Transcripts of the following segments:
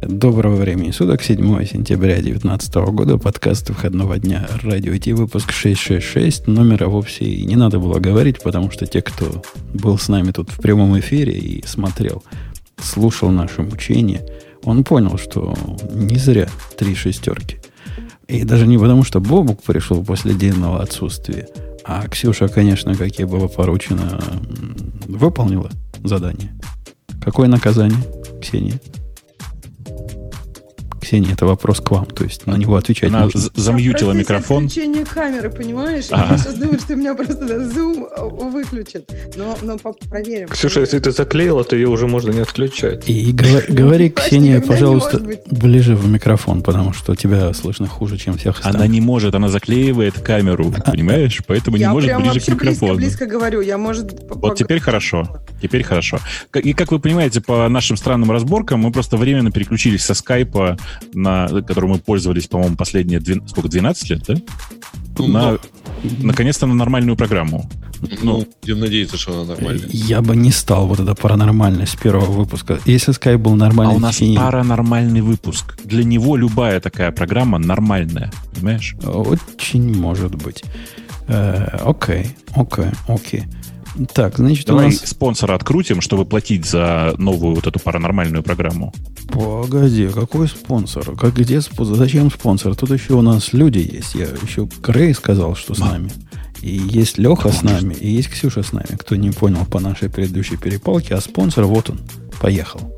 Доброго времени суток, 7 сентября 2019 года, подкаст выходного дня Радио Ти, выпуск 666. Номера вовсе и не надо было говорить, потому что те, кто был с нами тут в прямом эфире и смотрел, слушал наше мучение, он понял, что не зря три шестерки. И даже не потому, что Бобук пришел после длинного отсутствия, а Ксюша, конечно, как ей было поручено, выполнила задание. Какое наказание, Ксения? Ксения, это вопрос к вам, то есть на него отвечать Она нужно. замьютила микрофон. Включение камеры, понимаешь? А-а-а. Я сейчас думаю, что меня просто зум выключит. Но, но проверим. Ксюша, если ты заклеила, то ее уже можно не отключать. И говори, Ксения, пожалуйста, ближе в микрофон, потому что тебя слышно хуже, чем всех остальных. Она не может, она заклеивает камеру, понимаешь? Поэтому не может ближе к микрофону. Я близко говорю, я может... Вот теперь хорошо, теперь хорошо. И как вы понимаете, по нашим странным разборкам мы просто временно переключились со скайпа на, которым мы пользовались, по-моему, последние, сколько, 12 лет, да? Ну, на, да. Наконец-то на нормальную программу. Ну, ну, будем надеяться, что она нормальная. Я бы не стал вот это паранормальность с первого выпуска. Если Skype был нормальный... А у нас течение... паранормальный выпуск. Для него любая такая программа нормальная. Понимаешь? Очень может быть. Э, окей, окей, окей. Так, значит, Давай у нас... спонсора открутим, чтобы платить за новую вот эту паранормальную программу. Погоди, какой спонсор? Как где спонсор? Зачем спонсор? Тут еще у нас люди есть. Я еще Крей сказал, что с нами. И есть Леха с нами, и есть Ксюша с нами. Кто не понял по нашей предыдущей перепалке, а спонсор вот он. Поехал.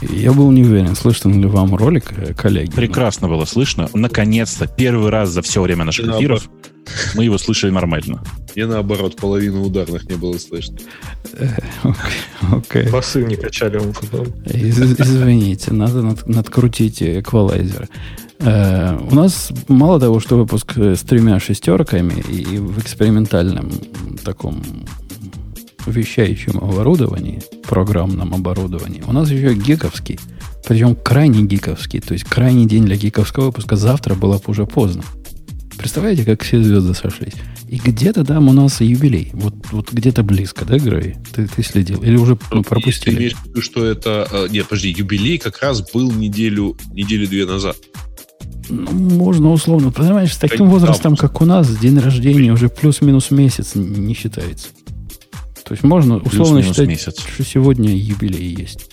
Я был не уверен, слышно ли вам ролик, э, коллеги. Прекрасно было слышно. Наконец-то, первый раз за все время наших эфиров мы его слышали нормально. И наоборот, половину ударных не было слышно. Окей. Okay. Басы не качали он Извините, надо над, надкрутить эквалайзер. Э, у нас мало того, что выпуск с тремя шестерками и в экспериментальном таком вещающем оборудовании, программном оборудовании, у нас еще гиковский, причем крайне гиковский, то есть крайний день для гиковского выпуска завтра было бы уже поздно. Представляете, как все звезды сошлись? И где-то там у нас юбилей. Вот, вот где-то близко, да, Грей? Ты, ты следил? Или уже ну, пропустили? Ты имеешь в виду, что это... Э, нет, подожди, юбилей как раз был неделю, недели-две назад. Ну, можно условно. Понимаешь, с таким возрастом, как у нас, день рождения уже плюс-минус месяц не считается. То есть можно условно считать, месяц. что сегодня юбилей есть.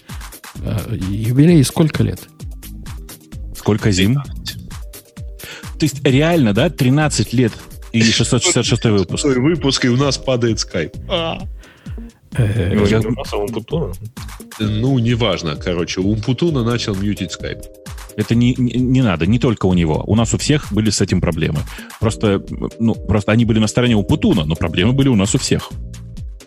А, юбилей сколько лет? Сколько зим? То есть реально, да, 13 лет и 666 выпуск. выпуск, и у нас падает скайп. А. Э, ну, неважно. Короче, у Умпутуна начал мьютить скайп. Это не, не, не надо, не только у него. У нас у всех были с этим проблемы. Просто, ну, просто они были на стороне у Путуна, но проблемы были у нас у всех.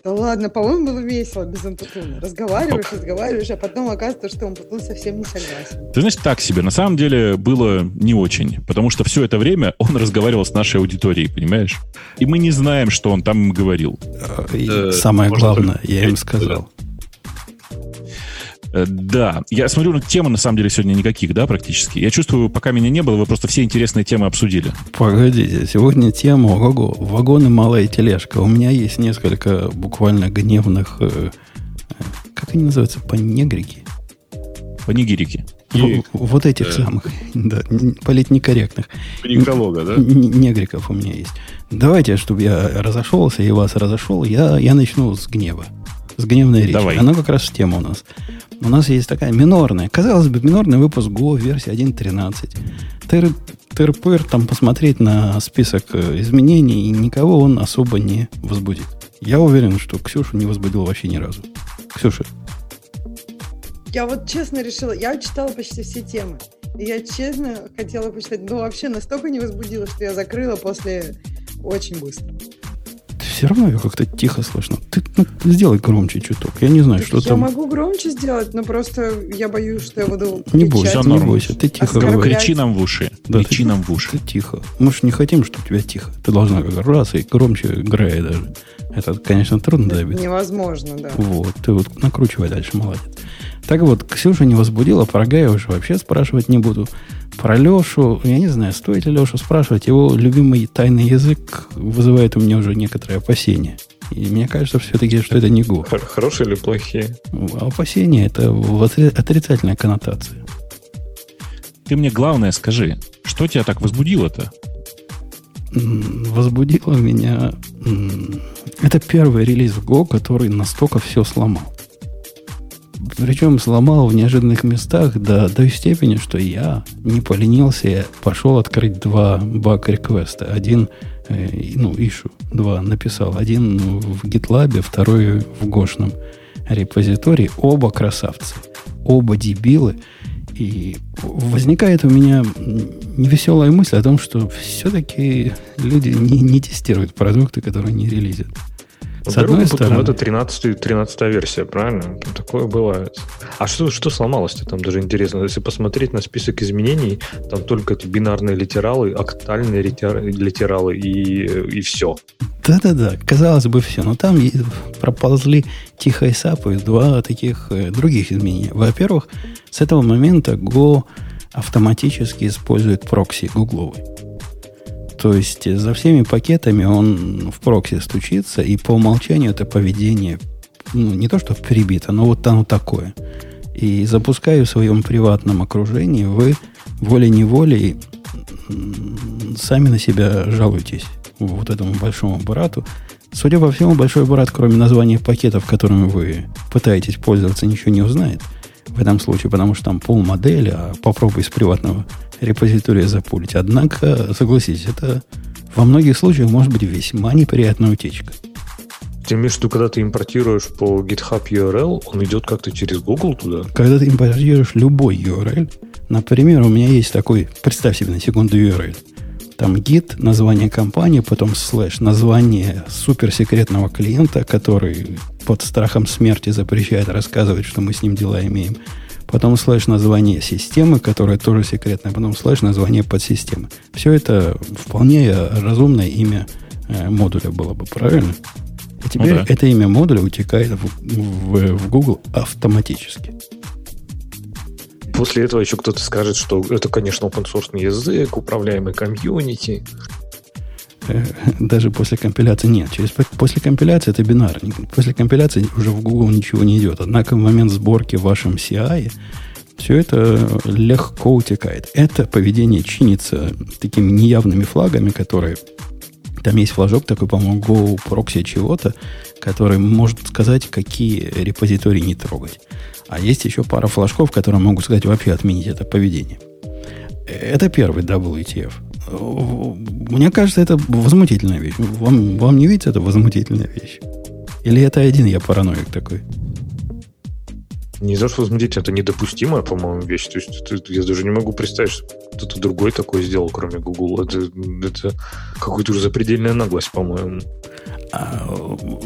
Да ладно, по-моему, было весело без Ампутуна. Разговариваешь, разговариваешь, а потом оказывается, что Ампутун совсем не согласен. Ты знаешь, так себе. На самом деле было не очень, потому что все это время он разговаривал с нашей аудиторией, понимаешь? И мы не знаем, что он там говорил. И самое главное, я им сказал. Э, да, я смотрю, ну, темы на самом деле сегодня никаких, да, практически. Я чувствую, пока меня не было, вы просто все интересные темы обсудили. Погодите, сегодня тема, ого, вагоны, малая тележка. У меня есть несколько буквально гневных, э, как они называются, понегрики? Понегирики. И, вот этих да. самых, да, политнекорректных. Паниколога, да? Негриков у меня есть. Давайте, чтобы я разошелся и вас разошел, я, я начну с гнева. С гневной речи. Давай. Она как раз в тему у нас у нас есть такая минорная, казалось бы, минорный выпуск Go версии 1.13. Тыр, тыр там посмотреть на список э, изменений, и никого он особо не возбудит. Я уверен, что Ксюшу не возбудил вообще ни разу. Ксюша. Я вот честно решила, я читала почти все темы. Я честно хотела почитать, но вообще настолько не возбудила, что я закрыла после очень быстро. Все равно ее как-то тихо слышно. Ты ну, сделай громче чуток. Я не знаю, Так что я там. могу громче сделать, но просто я боюсь, что я буду Не бойся, не бойся. Ты тихо Оскорблять. говори. Кричи нам в уши. Да, Кричи ты- нам в уши. Ты тихо. Мы же не хотим, чтобы у тебя тихо. Ты должна как раз и громче Грея даже. Это, конечно, трудно добиться. Невозможно, да. Вот, ты вот накручивай дальше, молодец. Так вот, Ксюша не возбудила, про Гая уже вообще спрашивать не буду. Про Лешу, я не знаю, стоит ли Лешу спрашивать, его любимый тайный язык вызывает у меня уже некоторые опасения. И мне кажется все-таки, что это не Го. Хор- Хорошие или плохие? Опасения это отрицательная коннотация. Ты мне главное скажи, что тебя так возбудило-то? Возбудило меня... Это первый релиз Go, который настолько все сломал. Причем сломал в неожиданных местах до той степени, что я не поленился, я пошел открыть два баг-реквеста. Один, э, ну, ишу, два написал. Один в GitLab, второй в Гошном репозитории. Оба красавцы, оба дебилы. И возникает у меня невеселая мысль о том, что все-таки люди не, не тестируют продукты, которые не релизят. С одной стороны, это 13, 13 версия, правильно? Там Такое бывает. А что, что сломалось-то там даже интересно? Если посмотреть на список изменений, там только эти бинарные литералы, октальные литер- литералы и, и все. Да-да-да, казалось бы, все. Но там проползли тихо и сапы два таких э, других изменения. Во-первых, с этого момента Go автоматически использует прокси гугловый. То есть э, за всеми пакетами он в прокси стучится, и по умолчанию это поведение, ну, не то что прибито, но вот оно такое. И запуская в своем приватном окружении, вы волей-неволей сами на себя жалуетесь вот этому большому аппарату. Судя по всему, большой аппарат, кроме названия пакетов, которыми вы пытаетесь пользоваться, ничего не узнает в этом случае, потому что там пол модели, а попробуй из приватного репозитория запулить. Однако, согласитесь, это во многих случаях может быть весьма неприятная утечка. Ты имеешь в виду, когда ты импортируешь по GitHub URL, он идет как-то через Google туда? Когда ты импортируешь любой URL, например, у меня есть такой, представь себе на секунду URL, там git, название компании, потом слэш, название суперсекретного клиента, который под страхом смерти запрещает рассказывать, что мы с ним дела имеем. Потом слэш название системы, которая тоже секретная, потом слэш название подсистемы. Все это вполне разумное имя э, модуля было бы, правильно? И теперь да. это имя модуля утекает в, в- в Google автоматически. После этого еще кто-то скажет, что это, конечно, open source язык, управляемый комьюнити. Э, Даже после компиляции нет. Через, после компиляции это бинар. После компиляции уже в Google ничего не идет. Однако в момент сборки в вашем CI все это легко утекает. Это поведение чинится такими неявными флагами, которые... Там есть флажок такой, по-моему, Go прокси чего-то, который может сказать, какие репозитории не трогать. А есть еще пара флажков, которые могут сказать вообще отменить это поведение. Это первый WTF. Мне кажется, это возмутительная вещь. Вам, вам не видится это возмутительная вещь? Или это один я параноик такой? Не за что возмутить, это недопустимая, по-моему, вещь. То есть это- я даже не могу представить, что кто-то другой такой сделал, кроме Google. Это, это какая-то уже запредельная наглость, по-моему. А,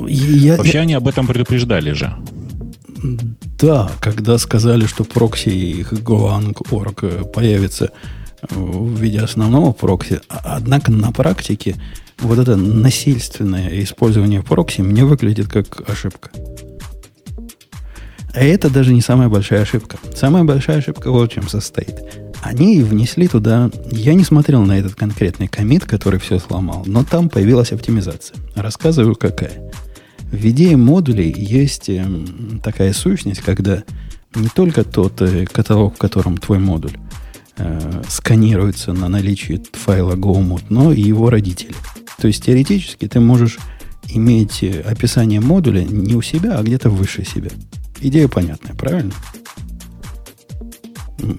я- Вообще они об этом предупреждали же. Да, когда сказали, что прокси их Golang.org появится в виде основного прокси, а- однако на практике вот это насильственное использование прокси мне выглядит как ошибка. А это даже не самая большая ошибка. Самая большая ошибка вот в чем состоит. Они внесли туда... Я не смотрел на этот конкретный комит, который все сломал, но там появилась оптимизация. Рассказываю, какая. В идее модулей есть эм, такая сущность, когда не только тот э, каталог, в котором твой модуль э, сканируется на наличие файла GoMod, но и его родители. То есть теоретически ты можешь иметь э, описание модуля не у себя, а где-то выше себя. Идея понятная, правильно?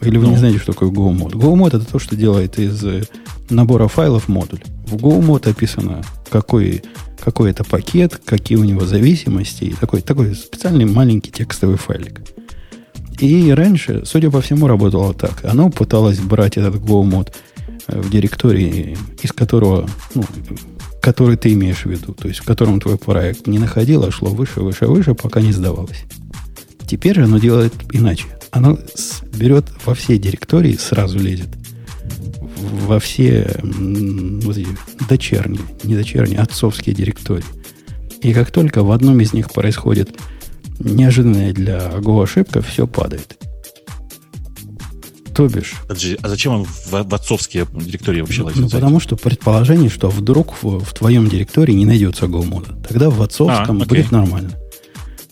Или вы не Ну. знаете, что такое GoMod? GoMod это то, что делает из э, набора файлов модуль. В GoMod описано, какой, какой это пакет, какие у него зависимости. И такой, такой специальный маленький текстовый файлик. И раньше, судя по всему, работало так. Оно пыталось брать этот Go мод э, в директории, из которого, ну, который ты имеешь в виду, то есть в котором твой проект не находил, а шло выше, выше, выше, пока не сдавалось. Теперь же оно делает иначе. Оно берет во все директории, сразу лезет. Во все вот эти дочерние, не дочерние, отцовские директории. И как только в одном из них происходит неожиданная для Go ошибка, все падает. То бишь, Подожди, а зачем он в, в отцовские директории вообще ну, лазит? потому что предположение, что вдруг в, в твоем директории не найдется Go мода. Тогда в отцовском А, окей. будет нормально.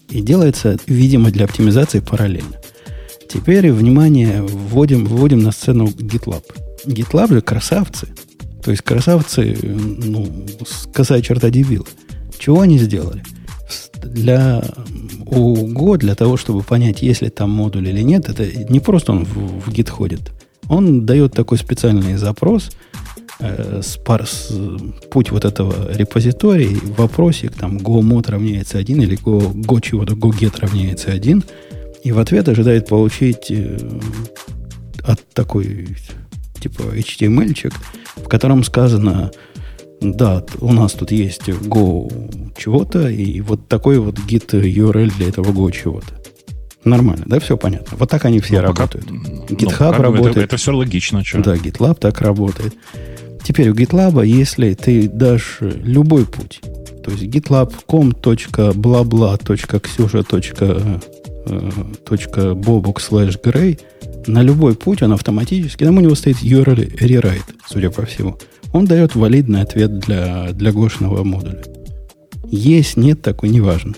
И делается, видимо, для оптимизации параллельно. Теперь, внимание, вводим, вводим на сцену GitLab. GitLab же красавцы. То есть красавцы, ну, косая черта дебил. Чего они сделали? Для у Go, для того, чтобы понять, есть ли там модуль или нет, это не просто он в, в Git ходит. Он дает такой специальный запрос, э, с пар- с- путь вот этого репозитория, вопросик, там, go mod равняется 1 или go, go чего-то, go равняется 1, и в ответ ожидает получить э, от такой, типа, HTML-чик, в котором сказано, да, у нас тут есть go чего-то, и вот такой вот git URL для этого go чего-то. Нормально, да, все понятно. Вот так они все Ну, пока- работают. ну, GitHub пока работает. Это, это все логично. Что? Да, GitLab так работает. Теперь у GitLab, если ты дашь любой путь, то есть gitlab.com.bla.kсюша.bobok slash gray, на любой путь он автоматически, там у него стоит URL rewrite, судя по всему, он дает валидный ответ для, для гошного модуля. Есть, нет, такой, неважно.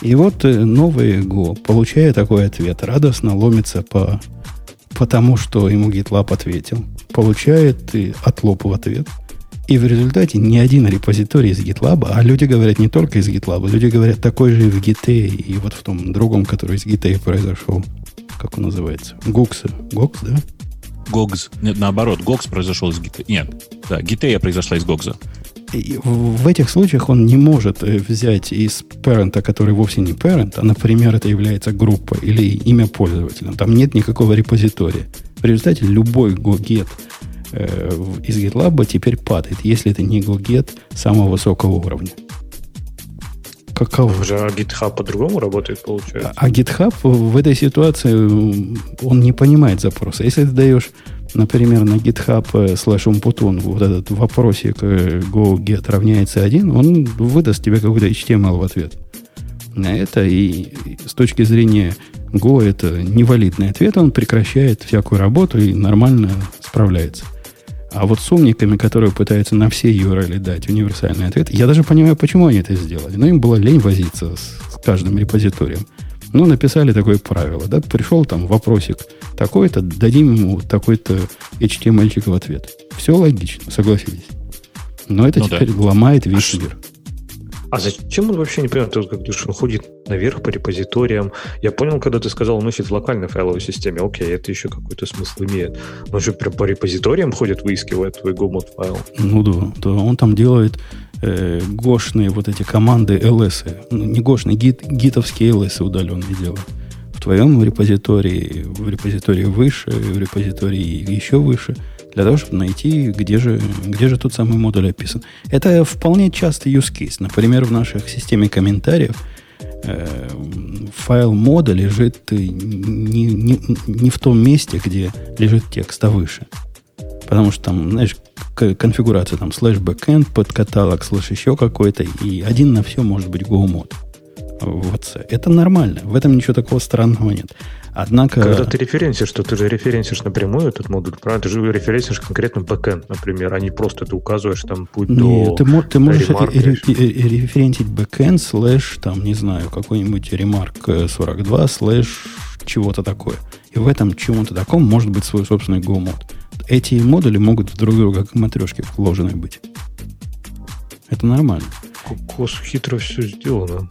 И вот э, новый Go, получая такой ответ, радостно ломится по, по тому, что ему GitLab ответил. Получает и отлоп в ответ. И в результате ни один репозиторий из GitLab, а люди говорят не только из GitLab, люди говорят такой же и в Git и вот в том другом, который из Git произошел. Как он называется? Гокс. Гокс, да? Гогз. Нет, наоборот, Гогс произошел из Гита. Нет, да, Гитея произошла из Гогза. В этих случаях он не может э, взять из parent, который вовсе не parent, а, например, это является группа или имя пользователя. Там нет никакого репозитория. В результате любой GoGet э, из GitLab теперь падает, если это не GoGet самого высокого уровня. Каково? Уже GitHub по-другому работает, получается. А GitHub в этой ситуации он не понимает запроса. Если ты даешь, например, на GitHub э, слэш Умпутун вот этот вопросик э, go get равняется 1, он выдаст тебе какой-то HTML в ответ. На это и с точки зрения Go это невалидный ответ, он прекращает всякую работу и нормально справляется. А вот с умниками, которые пытаются на все URL дать универсальный ответ, я даже понимаю, почему они это сделали. Но им было лень возиться с каждым репозиторием. Ну, написали такое правило, да, пришел там вопросик такой-то, дадим ему такой-то HTML в ответ. Все логично, согласитесь. Но это Ну да. теперь ломает весь ш- мир. А зачем он вообще понимаю, ты как говоришь, он ходит наверх по репозиториям. Я понял, когда ты сказал, он носит в локальной файловой системе. Окей, это еще какой-то смысл имеет. Он же прям по репозиториям ходит, выискивает твой гомот файл. Ну да, да, он там делает э, гошные вот эти команды ls. Ну, не гошные, гит, гитовские ls удаленные делают. В твоем репозитории, в репозитории выше, в репозитории еще выше, для того, чтобы найти, где же, где же тот самый модуль описан. Это вполне частый use case. Например, в наших системе комментариев э, файл мода лежит э, не, не, не в том месте, где лежит текст, а выше. Потому что там, знаешь, конфигурация там слэш backend под каталог, слэш еще какой-то, и один на все может быть go mod, всё. Это нормально. В этом ничего такого странного нет. Однако... Когда ты референсишь, что ты же референсишь напрямую этот модуль, правильно? Ты же референсишь конкретно backend, например, а не просто ты указываешь там путь Не, до... ты, ты можешь это ремарка ре- ре- референсить backend слэш, там, не знаю, какой-нибудь ремарк э, 42 слэш чего-то такое. И в этом чему-то таком может быть свой собственный Go mod. Эти модули могут друг друга как матрешки вложены быть. Это нормально. Кос хитро все сделано.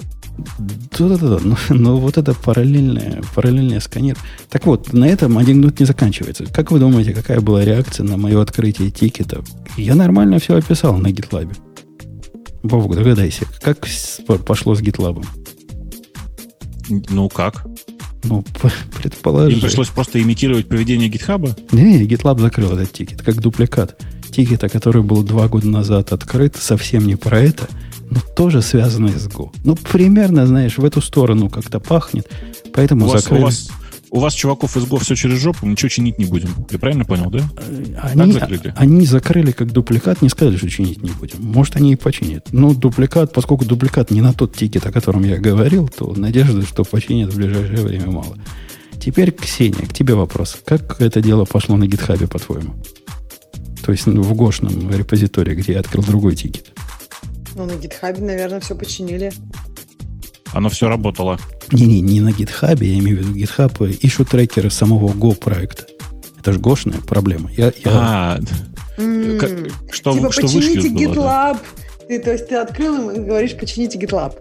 Да-да-да, но, но вот это параллельное, параллельное сканер. Так вот, на этом один минут не заканчивается. Как вы думаете, какая была реакция на мое открытие тикетов? Я нормально все описал на GitLab. Бобук, догадайся, как пошло с GitLab? Ну как? Ну, п- предположи. Им пришлось просто имитировать поведение GitHub? Не, GitLab закрыл этот тикет, как дупликат. Тикета, который был два года назад открыт, совсем не про это, но тоже связанный с Go. Ну, примерно, знаешь, в эту сторону как-то пахнет, поэтому У вас, у, закрыли. вас, у вас, чуваков из Go, все через жопу, ничего чинить не будем. Я правильно понял, да? Они, закрыли? они закрыли как дупликат, не сказали, что чинить не будем. Может, они и починят. Но дупликат, поскольку дупликат не на тот тикет, о котором я говорил, то надежды, что починят в ближайшее время мало. Теперь, Ксения, к тебе вопрос. Как это дело пошло на гитхабе, по-твоему? То есть ну, в гошном репозитории, где я открыл другой тикет. Ну, на гитхабе, наверное, все починили. Оно все работало. Не-не, не на гитхабе, я имею в виду гитхаб, ищу трекеры самого Go проекта. Это же гошная проблема. Я, я, А, М, как- что, Типа, что почините было, да. GitLab. Ты, то есть ты открыл им и говоришь, почините GitLab.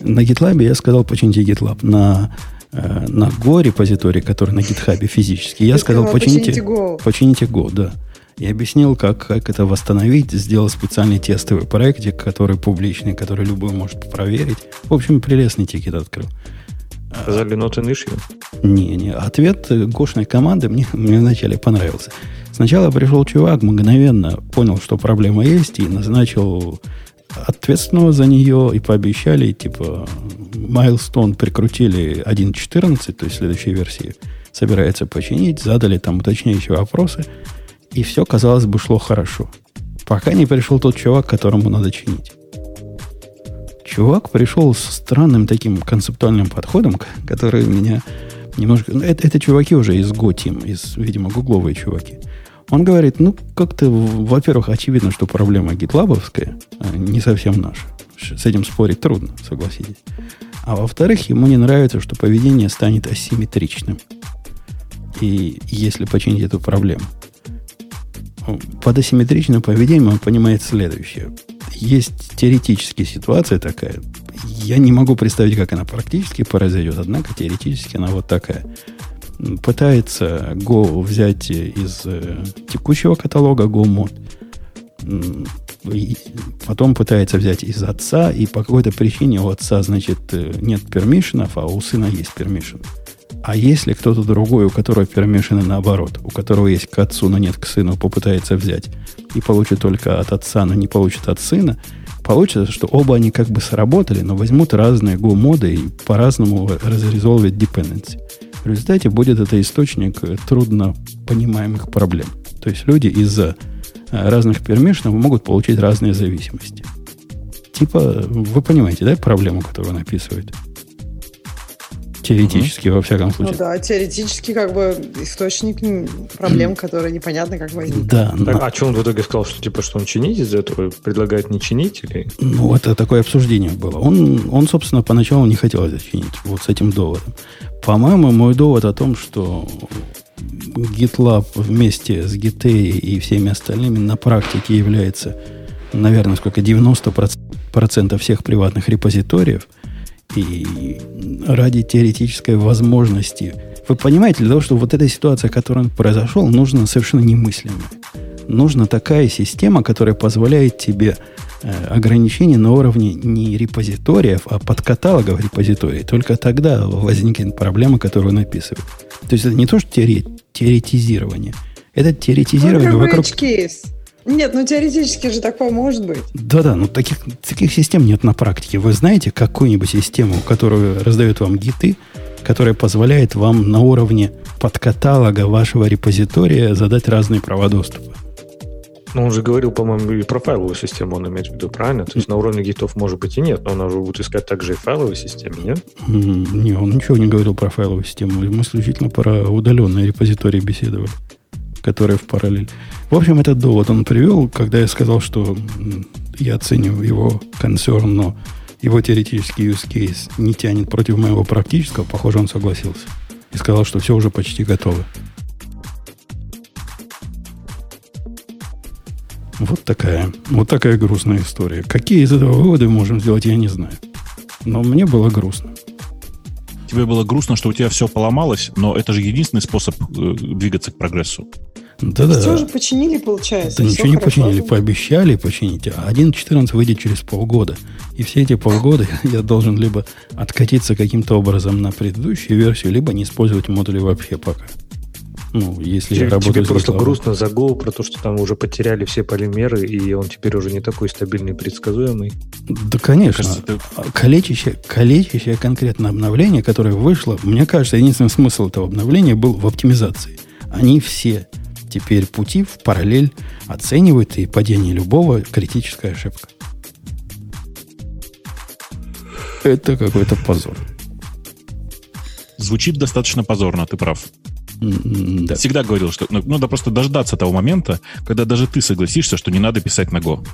На GitLab я сказал, почините GitLab. На, э, на Go репозитории, который на GitHub физически, я сказал, почините, почините Go. почините Go, да. И объяснил, как, как это восстановить, сделал специальный тестовый проектик, который публичный, который любой может проверить. В общем, прелестный тикет открыл. Сказали not an issue. Не, не. Ответ э, гошной команды мне, мне вначале понравился. Сначала пришел чувак, мгновенно понял, что проблема есть, и назначил ответственного за нее, и пообещали, типа, Майлстон прикрутили 1.14, то есть следующей версии, собирается починить, задали там уточняющие вопросы, и все, казалось бы, шло хорошо. Пока не пришел тот чувак, которому надо чинить. Чувак пришел с странным таким концептуальным подходом, который меня немножко... ну, Это, это чуваки уже из Team, из, видимо, гугловые чуваки. Он говорит, ну, как-то, во-первых, очевидно, что проблема гитлабовская, а не совсем наша. С этим спорить трудно, согласитесь. А во-вторых, ему не нравится, что поведение станет асимметричным. И если починить эту проблему. Под асимметричным поведением он понимает следующее. Есть теоретически ситуация такая. Я не могу представить, как она практически произойдет, однако теоретически она вот такая. Пытается Go взять из э, текущего каталога GoMod, и потом пытается взять из отца, и по какой-то причине у отца, значит, э, нет пермишенов, а у сына есть пермишен. А если кто-то другой, у которого пермишины наоборот, у которого есть к отцу, но нет к сыну, попытается взять и получит только от отца, но не получит от сына, получится, что оба они как бы сработали, но возьмут разные го-моды и по-разному разрезолвят dependency. В результате будет это источник э, трудно понимаемых проблем. То есть люди из-за э, разных пермишенов могут получить разные зависимости. Типа, вы понимаете, да, проблему, которую он описывает? Теоретически, во всяком Ну случае. да, теоретически как бы источник проблем, которые непонятно как возникли. Да, Так, но- а что он в итоге сказал, что типа что он чинить из этого предлагает не чинить или? Ну, это такое обсуждение было. Он, он, собственно, поначалу не хотел это чинить, вот с этим доводом. По-моему, мой довод о том, что GitLab вместе с Git и всеми остальными на практике является, наверное, сколько, 90% всех приватных репозиториев, и ради теоретической возможности... Вы понимаете, для того, чтобы вот эта ситуация, которая произошла, нужно совершенно немыслимое. Нужна такая система, которая позволяет тебе э, ограничения на уровне не репозиториев, а подкаталогов репозиторий. Только тогда возникнет проблема, которую он описывает. То есть это не то, что теоре- теоретизирование. Это теоретизирование вокруг... case. Нет, ну теоретически же такое может быть. Да-да, но таких, таких систем нет на практике. Вы знаете какую-нибудь систему, которую раздает вам гиты, которая позволяет вам на уровне подкаталога вашего репозитория задать разные права доступа? Ну, он же говорил, по-моему, и про файловую систему он имеет в виду, правильно? То есть на уровне гитов может быть и нет, но он уже будет искать также и в файловой системе, нет? Не, он ничего не говорил про файловую систему. Мы исключительно про удаленные репозитории беседовали, которые в параллель. В общем, этот довод он привел, когда я сказал, что я оцениваю его концерн, но его теоретический use case не тянет против моего практического. Похоже, он согласился. И сказал, что все уже почти готово. Вот такая, вот такая грустная история. Какие из этого выводы мы можем сделать, я не знаю. Но мне было грустно. Тебе было грустно, что у тебя все поломалось, но это же единственный способ э, двигаться к прогрессу. Да-да. Все же починили, получается. Да ничего не хорошо. починили, пообещали починить, а 1.14 выйдет через полгода. И все эти полгода я должен либо откатиться каким-то образом на предыдущую версию, либо не использовать модули вообще пока. Ну, если я работаю тебе просто грустно за Go, про то, что там уже потеряли все полимеры, и он теперь уже не такой стабильный и предсказуемый. Да, конечно. Кажется, ты- А Калечащее, калечащее конкретно обновление, которое вышло, мне кажется, единственный смысл этого обновления был в оптимизации. Они все теперь пути в параллель оценивают, и падение любого критическая ошибка. Это какой-то позор. Звучит достаточно позорно, ты прав. Да. Всегда говорил, что ну, надо просто дождаться того момента, когда даже ты согласишься, что не надо писать на Go.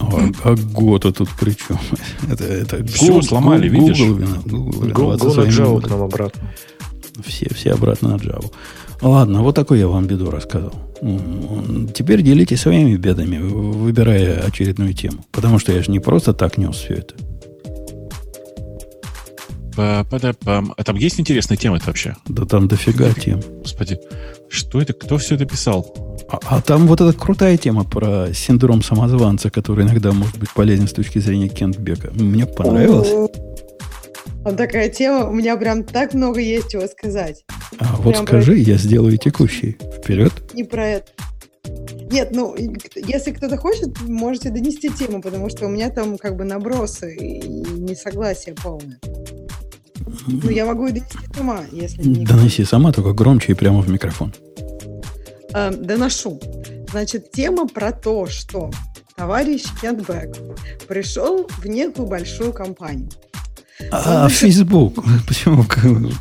А, а Го-то тут при чем? Это, это Всё Go- сломали, Go- видишь? Google Google Go, виноват со Go на Java к нам обратно. Все, все обратно на Java. Ладно, вот такую я вам беду рассказал. Теперь делитесь своими бедами, выбирая очередную тему. Потому что я же не просто так нес все это. Па-па-да-пам. А там есть интересные темы вообще? Да там дофига тем. Господи, что это? Кто все это писал? А, а там вот эта крутая тема про синдром самозванца, который иногда может быть полезен с точки зрения Кентбека. Мне понравилось. Вот такая тема. У меня прям так много есть чего сказать. А вот прям скажи, я сделаю текущий. Вперед. Не про это. Нет, ну, если кто-то хочет, можете донести тему, потому что у меня там как бы набросы и несогласие полное. Ну, я могу и донести сама, если не... Доноси сама, только громче и прямо в микрофон. Э, доношу. Значит, тема про то, что товарищ Кент Бэк пришел в некую большую компанию. А, Facebook. Почему?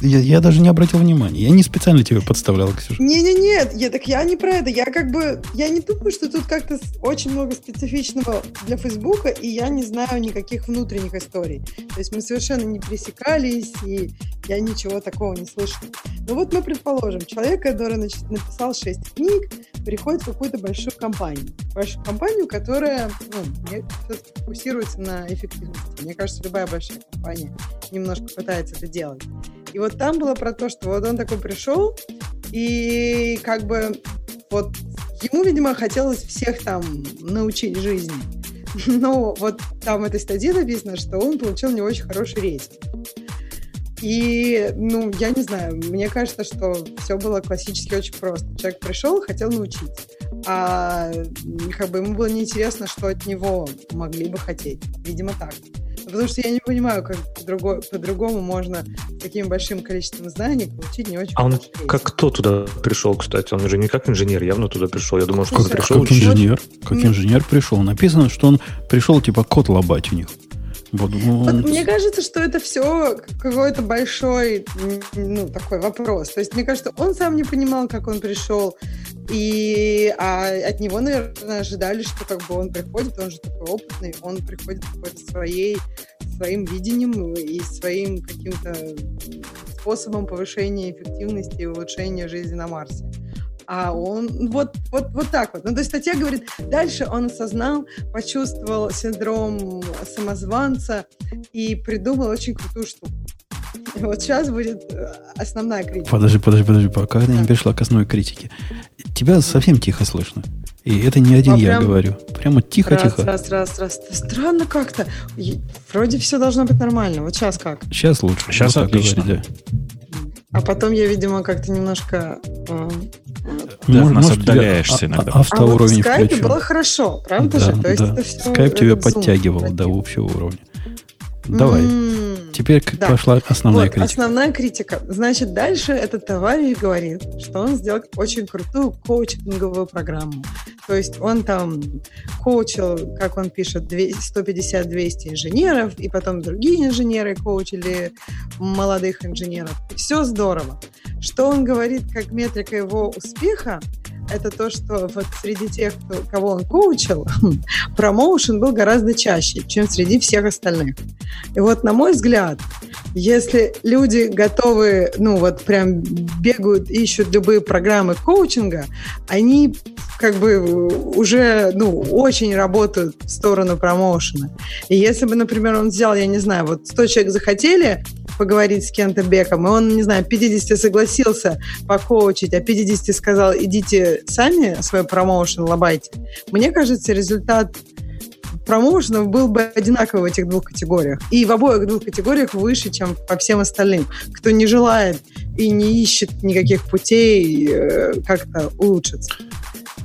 Я, я даже не обратил внимания. Я не специально тебя подставлял, Ксюша. Не-не-не, я, так я не про это. Я как бы, я не думаю, что тут как-то очень много специфичного для Фейсбука, и я не знаю никаких внутренних историй. То есть мы совершенно не пересекались, и я ничего такого не слышала. Но вот мы предположим, человек, который значит, написал 6 книг, приходит в какую-то большую компанию. Большую компанию, которая ну, фокусируется на эффективности. Мне кажется, любая большая компания немножко пытается это делать. И вот там было про то, что вот он такой пришел, и как бы вот ему, видимо, хотелось всех там научить жизни. Но вот там в этой статье написано, что он получил не очень хороший рейтинг. И, ну, я не знаю, мне кажется, что все было классически очень просто. Человек пришел, хотел научить. А как бы ему было неинтересно, что от него могли бы хотеть. Видимо, так. Потому что я не понимаю, как по-друго- по-другому можно таким большим количеством знаний получить не очень А он рейтинг. как кто туда пришел, кстати? Он же не как инженер явно туда пришел. Я думаю, что он пришел Как инженер. Как Ну. инженер пришел. Написано, что он пришел типа код лобать у них. Вот, ну, Вот он- мне кажется, что это все какой-то большой, ну, такой вопрос. То есть, мне кажется, он сам не понимал, как он пришел, и а от него, наверное, ожидали, что как бы он приходит, он же такой опытный, он приходит какой-то своей, своим видением и своим каким-то способом повышения эффективности и улучшения жизни на Марсе. А он вот, вот, вот так вот. Ну, то есть статья говорит, дальше он осознал, почувствовал синдром самозванца и придумал очень крутую штуку. Вот сейчас будет э, основная критика. Подожди, подожди, подожди, пока ты не Да. перешла к основной критике. Тебя совсем тихо слышно. И это не один А я прям- говорю. Прямо Раз, тихо-тихо. раз, раз, раз. Да Странно как-то. Вроде все должно быть нормально. Вот сейчас как. Сейчас лучше. Щас Вот отлично. говори, да. А потом я, видимо, как-то немножко... э, Да, Может- нас может, тебя отдаляешься а- иногда. а- А вот в Автоуровень скайпе включен. было хорошо, правда Да, же? То есть да. это всё Скайп тебя подтягивал до общего уровня. Давай. М. Теперь Да. пошла основная Вот, критика. Основная критика. Значит, дальше этот товарищ говорит, что он сделал очень крутую коучинговую программу. То есть он там коучил, как он пишет, две- 150-200 инженеров, и потом другие инженеры коучили молодых инженеров. Все здорово. Что он говорит, как метрика его успеха, это то, что вот среди тех, кто, кого он коучил, промоушен был гораздо чаще, чем среди всех остальных. И вот, на мой взгляд, если люди готовы, ну вот прям бегают, ищут любые программы коучинга, они как бы уже, ну, очень работают в сторону промоушена. И если бы, например, он взял, я не знаю, вот 100 человек захотели поговорить с Кентом Беком, и он, не знаю, 50 согласился покоучить, а 50 сказал, идите сами свой промоушен лобайте, мне кажется, результат промоушенов был бы одинаковый в этих двух категориях. И в обоих двух категориях выше, чем по всем остальным. Кто не желает и не ищет никаких путей э, как-то улучшиться.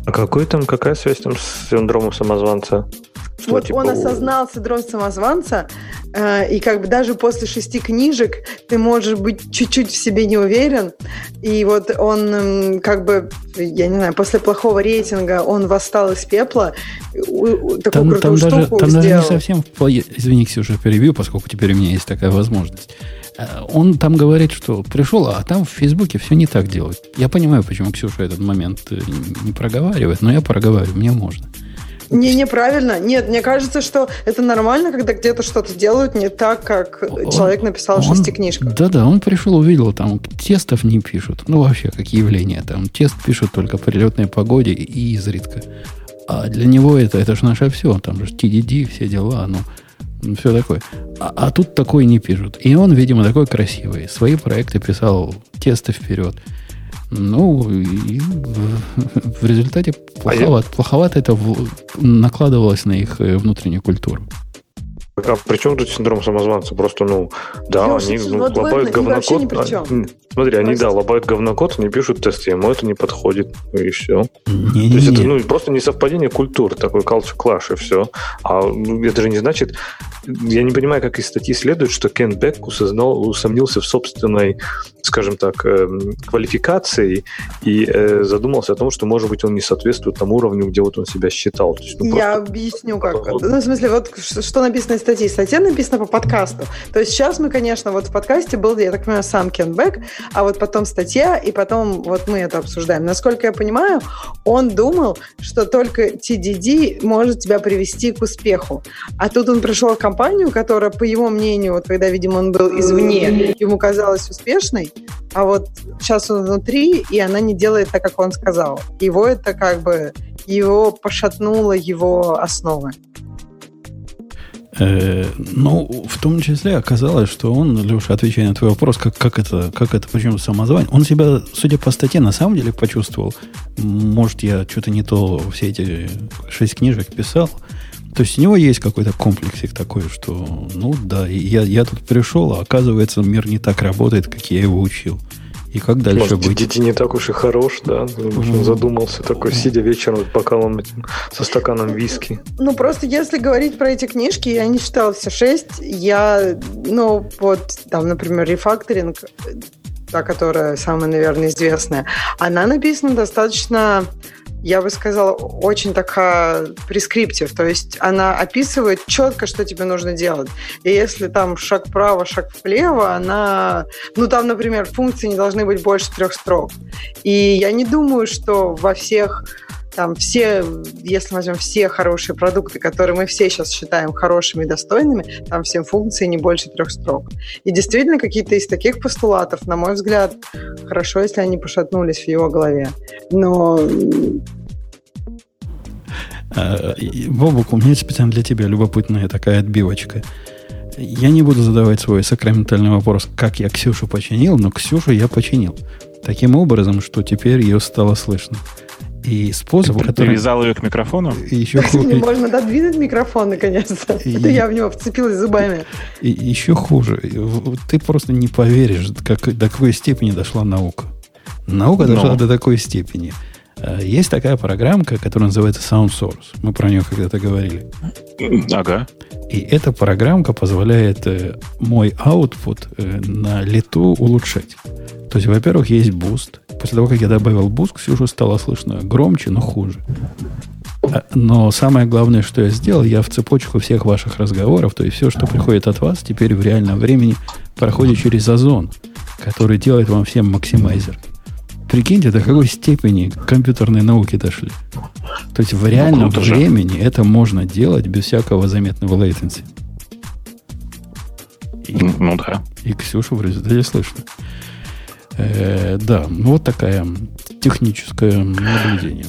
А какой там, какая связь там с синдромом самозванца? Что, вот типа, он осознал синдром самозванца, э, и как бы даже после шести книжек ты можешь быть чуть-чуть в себе не уверен, и вот он м, как бы, я не знаю, после плохого рейтинга он восстал из пепла, у- у- такую Там, там крутую даже, штуку там даже сделал. не совсем... Извини, Ксюша, перебью, поскольку теперь у меня есть такая возможность. Э, Он там говорит, что пришел, а там в Фейсбуке все не так делают. Я понимаю, почему Ксюша этот момент э, не проговаривает, но я проговариваю, мне можно. Не, неправильно. Нет, мне кажется, что это нормально, когда где-то что-то делают не так, как Он- человек написал в шести книжках. Да-да, он пришел, увидел, там тестов не пишут. Ну, вообще, как явление. Там тест пишут только прилетной погоде и изредка. А для него это, это же наше все. Там же TDD, все дела, ну, все такое. А, а тут такой не пишут. И он, видимо, такой красивый. Свои проекты писал тесты вперед. Ну, и в, результате плоховато, плоховато это накладывалось на их э, внутреннюю культуру. А при чем тут синдром самозванца? Просто, ну, да, Леш, они ну, вот лобают говнокод. а, смотри, они, Прости. да, лобают говнокод, не пишут тесты, ему это не подходит, и все. То есть Не-не-не. это ну, просто не совпадение культур, такой culture clash, и все. А это же не значит... Я не понимаю, как из статьи следует, что Кен Бек усознал, усомнился в собственной, скажем так, эм, квалификации и э, задумался о том, что, может быть, он не соответствует тому уровню, где вот он себя считал. То есть, ну, Я просто- объясню, как. Вот. Ну, в смысле, вот что написано в статье. Статья написана по подкасту. То есть сейчас мы, конечно, вот в подкасте был, я так понимаю, сам Кен Бек, а вот потом статья, и потом вот мы это обсуждаем. Насколько я понимаю, он думал, что только TDD может тебя привести к успеху. А тут он пришел в компанию, которая, по его мнению, вот когда, видимо, он был извне, ему казалась успешной, а вот сейчас он внутри, и она не делает так, как он сказал. Его это как бы его пошатнуло его основы. Э, ну, в том числе оказалось, что он, Леша, отвечая на твой вопрос, как, как это, как это, почему самозвание, он себя, судя по статье, на самом деле почувствовал. Может, я что-то не то все эти шесть книжек писал. То есть у него есть какой-то комплексик такой, что, ну да, я, я тут пришел, а оказывается, мир не так работает, как я его учил. И как дальше Может, быть? Дити не так уж и хорош, да? Он задумался такой, сидя вечером с бокалом этим, со стаканом виски. Ну, просто если говорить про эти книжки, я не читала все шесть. Я, ну, вот там, например, рефакторинг, та, которая самая, наверное, известная, она написана достаточно я бы сказала, очень такая прескриптив. То есть она описывает четко, что тебе нужно делать. И если там шаг вправо, шаг влево, она... Ну, там, например, функции не должны быть больше трех строк. И я не думаю, что во всех там все, если мы возьмем все хорошие продукты, которые мы все сейчас считаем хорошими и достойными, там всем функций не больше трех строк. И действительно, какие-то из таких постулатов, на мой взгляд, хорошо, если они пошатнулись в его голове. Но А, Бобук, у меня специально для тебя любопытная такая отбивочка. Я не буду задавать свой сакраментальный вопрос, как я Ксюшу починил, но Ксюшу я починил. Таким образом, что теперь ее стало слышно. И способ, который... Привязал ее к микрофону? Еще, хуже, можно додвинуть микрофон наконец-то. И- Это я в него вцепилась зубами. и еще хуже. Ты просто не поверишь, как, до какой степени дошла наука. Наука дошла до такой степени. Э, Есть такая программка, которая называется Sound Source. Мы про нее когда-то говорили. Ага. И эта программка позволяет э, мой output э, на лету улучшать. То есть, во-первых, есть буст. После того, как я добавил буст, Ксюшу стало слышно громче, но хуже. Но самое главное, что я сделал, я в цепочку всех ваших разговоров, то есть все, что приходит от вас, теперь в реальном времени проходит через озон, который делает вам всем максимайзер. Прикиньте, до какой степени компьютерной науки дошли. То есть в реальном круто же. времени это можно делать без всякого заметного latency. И, Ну да. и Ксюшу в результате слышно. Э, да, ну вот такая техническое наблюдение.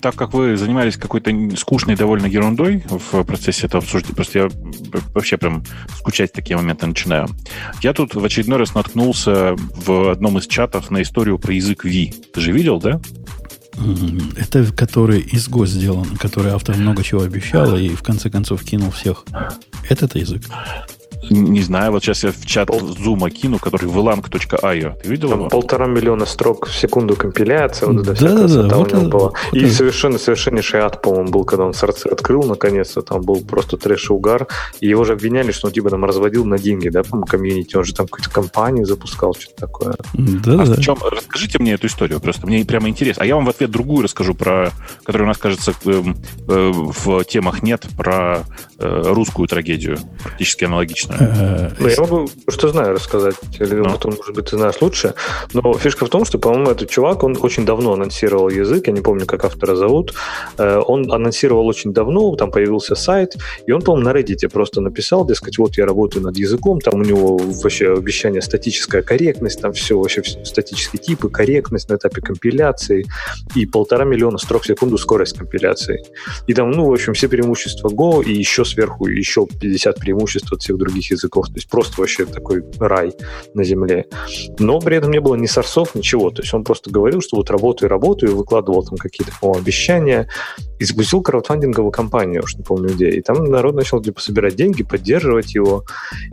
Так как вы занимались какой-то скучной довольно ерундой в процессе этого обсуждения, просто я вообще прям скучать такие моменты начинаю. Я тут в очередной раз наткнулся в одном из чатов на историю про язык V. Ты же видел, да? Это который из ГО сделан, который автор много чего обещал и в конце концов кинул всех. Этот язык? Не знаю, вот сейчас я в чат Пол... Zoom кину, который vlang.io. Ты видел Там его? полтора миллиона строк в секунду компиляция, вот это да, да, да, вот у него была. Вот и это... совершенно, совершеннейший ад, по-моему, был, когда он сорцы открыл, наконец-то, там был просто трэш и угар, и его же обвиняли, что он типа там разводил на деньги, да, по-моему, комьюнити, он же там какую-то компанию запускал, что-то такое. Да, а да. В чем? Расскажите мне эту историю, просто мне прямо интересно. А я вам в ответ другую расскажу про, которая у нас, кажется, э, э, в темах нет, про русскую трагедию, практически аналогичную. Ну, я могу, что знаю, рассказать. Или Ну. потом, может быть, ты знаешь лучше. Но фишка в том, что, по-моему, этот чувак, он очень давно анонсировал язык, я не помню, как автора зовут. Э, Он анонсировал очень давно, там появился сайт, и он, по-моему, на Reddit просто написал, дескать, вот я работаю над языком, там у него вообще обещание статическая корректность, там все вообще статические типы, корректность на этапе компиляции и полтора миллиона строк в секунду скорость компиляции. И там, ну, в общем, все преимущества Go и еще сверху еще 50 преимуществ от всех других языков. То есть просто вообще такой рай на земле. Но при этом не было ни сорсов, ничего. То есть он просто говорил, что вот работаю, работаю, выкладывал там какие-то, по обещания и запустил краудфандинговую кампанию, я уж не помню где. И там народ начал типа собирать деньги, поддерживать его.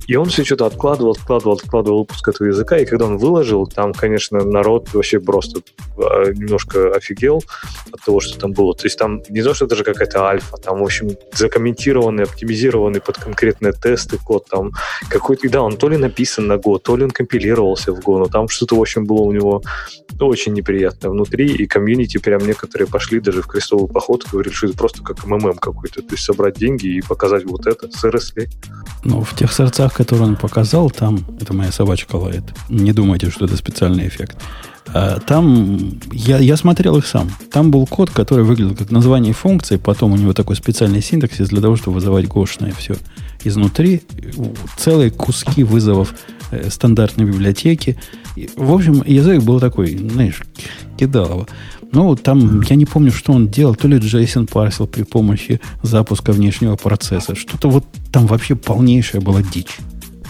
И он все что-то откладывал, откладывал, откладывал выпуск этого языка. И когда он выложил, там, конечно, народ вообще просто э, немножко офигел от того, что там было. То есть там не то, что даже какая-то альфа, там, в общем, закомментированный, оптимизированный под конкретные тесты код, там какой-то, да, он то ли написан на Go, то ли он компилировался в Go, но там что-то, в общем, было у него очень неприятное внутри, и комьюнити прям некоторые пошли даже в крестовый поход, говорили, что это просто как МММ какой-то, то есть собрать деньги и показать вот это, сервисли. Ну, в тех сорцах, которые он показал, там, это моя собачка лает. Не думайте, что это специальный эффект. А, там, я, я смотрел их сам. Там был код, который выглядел как название функции, потом у него такой специальный синтаксис для того, чтобы вызывать гошное все. Изнутри целые куски вызовов э, стандартной библиотеки. В общем, язык был такой, знаешь, кидалово. Ну, там, я не помню, что он делал. То ли JSON парсил при помощи запуска внешнего процесса. Что-то вот там вообще полнейшая была дичь.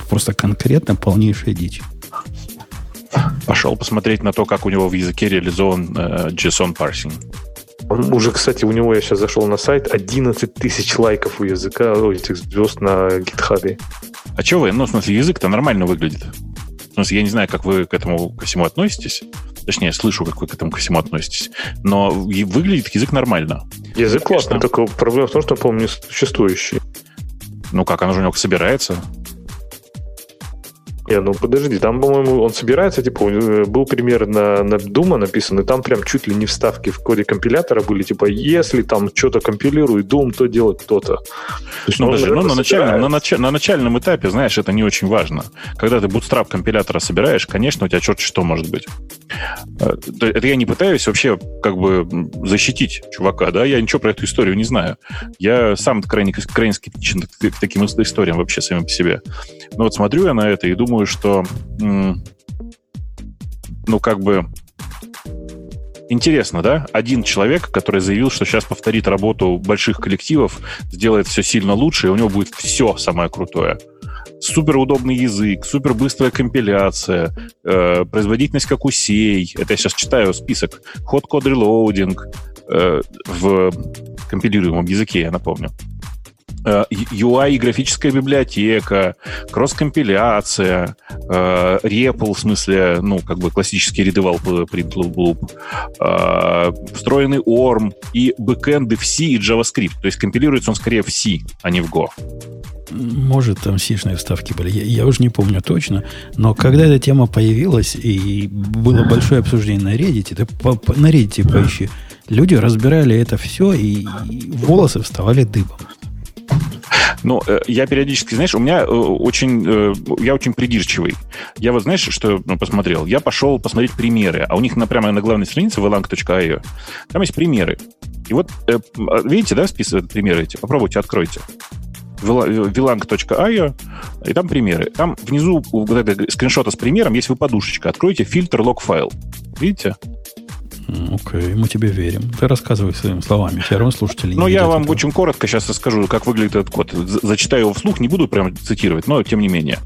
Просто конкретно полнейшая дичь. Пошел посмотреть на то, как у него в языке реализован э, JSON парсинг. Он уже, кстати, у него я сейчас зашел на сайт, 11 тысяч лайков у языка, у этих звезд на гитхабе. А что вы? Ну, в смысле, язык-то нормально выглядит. В смысле, я не знаю, как вы к этому ко всему относитесь. Точнее, я слышу, как вы к этому ко всему относитесь. Но выглядит язык нормально. Язык классный, только проблема в том, что, по-моему, не существующий. Ну как, оно же у него собирается. Не, ну подожди, там, по-моему, он собирается, типа, него был пример на, на Дума написан, и там прям чуть ли не вставки в коде компилятора были, типа, если там что-то компилирует Doom, то делать то-то. Ну, он, подожди, ну, на, начальном, на, нач- на начальном этапе, знаешь, это не очень важно. Когда ты bootstrap компилятора собираешь, конечно, у тебя черт что может быть. Э, то- Это я не пытаюсь вообще как бы защитить чувака, да, я ничего про эту историю не знаю. Я сам крайне, крайне скептичен к, к таким историям вообще самим по себе. Но вот смотрю я на это и думаю, что м, ну, как бы Интересно, да? Один человек, который заявил, что сейчас повторит работу больших коллективов, сделает все сильно лучше, и у него будет все самое крутое. Супер удобный язык, супер быстрая компиляция, э, производительность как у сей. Это я сейчас читаю список. Hot code reloading э, в компилируемом языке, я напомню. Э, UI и графическая библиотека, кросс-компиляция, э, REPL, в смысле, ну, как бы классический print loop, э, встроенный ORM и бэкэнды в C и JavaScript. То есть компилируется он скорее в C, а не в Go. Может, там сишные вставки были. Я, я уже не помню точно. Но когда эта тема появилась, и было большое обсуждение на Reddit, ты по- по- на Reddit поищи. Люди разбирали это все, и, и волосы вставали дыбом. Ну, э, я периодически, знаешь, у меня э, очень, э, я очень придирчивый. Я вот, знаешь, что ну, посмотрел? Я пошел посмотреть примеры, а у них на, прямо на главной странице vlang.io там есть примеры. И вот, э, видите, да, список примеры эти? Попробуйте, откройте. vilang.io, и там примеры. Там внизу у скриншота с примером есть выпадушечка. Откройте фильтр лог-файл. Видите? Окей, мы тебе верим. Ты рассказывай своими словами. Все равно слушатели не Ну, я вам этого. очень коротко сейчас расскажу, как выглядит этот код. Зачитаю его вслух, не буду прям цитировать, но тем не менее.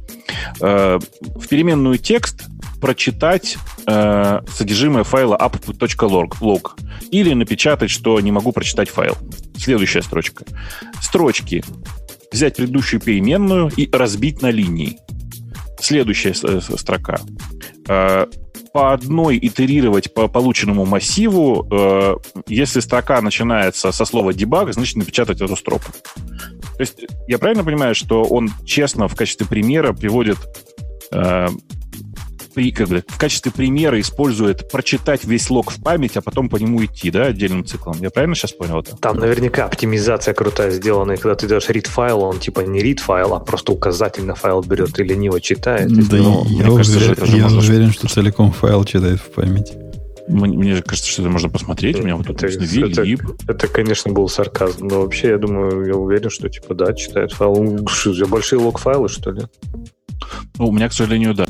Э, В переменную текст прочитать э, содержимое файла app.log log, или напечатать, что не могу прочитать файл. Следующая строчка. Строчки. Взять предыдущую переменную и разбить на линии. Следующая строка. По одной итерировать по полученному массиву. э, если строка начинается со слова debug, значит напечатать эту строку. То есть я правильно понимаю, что он честно в качестве примера приводит э, при- как бы, в качестве примера использует прочитать весь лог в память, а потом по нему идти, да, отдельным циклом. Я правильно сейчас понял это? Там наверняка оптимизация крутая сделана, и когда ты даешь read файл, он типа не read файл, а просто указатель на файл берет и лениво читает. Да, Ну, я, мне кажется, уверен, что это я можно- уверен, что целиком файл читает в память. Мне, мне кажется, что это можно посмотреть. У меня вот Это- написано это-. Это, конечно, был сарказм, но вообще, я думаю, я уверен, что типа да, читает файл. Большие лог-файлы, что ли? Ну, у меня, к сожалению, да.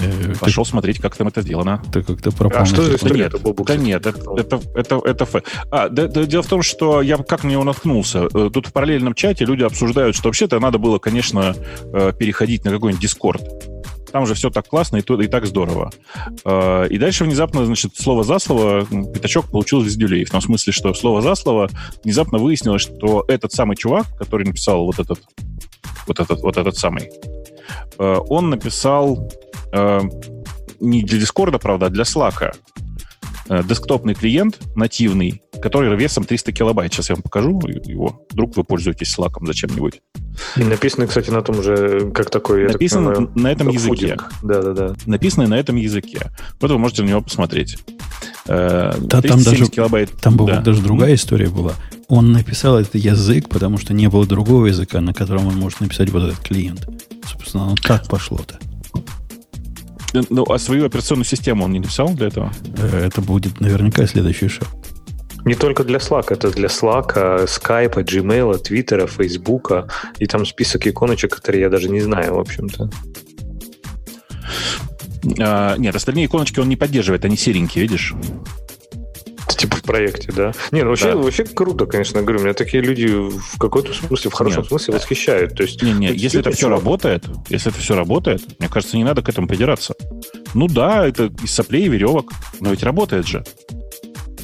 Э, Пошел смотреть, как там это сделано. Ты, ты как-то пропал. А что за на история? нет, это да нет, это, это, это, это фэ- А, да- да, дело в том, что я как на него наткнулся. Э, Тут в параллельном чате люди обсуждают, что вообще-то надо было, конечно, э, переходить на какой-нибудь Дискорд. Там же все так классно и, то, и так здорово. И дальше внезапно, значит, слово за слово пятачок получил вездюлей. В том смысле, что слово за слово внезапно выяснилось, что этот самый чувак, который написал вот этот, вот этот, вот этот самый, он написал э, не для Дискорда, правда, а для Slack. Э, Десктопный клиент нативный, который весом 300 килобайт. Сейчас я вам покажу его. Вдруг вы пользуетесь Slack зачем-нибудь. И написано, кстати, на том же, как такой... так Написано понимаю, на этом языке. Да-да-да. Написано на этом языке. Вот вы можете на него посмотреть. Э, Да, там 370 даже- килобайт. Там была Да. даже другая история была. Он написал этот язык, потому что не было другого языка, на котором он может написать вот этот клиент. Собственно, оно так пошло-то. Э, Ну, а свою операционную систему он не написал для этого? Э, Это будет наверняка следующий шаг. Не только для Slack, это для Slack, Skype, Gmail, Twitter, Facebook, и там список иконочек, которые я даже не знаю, в общем-то. А, нет, остальные иконочки он не поддерживает, они серенькие, видишь? Типа в проекте, да? Не, ну вообще, Да. вообще круто, конечно, говорю. Меня такие люди в какой-то смысле, в хорошем Нет. смысле восхищают. То есть, Не, не, если это все чувак, работает, если это все работает, мне кажется, не надо к этому придираться. Ну да, это из соплей и веревок, но ведь работает же.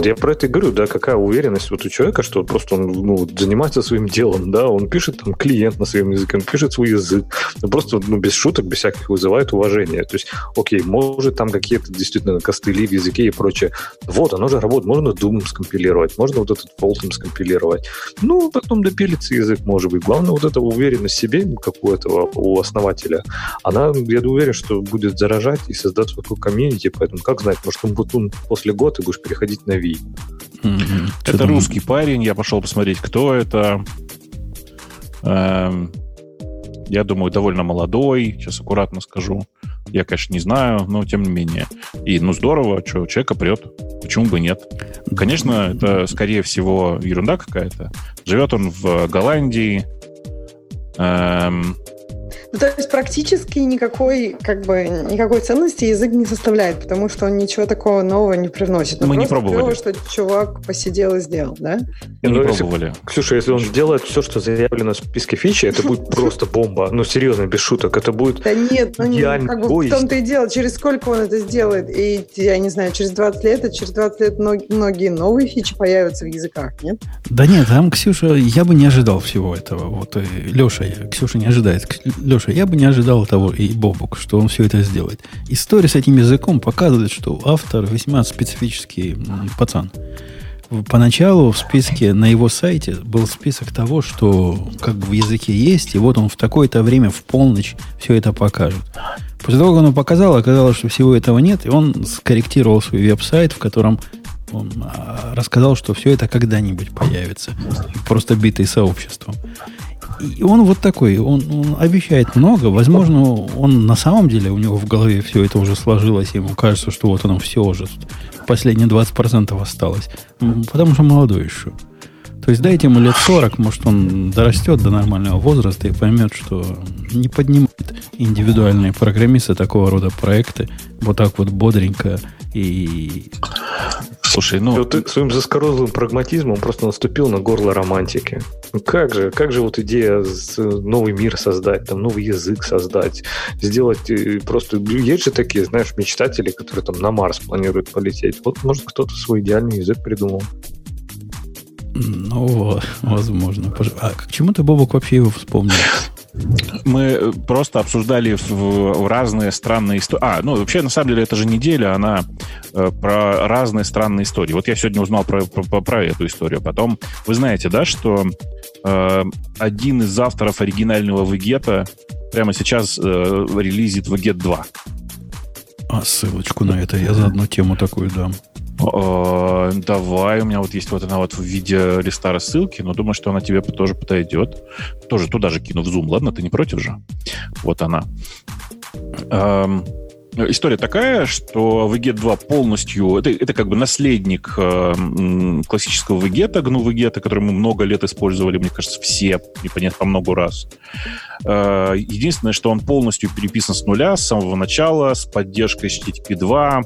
Я про это и говорю, да, какая уверенность вот у человека, что просто он ну, занимается своим делом, да, он пишет там клиент на своем языке, он пишет свой язык, ну, просто ну, без шуток, без всяких вызывает уважение. То есть, окей, может там какие-то действительно костыли в языке и прочее. Вот, оно же работает, можно Doom скомпилировать, можно вот этот Fulton скомпилировать. Ну, потом допилится язык, может быть. Главное, вот эта уверенность в себе, как у этого, у основателя, она, я уверен, что будет заражать и создать такой комьюнити, поэтому, как знать, может, он будет он после года и будешь переходить на Ви. Мгм. Что это там? русский парень, я пошел посмотреть, кто это. Эм, я думаю, довольно молодой, сейчас аккуратно скажу. Я, конечно, не знаю, но тем не менее. И, ну, здорово, что человека прет. Почему бы нет? Конечно, это, скорее всего, ерунда какая-то. Живет он в Голландии. Эм, Ну, то есть практически никакой, как бы, никакой ценности язык не составляет, потому что он ничего такого нового не привносит. Ну, Мы не пробовали. клево, что чувак посидел и сделал, да? мы Ну, не если- пробовали. Ксюша, если он сделает все, что заявлено в списке фичи, это будет просто бомба. Ну, серьезно, без шуток. Это будет... Да нет, ну как бы в том-то и дело, через сколько он это сделает. И, я не знаю, через 20 лет, а через 20 лет мног- многие новые фичи появятся в языках, нет? Да нет, там, Ксюша, я бы не ожидал всего этого. Вот Леша, Ксюша не ожидает. Леша, я бы не ожидал того, и Бобук, что он все это сделает. История с этим языком показывает, что автор весьма специфический пацан. Поначалу в списке на его сайте был список того, что как бы в языке есть, и вот он в такое-то время в полночь все это покажет. После того, как он показал, оказалось, что всего этого нет, и он скорректировал свой веб-сайт, в котором он а, рассказал, что все это когда-нибудь появится. Просто битый сообществом. И он вот такой, он, он обещает много. Возможно, он на самом деле, у него в голове все это уже сложилось, ему кажется, что вот оно все уже. Последние 20% осталось. Потому что молодой еще. То есть дайте ему лет 40, может, он дорастет до нормального возраста и поймет, что не поднимает индивидуальные программисты такого рода проекты вот так вот бодренько и... Слушай, ну... Вот ты своим заскорузлым прагматизмом просто наступил на горло романтики. Ну как же, как же вот идея с- новый мир создать, там новый язык создать, сделать э, просто... Есть же такие, знаешь, мечтатели, которые там на Марс планируют полететь. Вот, может, кто-то свой идеальный язык придумал. Ну, возможно. А к чему ты, Бобок, вообще его вспомнил? Мы просто обсуждали в, в разные странные истории. А, ну, вообще, на самом деле, эта же неделя, она э, про разные странные истории. Вот я сегодня узнал про, про, про- эту историю. Потом, вы знаете, да, что э, один из авторов оригинального Вегета прямо сейчас э, релизит Вегет 2. А ссылочку на это я за одну тему такую дам. Э, давай, у меня вот есть вот она вот в виде листа рассылки, но думаю, что она тебе тоже подойдет. Тоже туда же кину в Zoom, ладно? Ты не против же? Вот она. История такая, что VGET 2 полностью... Это, это как бы наследник э, классического VGET, GNU VGET, который мы много лет использовали, мне кажется, все, не понятно, по много раз. Э, Единственное, что он полностью переписан с нуля, с самого начала, с поддержкой HTTP 2,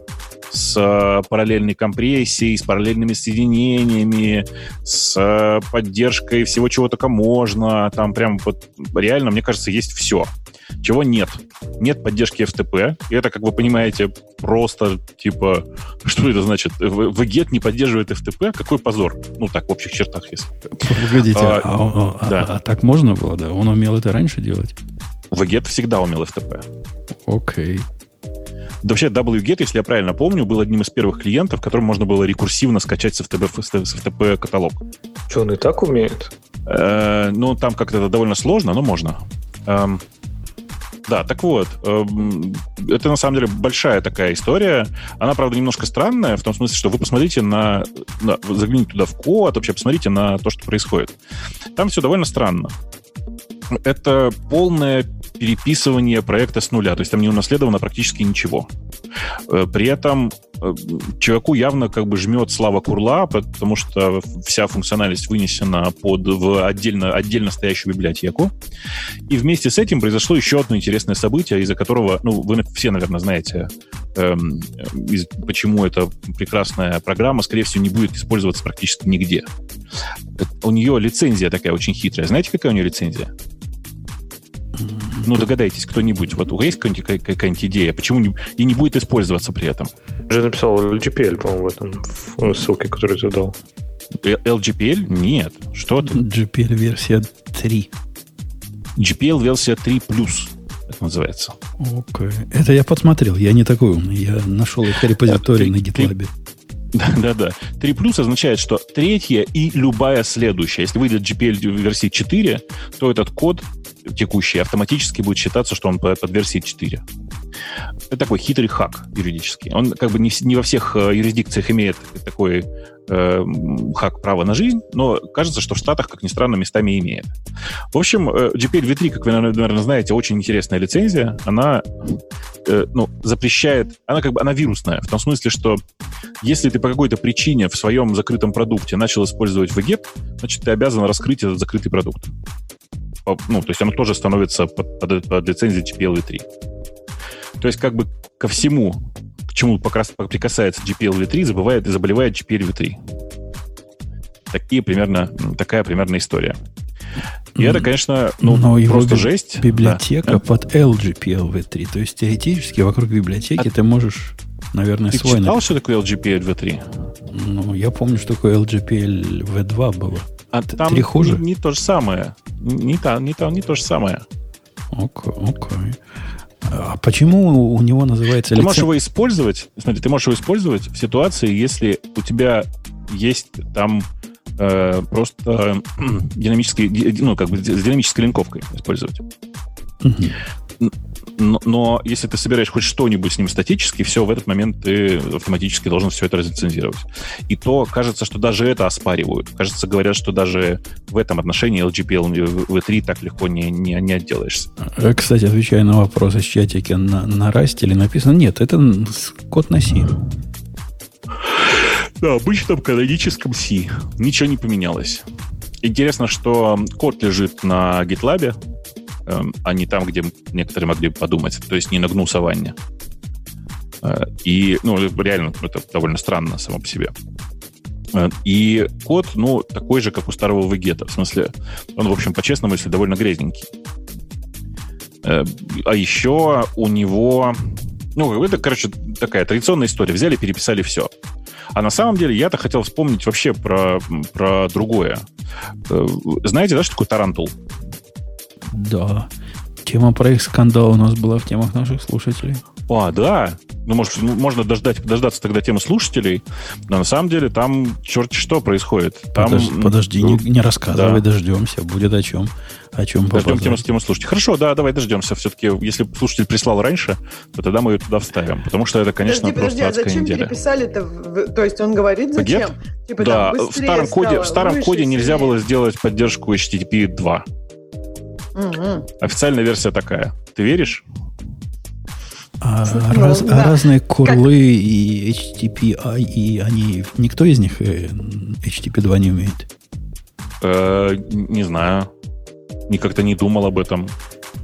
с э, параллельной компрессией, с параллельными соединениями, с э, поддержкой всего, чего только можно. Там прям вот реально, мне кажется, есть все. Чего нет? Нет поддержки FTP. И это, как вы понимаете, просто типа, что это значит? VGET не поддерживает FTP? Какой позор? Ну так, в общих чертах, если. Погодите, А, а, а- а- да. а так можно было, да? Он умел это раньше делать? VGET всегда умел FTP. Окей. Да вообще WGET, если я правильно помню, был одним из первых клиентов, которым можно было рекурсивно скачать с FTP, с FTP каталог. Что, он и так умеет? Э, ну, там как-то это довольно сложно, но можно. Эм, да, так вот, эм, это на самом деле большая такая история. Она, правда, немножко странная, в том смысле, что вы посмотрите на, на загляните туда в код, вообще посмотрите на то, что происходит. Там все довольно странно. Это полное переписывание проекта с нуля, то есть там не унаследовано практически ничего. Э, При этом чуваку явно как бы жмет слава курла, потому что вся функциональность вынесена под в отдельно, отдельно стоящую библиотеку. И вместе с этим произошло еще одно интересное событие, из-за которого, ну, вы все, наверное, знаете, эм, из- почему эта прекрасная программа, скорее всего, не будет использоваться практически нигде. У нее лицензия такая очень хитрая. Знаете, какая у нее лицензия? Ну, догадайтесь, кто-нибудь. Вот есть какая-нибудь, какая- какая-нибудь идея, почему не, и не будет использоваться при этом? Я же написал LGPL, по-моему, в этом в ссылке, которую ты дал. Э, LGPL? Нет. Что ты? GPL версия 3. GPL версия 3+. Это называется. Окей. Это я подсмотрел. Я не такой умный. Я нашел их репозиторий на GitLab. Да-да-да. 3 плюс означает, что третья и любая следующая. Если выйдет GPL версии 4, то этот код текущий автоматически будет считаться, что он под, версией 4. Это такой хитрый хак юридический. Он как бы не, не во всех э, юрисдикциях имеет такой э, хак права на жизнь, но кажется, что в Штатах, как ни странно, местами имеет. В общем, э, GPL v3, как вы, наверное, знаете, очень интересная лицензия. Она э, ну, запрещает... Она как бы она вирусная, в том смысле, что если ты по какой-то причине в своем закрытом продукте начал использовать VGET, значит, ты обязан раскрыть этот закрытый продукт. Ну, то есть оно тоже становится под, под- под лицензией GPL-V3. То есть как бы ко всему, к чему прикасается GPL-V3, забывает и заболевает GPL-V3. Такие примерно, такая примерно история. И это, конечно, ну, Но его просто би- жесть. Библиотека Да. под LGPL v3. То есть теоретически вокруг библиотеки А ты можешь, наверное, Ты свой... читал, написать. что такое LGPL-V3? Ну, я помню, что такое LGPL v2 было. А там три хуже? Не, не то же самое. Не, та, не, та, не то же самое. Окей, окей. А почему у него называется Ты можешь его использовать, смотри, ты можешь его использовать в ситуации, если у тебя есть там э, просто э, динамический, ди- ну, как бы с динамической линковкой использовать. Мгм. Но, но если ты собираешь хоть что-нибудь с ним статически, все, в этот момент ты автоматически должен все это разлицензировать. И то кажется, что даже это оспаривают. Кажется, говорят, что даже в этом отношении LGPL v3 так легко не, не, не отделаешься. Э, Кстати, отвечая на вопрос из чатика, на, на Rust написано, нет, это код на C. На обычном каноническом C. Ничего не поменялось. Интересно, что код лежит на GitLab. Эм, а не там, где некоторые могли бы подумать. То есть не на гну саванне. Э, И, ну, реально, это довольно странно само по себе. Э, И код, ну, такой же, как у старого wget а. В смысле, он, в общем, по-честному, если довольно грязненький. Э, А еще у него... Ну, это, короче, такая традиционная история. Взяли, переписали все. А на самом деле я-то хотел вспомнить вообще про, про другое. Знаете, да, что такое тарантул? Да. Тема про их скандал у нас была в темах наших слушателей. А, да. Ну, может, ну, можно дождать, дождаться тогда темы слушателей, но на самом деле там черт что происходит. Там, подожди, подожди, не, не рассказывай, да. дождемся. Будет о чем. О чем Дождем тему, тему слушателей. Хорошо, да, давай дождемся. Все-таки, если слушатель прислал раньше, то тогда мы ее туда вставим. Потому что это, конечно, подожди, просто подожди, а адская зачем неделя. переписали-то? То есть он говорит, зачем? Типа, да, там, в старом коде, в старом коде нельзя было сделать поддержку HTTP 2. Мгм. Официальная версия такая. Ты веришь? А, Ну, раз- да. разные курлы и HTTP, и они... Никто из них э, HTTP 2 не умеет. Э, не знаю. Ни как-то не думал об этом.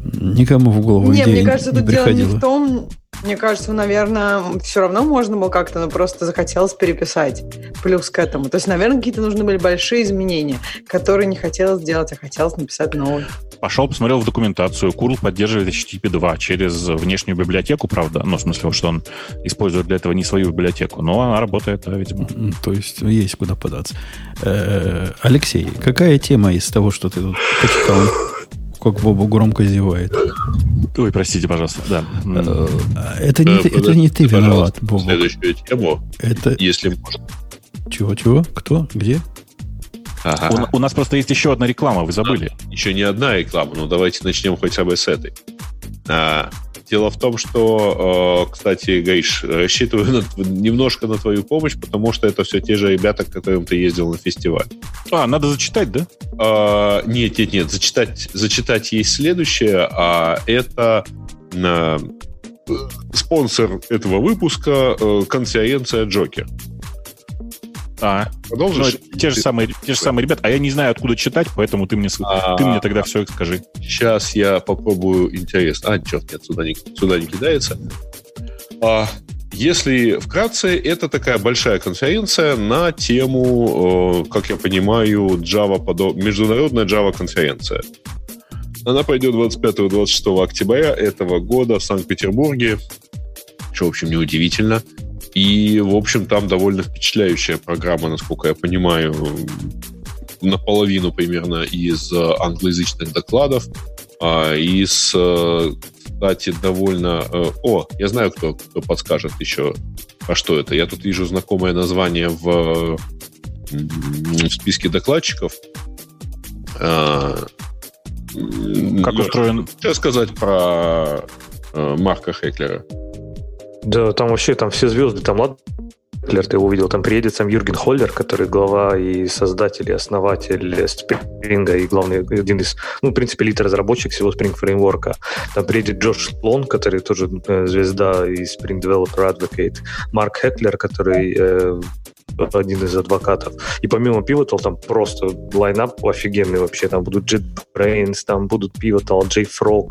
Никому в голову Не, идея мне кажется, не тут дело не в том... Мне кажется, наверное, все равно можно было как-то, но просто захотелось переписать. Плюс к этому. То есть, наверное, какие-то нужны были большие изменения, которые не хотелось делать, а хотелось написать новый. Пошел, посмотрел в документацию. Curl поддерживает HTTP 2 через внешнюю библиотеку, правда. Ну, в смысле, что он использует для этого не свою библиотеку. Но она работает, да, видимо. То есть есть куда податься. Э, Алексей, какая тема из того, что ты тут почитал? Как Бобу громко зевает. Ой, простите, пожалуйста. Да. Э, Это не, Э, ты, это не ты виноват, Бобу. Следующую тему, Это если можно. чего-чего? Кто? Где? Ага. У, у нас просто есть еще одна реклама, вы забыли. Еще не одна реклама, но давайте начнем хотя бы с этой. А, дело в том, что, кстати, Гриш, рассчитываю на- немножко на твою помощь, потому что это все те же ребята, к которым ты ездил на фестиваль. А, надо зачитать, да? А, нет, нет, нет, зачитать, зачитать есть следующее, а это а, э, спонсор этого выпуска э, конференция Джокер. А, ну, Продолжишь? те же самые, те же самые ребята. А я не знаю, откуда читать, поэтому ты мне, А, ты мне тогда все скажи. Сейчас я попробую интересно. А, черт, нет, сюда не, сюда не кидается. А, если вкратце, это такая большая конференция на тему, э, как я понимаю, Java подо- международная Java конференция. Она пойдет 25-26 октября этого года в Санкт-Петербурге, что, в общем, неудивительно. И, в общем, там довольно впечатляющая программа, насколько я понимаю, наполовину примерно из э, англоязычных докладов, а, из, э, кстати, довольно... э, О, я знаю, кто, кто подскажет еще, а что это. Я тут вижу знакомое название в, в списке докладчиков. А, Как ну, устроен... Что сказать про Марка Хеклера? Да, там вообще там все звезды, там ладно, ты его увидел, там приедет сам Юрген Холлер, который глава и создатель, и основатель Спринга, и главный, один из, ну, в принципе, лид-разработчик всего Spring фреймворка. Там приедет Джош Лон, который тоже э, звезда и Spring Developer Advocate, Марк Хеклер, который э, один из адвокатов. И помимо Pivotal там просто лайнап офигенный вообще. Там будут JetBrains, там будут Pivotal, JFrog.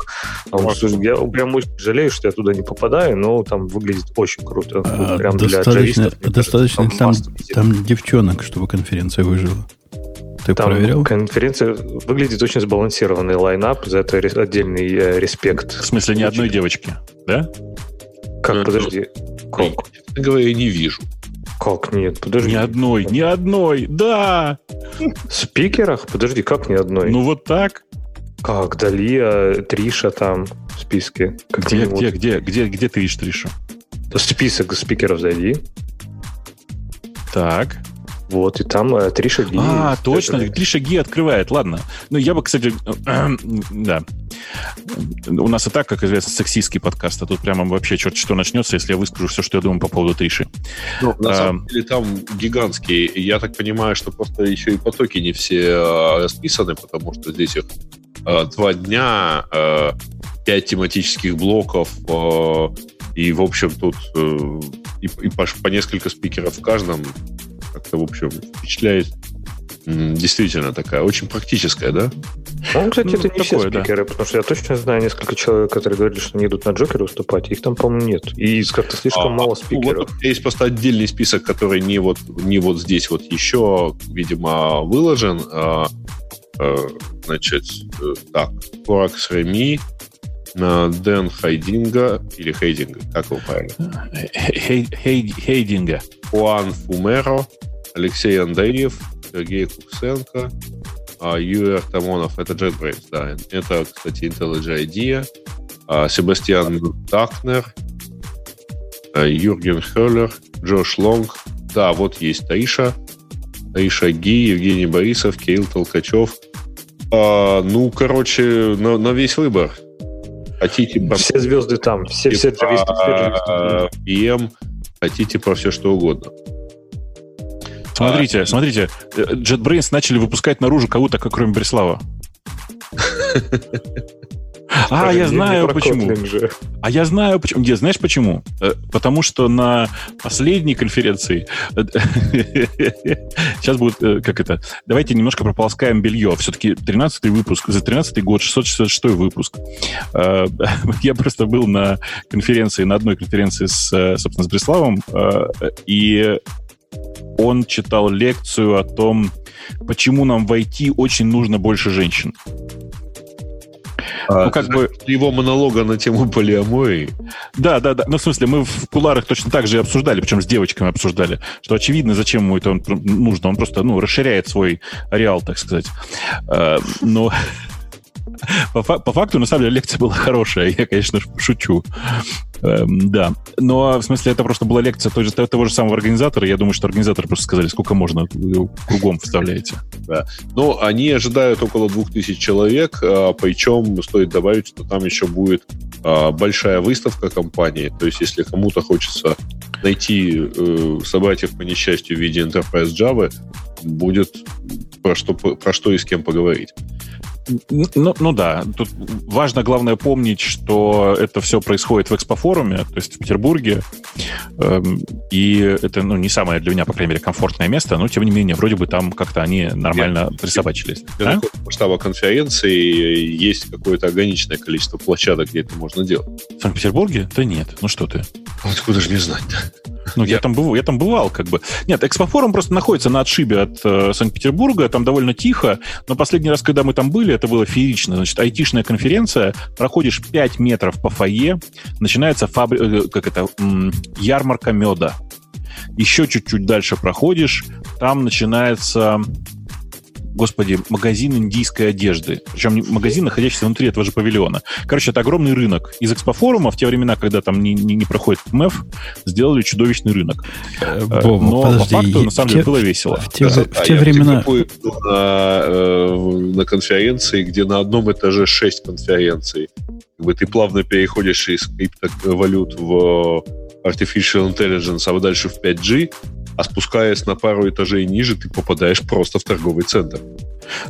Там, слушай, я прям очень жалею, что я туда не попадаю, но там выглядит очень круто. А, прям для достаточно джавистов, мне достаточно кажется, там, visit. там девчонок, чтобы конференция выжила. Ты Там проверял? конференция выглядит очень сбалансированный лайнап, за это отдельный э, респект. В смысле, ни одной девочки, да? Как, подожди, как? Честно говоря, не вижу. Как нет? Подожди. Ни одной, ни одной, да! В спикерах? Подожди, как ни одной? Ну вот так. Как? Далия, Триша там в списке. Где, где, где, где, где ты видишь Тришу? В список спикеров зайди. Так. Вот, и там э, Триша Ли. А, точно, Даже- три шаги открывает, ладно. Ну, я бы, кстати, да. У нас и так, как известно, сексистский подкаст, а тут прямо вообще черт что начнется, если я выскажу все, что я думаю по поводу Триши. Ну, на А. самом деле там гигантские. Я так понимаю, что просто еще и потоки не все э, расписаны, потому что здесь их э, два дня, э, пять тематических блоков, э, и, в общем, тут э, и, и по, по несколько спикеров в каждом как-то, в общем, впечатляет. действительно такая, очень практическая, да? Ну, кстати, Ну, это не все такое, да. спикеры, потому что я точно знаю несколько человек, которые говорили, что они идут на Джокера выступать. Их там, по-моему, нет. И как-то слишком А, мало ну, спикеров. вот есть просто отдельный список, который не вот, не вот здесь вот еще, видимо, выложен. А, э, значит, э, так, Коракс Реми, э, Дэн Хайдинга, или Хейдинга, как его правильно? Хей- Хей- Хейдинга. Хуан Фумеро, Алексей Андреев, Сергей Куксенко, а, Юрий Артамонов, это JetBrains, да. Это, кстати, IntelliJ IDEA, а, Себастьян Такнер, а, Юрген Хеллер, Джош Лонг. Да, вот есть Таиша, Таиша Ги, Евгений Борисов, Кирилл Толкачев. А, ну, короче, на, на весь выбор. Хотите про Все звезды там, все, все про, спектр. а, PM, хотите про все что угодно. Смотрите, смотрите, э, JetBrains начали выпускать наружу кого-то, как кроме Бреслава. А, я знаю почему. А я знаю почему. Где, знаешь почему? Э, Потому что на последней конференции... Сейчас будет, э, как это... Давайте немножко прополоскаем белье. Все-таки 13-й выпуск, за 13-й год, 666 выпуск. Э, Я просто был на конференции, на одной конференции с, э, собственно, с Бреславом, э, и он читал лекцию о том, почему нам в IT очень нужно больше женщин. Ну, как бы, Его монолога на тему полиамории. да, да, да. Ну, в смысле, мы в куларах точно так же и обсуждали, причем с девочками обсуждали, что очевидно, зачем ему это нужно. Он просто, ну, расширяет свой ареал, так сказать. Э, Но по, по факту, на самом деле, лекция была хорошая. Я, конечно, шучу. Эм, Да. Но, в смысле, это просто была лекция той же, того же самого организатора. Я думаю, что организаторы просто сказали, сколько можно, вы кругом вставляете. Но они ожидают около 2000 человек, а, причем стоит добавить, что там еще будет а, большая выставка компании. То есть, если кому-то хочется найти э, собратьев по несчастью в виде Enterprise Java, будет про что, про что и с кем поговорить. Ну, ну да, тут важно, главное, помнить, что это все происходит в экспофоруме, то есть в Петербурге, Эм, и это, ну, не самое для меня, по крайней мере, комфортное место, но, тем не менее, вроде бы там как-то они нормально присобачились. Для А? масштаба конференции есть какое-то ограниченное количество площадок, где это можно делать. В Санкт-Петербурге? Да нет, ну что ты. Откуда же не знать Ну, я, там бывал, я там бывал, как бы. Нет, экспофорум просто находится на отшибе от э, Санкт-Петербурга, там довольно тихо, но последний раз, когда мы там были, это было феерично. Значит, айтишная конференция, проходишь 5 метров по фойе, начинается фабри... э, как это, ярмарка меда. Еще чуть-чуть дальше проходишь, там начинается господи, магазин индийской одежды. Причем не- магазин, находящийся внутри этого же павильона. Короче, это огромный рынок. Из экспофорума в те времена, когда там не, не, не проходит МЭФ, сделали чудовищный рынок. Э, Вова, Но подожди, по факту, на самом деле, те- было весело. В те, Красота. в те Я времена... Был на, э, на конференции, где на одном этаже 6 конференций. Как бы ты плавно переходишь из криптовалют в Artificial Intelligence, а дальше в 5G, а спускаясь на пару этажей ниже, ты попадаешь просто в торговый центр.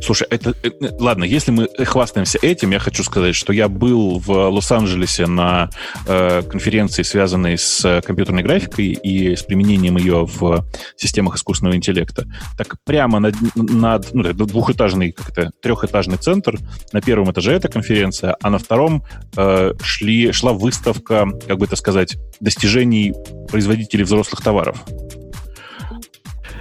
Слушай, это, э, ладно, если мы хвастаемся этим, я хочу сказать, что я был в Лос-Анджелесе на э, конференции, связанной с э, компьютерной графикой и с применением ее в системах искусственного интеллекта. Так прямо над, над ну, это двухэтажный, как это, трехэтажный центр. На первом этаже эта конференция, а на втором э, шли, шла выставка, как бы это сказать, достижений производителей взрослых товаров.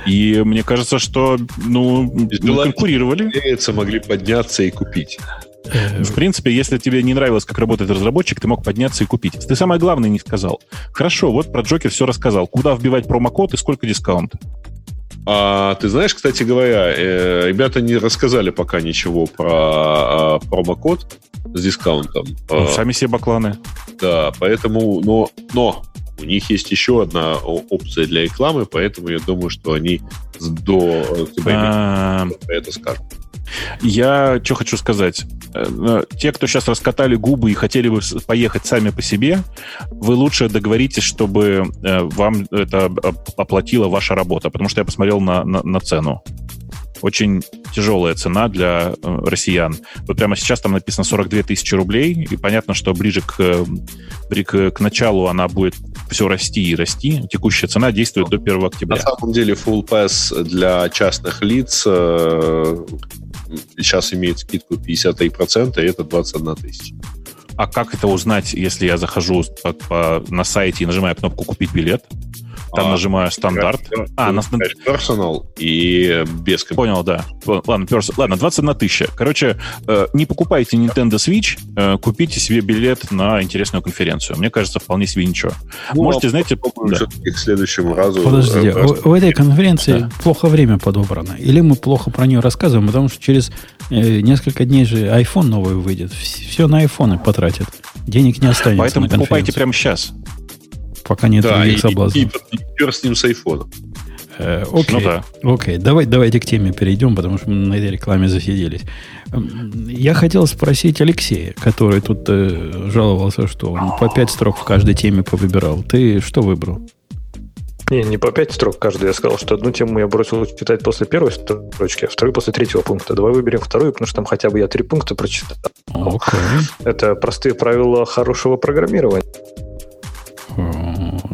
И мне кажется, что ну, мы конкурировали. Могли подняться и купить. э, В принципе, если тебе не нравилось, как работает разработчик, ты мог подняться и купить. Ты самое главное не сказал. Хорошо, вот про Джокер все рассказал. Куда вбивать промокод и сколько дискаунт? А ты знаешь, кстати говоря, э, ребята не рассказали пока ничего про а, промокод с дискаунтом. Ну, сами себе бакланы. Да, поэтому, но, но у них есть еще одна опция для рекламы, поэтому я думаю, что они до э, тебя А, про это скажут. Я что хочу сказать. Э, э, Те, кто сейчас раскатали губы и хотели бы поехать сами по себе, вы лучше договоритесь, чтобы э, вам это оп- оплатила ваша работа, потому что я посмотрел на, на, на цену. Очень тяжелая цена для э, россиян. Вот прямо сейчас там написано 42 тысячи рублей, и понятно, что ближе к, э, к, к началу она будет все расти и расти. Текущая цена действует до 1 октября. На самом деле Full Pass для частных лиц э, сейчас имеет скидку 53%, и это 21 тысяча. А как это узнать, если я захожу по, по, на сайте и нажимаю кнопку «Купить билет»? Там а, нажимаю стандарт. А, на Personal и без Понял, да. Ладно, перс... Ладно, 21 тысяча. Короче, э, не покупайте Nintendo Switch, э, купите себе билет на интересную конференцию. Мне кажется, вполне себе ничего. Ну, Можете, а знаете... Да. К следующему разу... Подождите, э, у, у этой конференции да. плохо время подобрано. Или мы плохо про нее рассказываем, потому что через э, несколько дней же iPhone новый выйдет. Все на iPhone потратят. Денег не останется Поэтому покупайте прямо сейчас пока нет да, других соблазнов. И, и, и с ним с айфона. Э, окей, ну, да. окей. Давай, давайте к теме перейдем, потому что мы на этой рекламе засиделись. Я хотел спросить Алексея, который тут э, жаловался, что он по пять строк в каждой теме повыбирал. Ты что выбрал? Не, не по пять строк каждый. Я сказал, что одну тему я бросил читать после первой строчки, а вторую после третьего пункта. Давай выберем вторую, потому что там хотя бы я три пункта прочитал. Okay. Это простые правила хорошего программирования.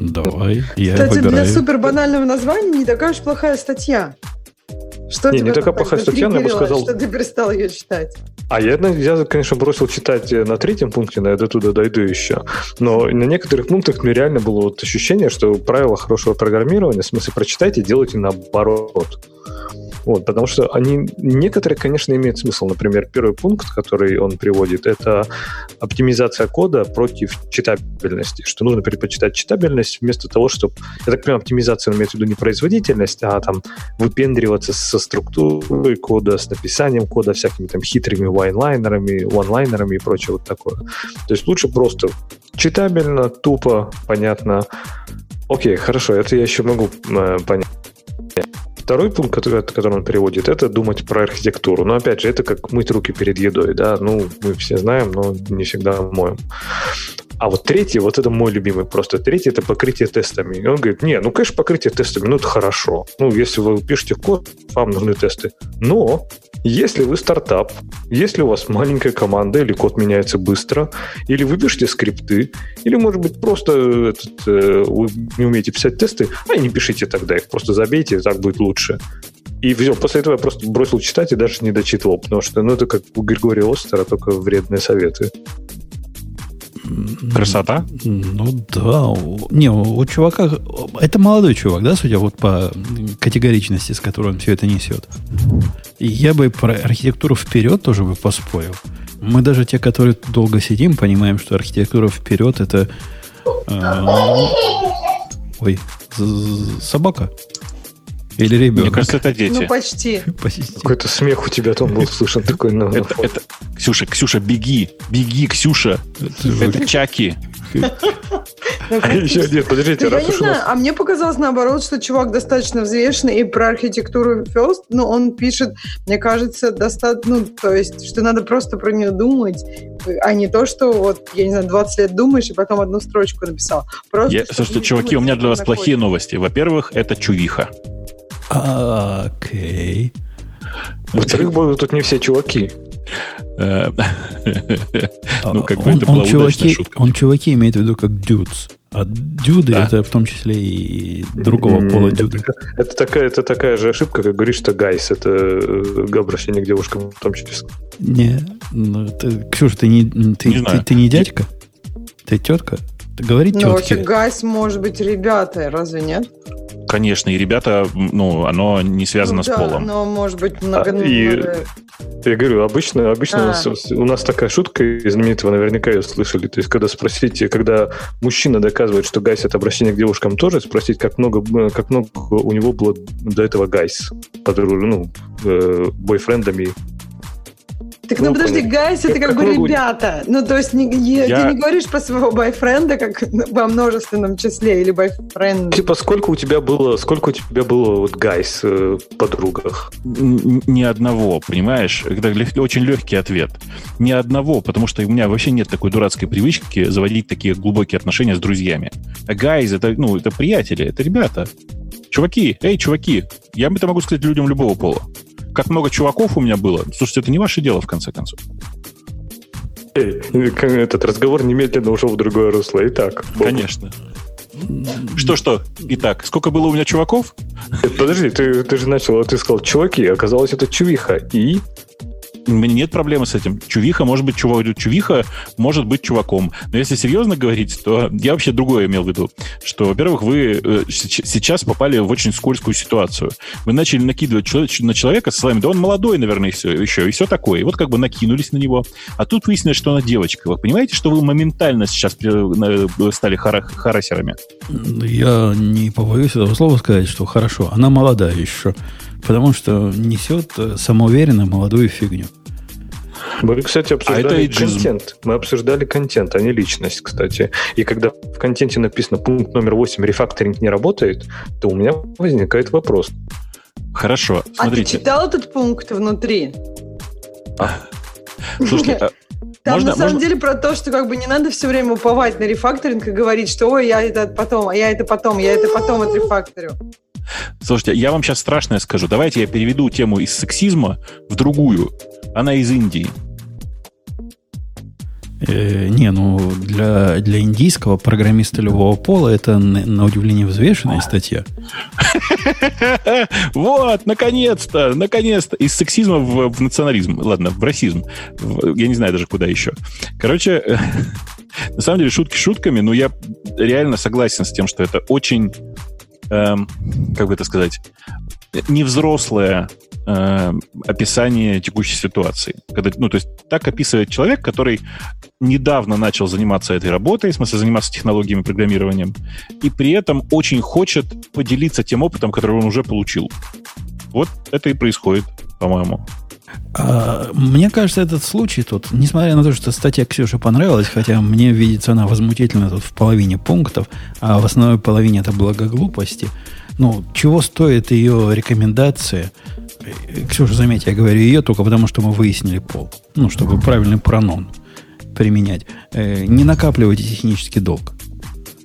Давай, я Кстати, выбираю. для супер банального названия не такая уж плохая статья. Что не, не такая плохая статья, но я бы сказал... Что ты перестал ее читать? А я, я, конечно, бросил читать на третьем пункте, но я до туда дойду еще. Но на некоторых пунктах мне реально было вот ощущение, что правила хорошего программирования, в смысле, прочитайте и делайте наоборот. Вот, потому что они некоторые, конечно, имеют смысл. Например, первый пункт, который он приводит, это оптимизация кода против читабельности, что нужно предпочитать читабельность вместо того, чтобы... Я так понимаю, оптимизация имеет в виду не производительность, а там выпендриваться со структурой кода, с написанием кода, всякими там хитрыми вайнлайнерами, онлайнерами и прочее вот такое. То есть лучше просто читабельно, тупо, понятно. Окей, хорошо, это я еще могу э, понять. Второй пункт, который, который он переводит, это думать про архитектуру. Но опять же, это как мыть руки перед едой, да. Ну, мы все знаем, но не всегда моем. А вот третий, вот это мой любимый просто. Третий это покрытие тестами. И он говорит, не, ну, конечно, покрытие тестами, ну, это хорошо. Ну, если вы пишете код, вам нужны тесты. Но если вы стартап, если у вас маленькая команда или код меняется быстро, или вы пишете скрипты, или, может быть, просто этот, э, вы не умеете писать тесты, а не пишите тогда их, просто забейте, так будет лучше. И все, после этого я просто бросил читать и даже не дочитывал, потому что ну, это как у Григория Остера, только вредные советы. Красота? Ну да. Не, у чувака... Это молодой чувак, да, судя вот по категоричности, с которой он все это несет. И я бы про архитектуру вперед тоже бы поспорил. Мы даже те, которые долго сидим, понимаем, что архитектура вперед это... Э, ой, собака. Или ребенок. Мне кажется, это дети. Ну, почти. почти. Какой-то смех у тебя там был слышен такой. На, это, на это, Ксюша, Ксюша, беги, беги, Ксюша. Это Чаки. Еще нет, подождите. Я не знаю, а мне показалось наоборот, что чувак достаточно взвешенный и про архитектуру First, но он пишет, мне кажется, достаточно, ну, то есть, что надо просто про нее думать, а не то, что вот, я не знаю, 20 лет думаешь и потом одну строчку написал. Просто, Слушайте, чуваки, у меня для вас плохие новости. Во-первых, это чувиха. Окей. Во-вторых, будут тут не все чуваки. Э, ну, как бы это была удачная шутка. Он чуваки имеет в виду как дюдс. А дюды да. это в том числе и другого пола дюды. Это такая, это такая же ошибка, как говоришь, что guys. Это э, обращение к девушкам в том числе. Не, ну, ты, Ксюша, ты не, ты, не ты, ты не дядька? Ты тетка? Ты говори тетке. Ну, вообще guys может быть ребята, разве нет? Конечно, и ребята, ну, оно не связано ну, с да, полом. но может быть много... А, и, много... Я говорю, обычно, обычно а. у, нас, у нас такая шутка знаменитого, наверняка ее слышали. То есть, когда спросите, когда мужчина доказывает, что guys это обращение к девушкам тоже, спросить, как много, как много у него было до этого guys, ну, э, бойфрендами так, ну, ну подожди, guys это как, как бы ребята. Ну, то есть не, я... ты не говоришь про своего бойфренда как во множественном числе или бойфренд. Типа, сколько у тебя было, сколько у тебя было вот guys э, подругах? Ни одного, понимаешь? Это очень легкий ответ. Ни одного, потому что у меня вообще нет такой дурацкой привычки заводить такие глубокие отношения с друзьями. А гайз это, ну, это приятели, это ребята. Чуваки, эй, чуваки, я это могу сказать людям любого пола. Как много чуваков у меня было. Слушайте, это не ваше дело, в конце концов. Эй, этот разговор немедленно ушел в другое русло. Итак, Боб. Конечно. Что-что? Итак, сколько было у меня чуваков? Э, Подожди, ты, ты же начал, ты сказал чуваки, оказалось это чувиха. И нет проблемы с этим. Чувиха может быть чувак, чувиха может быть чуваком. Но если серьезно говорить, то я вообще другое имел в виду. Что, во-первых, вы э, сейчас попали в очень скользкую ситуацию. Вы начали накидывать на человека со словами, да он молодой, наверное, все, еще, и все такое. И вот как бы накинулись на него. А тут выяснилось, что она девочка. Вы понимаете, что вы моментально сейчас при- на- стали хара- харасерами? Я не побоюсь этого слова сказать, что хорошо, она молодая еще. Потому что несет э, самоуверенно молодую фигню. мы, кстати, обсуждали это эйджизм. контент. Мы обсуждали контент, а не личность, кстати. И когда в контенте написано пункт номер 8 рефакторинг не работает, то у меня возникает вопрос. Хорошо, А ты смотрите. читал этот пункт внутри? Слушайте, а Там Можно- на самом можно- деле про то, что как бы не надо все время уповать на рефакторинг и говорить, что ой, я это потом, а я это потом, я это потом отрефакторю. Слушайте, я вам сейчас страшное скажу. Давайте я переведу тему из сексизма в другую. Она из Индии. Э, не, ну для, для индийского программиста любого пола это на, на удивление взвешенная статья. Вот, наконец-то, наконец-то. Из сексизма в, в национализм. Ладно, в расизм. В- я не знаю даже, куда еще. Короче, на самом деле, шутки шутками, но я реально согласен с тем, что это очень, эм, как бы это сказать, невзрослое э, описание текущей ситуации. Когда, ну, то есть так описывает человек, который недавно начал заниматься этой работой, в смысле заниматься технологиями программированием, и при этом очень хочет поделиться тем опытом, который он уже получил. Вот это и происходит, по-моему. А, мне кажется, этот случай тут, несмотря на то, что статья Ксюше понравилась, хотя мне видится она возмутительно тут в половине пунктов, а в основной половине это благоглупости, ну, чего стоит ее рекомендация? Э, Ксюша, заметь, я говорю ее только потому, что мы выяснили пол. Ну, чтобы правильный пронон применять. Э, Не накапливайте технический долг.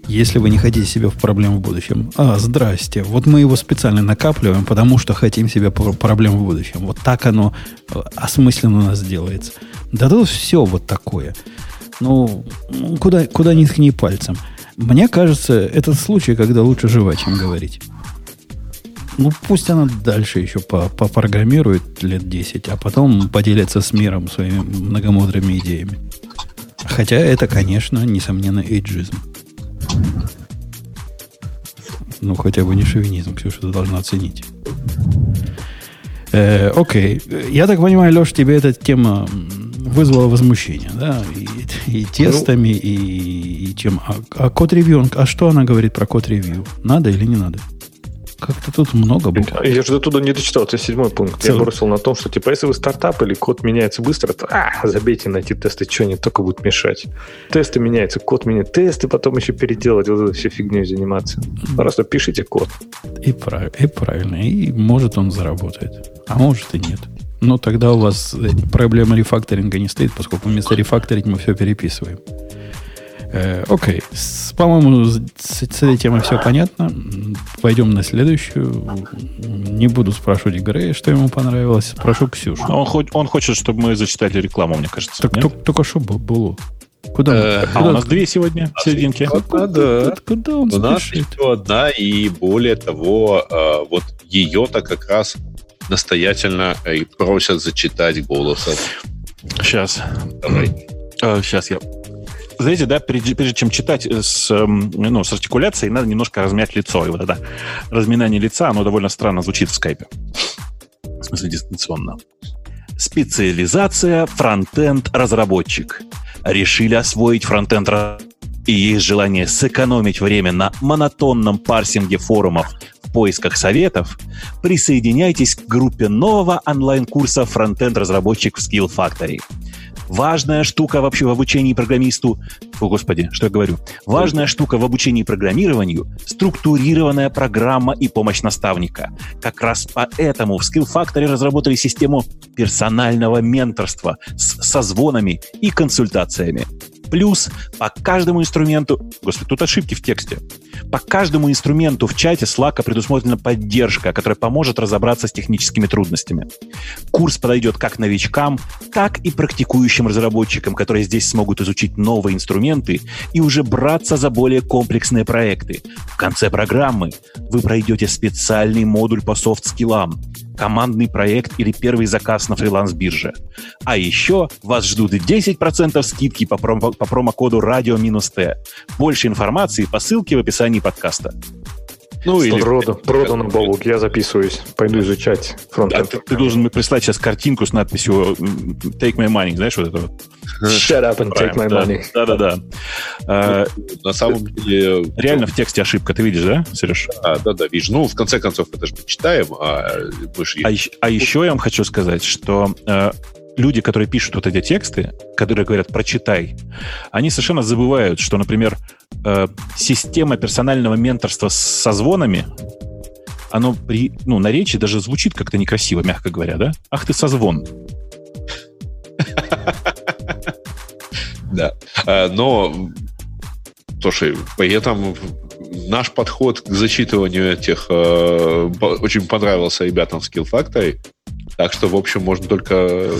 Если вы не хотите себя в проблему в будущем. А, здрасте. Вот мы его специально накапливаем, потому что хотим себе пр- проблем в будущем. Вот так оно э, осмысленно у нас делается. Да тут все вот такое. Ну, куда, куда ни ткни пальцем. Мне кажется, этот случай, когда лучше жевать, чем говорить. Ну, пусть она дальше еще по- попрограммирует лет 10, а потом поделится с миром своими многомудрыми идеями. Хотя это, конечно, несомненно, эйджизм. Ну, хотя бы не шовинизм, Ксюша, ты должна оценить. Э, окей. Я так понимаю, Леш, тебе эта тема вызвала возмущение, да? И, и тестами, и, и чем. А, а код-ревью, он- а что она говорит про код-ревью? Надо или не надо? Как-то тут много букв. Я же туда не дочитал, это седьмой пункт. Я Целый. бросил на том, что типа если вы стартап или код меняется быстро, то а, забейте на эти тесты, что они только будут мешать. Тесты меняются, код меняет, тесты потом еще переделать, вот этой всей фигней заниматься. Просто пишите код. И, прав- и правильно. И может он заработает. А может и нет. Но тогда у вас э, проблема рефакторинга не стоит, поскольку вместо рефакторить мы все переписываем. Э, окей. С- по-моему, с, с этой темой все понятно. Пойдем на следующую. Не буду спрашивать Грея, что ему понравилось. Спрошу Ксюшу. Он, хоть, он хочет, чтобы мы зачитали рекламу, мне кажется. Так только, только что было. Куда, Э, А куда- у нас две сегодня в серединке. куда- да. куда- куда он У нас спешит? еще одна, и более того, э, вот ее-то как раз настоятельно э, и просят зачитать голосом. Сейчас. Давай. сейчас я... Знаете, да, прежде, прежде чем читать э, с, эм, ну, с артикуляцией, надо немножко размять лицо. И вот это разминание лица, оно довольно странно звучит в скайпе. В смысле, дистанционно. Специализация фронтенд-разработчик. Решили освоить фронтенд и есть желание сэкономить время на монотонном парсинге форумов поисках советов, присоединяйтесь к группе нового онлайн-курса «Фронтенд-разработчик в Skill Factory». Важная штука вообще в обучении программисту... О, господи, что я говорю? Важная штука в обучении программированию – структурированная программа и помощь наставника. Как раз поэтому в Skill Factory разработали систему персонального менторства с созвонами и консультациями. Плюс по каждому инструменту... Господи, тут ошибки в тексте. По каждому инструменту в чате Slack предусмотрена поддержка, которая поможет разобраться с техническими трудностями. Курс подойдет как новичкам, так и практикующим разработчикам, которые здесь смогут изучить новые инструменты и уже браться за более комплексные проекты. В конце программы вы пройдете специальный модуль по софт-скиллам, командный проект или первый заказ на фриланс-бирже. А еще вас ждут 10% скидки по, промо- по промокоду радио-т. Больше информации по ссылке в описании подкаста. Ну, или... Рода, продано, Бобук, я записываюсь. Пойду изучать фронтенд. Да, ты, ты должен мне прислать сейчас картинку с надписью «Take my money», знаешь, вот это вот? Shut up and take my money. Да-да-да. А, На самом деле... Реально в тексте ошибка, ты видишь, да, Сереж? А, да-да, вижу. Ну, в конце концов, это же мы читаем, а мы же... А, а еще я вам хочу сказать, что э, люди, которые пишут вот эти тексты, которые говорят «прочитай», они совершенно забывают, что, например, э, система персонального менторства с созвонами, оно при, ну, на речи даже звучит как-то некрасиво, мягко говоря, да? Ах ты созвон. Да. А, но, слушай, при этом наш подход к зачитыванию этих э, очень понравился ребятам в Skill Factory. Так что, в общем, можно только...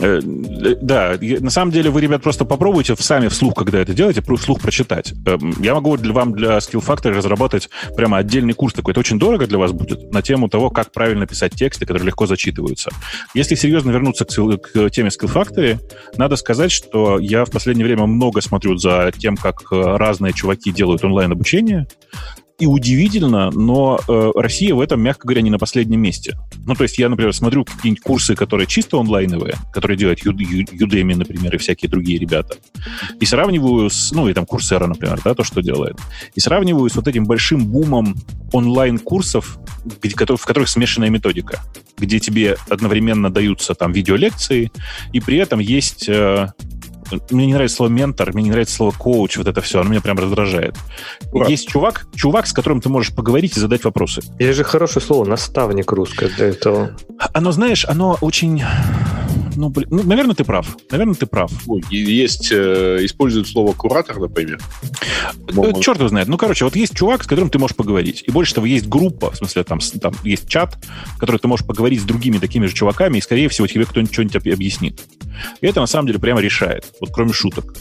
Э, да, на самом деле вы, ребят, просто попробуйте сами вслух, когда это делаете, вслух прочитать. Эм, я могу для вам для Skill Factory разработать прямо отдельный курс такой. Это очень дорого для вас будет на тему того, как правильно писать тексты, которые легко зачитываются. Если серьезно вернуться к, к теме Skill Factory, надо сказать, что я в последнее время много смотрю за тем, как э, разные чуваки делают онлайн-обучение. И удивительно, но э, Россия в этом, мягко говоря, не на последнем месте. Ну, то есть я, например, смотрю какие-нибудь курсы, которые чисто онлайновые, которые делают Udemy, например, и всякие другие ребята, и сравниваю с, ну, и там Курсера, например, да, то, что делает, и сравниваю с вот этим большим бумом онлайн-курсов, в которых смешанная методика, где тебе одновременно даются там видеолекции, и при этом есть э, мне не нравится слово ментор, мне не нравится слово коуч, вот это все, оно меня прям раздражает. Ура. Есть чувак, чувак, с которым ты можешь поговорить и задать вопросы. Есть же хорошее слово наставник русское для этого. Оно, знаешь, оно очень ну, блин, ну, наверное, ты прав. Наверное, ты прав. Есть, э, используют слово куратор, например. Ну, черт его знает. Ну, короче, вот есть чувак, с которым ты можешь поговорить. И больше того, есть группа, в смысле, там, там есть чат, в котором ты можешь поговорить с другими такими же чуваками, и, скорее всего, тебе кто-нибудь что-нибудь объяснит. И это, на самом деле, прямо решает. Вот кроме шуток.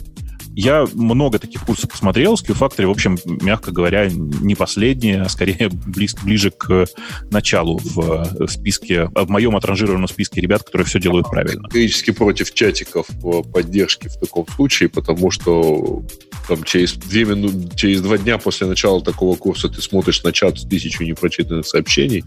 Я много таких курсов посмотрел. Skill Factory, в общем, мягко говоря, не последние, а скорее близ, ближе к началу в списке, в моем отранжированном списке ребят, которые все делают правильно. Категорически против чатиков поддержки в таком случае, потому что там, через, две минуты, через два дня после начала такого курса ты смотришь на чат с тысячу непрочитанных сообщений,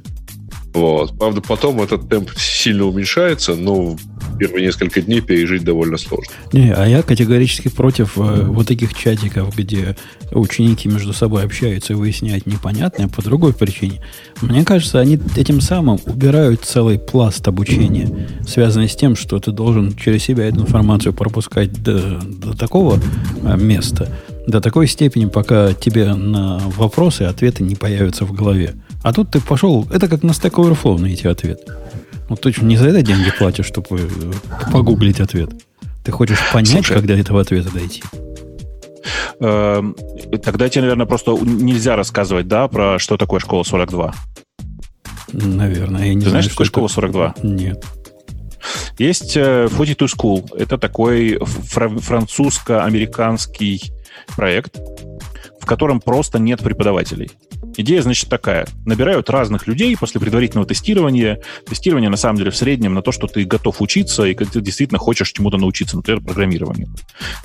вот. Правда, потом этот темп сильно уменьшается, но первые несколько дней пережить довольно сложно. Не, а я категорически против э, вот таких чатиков, где ученики между собой общаются и выясняют непонятное по другой причине. Мне кажется, они этим самым убирают целый пласт обучения, связанный с тем, что ты должен через себя эту информацию пропускать до, до такого э, места, до такой степени, пока тебе на вопросы ответы не появятся в голове. А тут ты пошел, это как на Stack Overflow найти ответ. Вот точно не за это деньги платишь, чтобы э, погуглить ответ. Ты хочешь понять, Слушай, когда этого ответа дойти. Эм, тогда тебе, наверное, просто нельзя рассказывать, да, про что такое школа 42. Наверное, я не Ты знаю, знаешь, что такое школа 42? Нет. Есть 42 э, School. Это такой французско-американский проект, котором просто нет преподавателей. Идея, значит, такая. Набирают разных людей после предварительного тестирования. Тестирование, на самом деле, в среднем на то, что ты готов учиться и ты действительно хочешь чему-то научиться, например, программированию.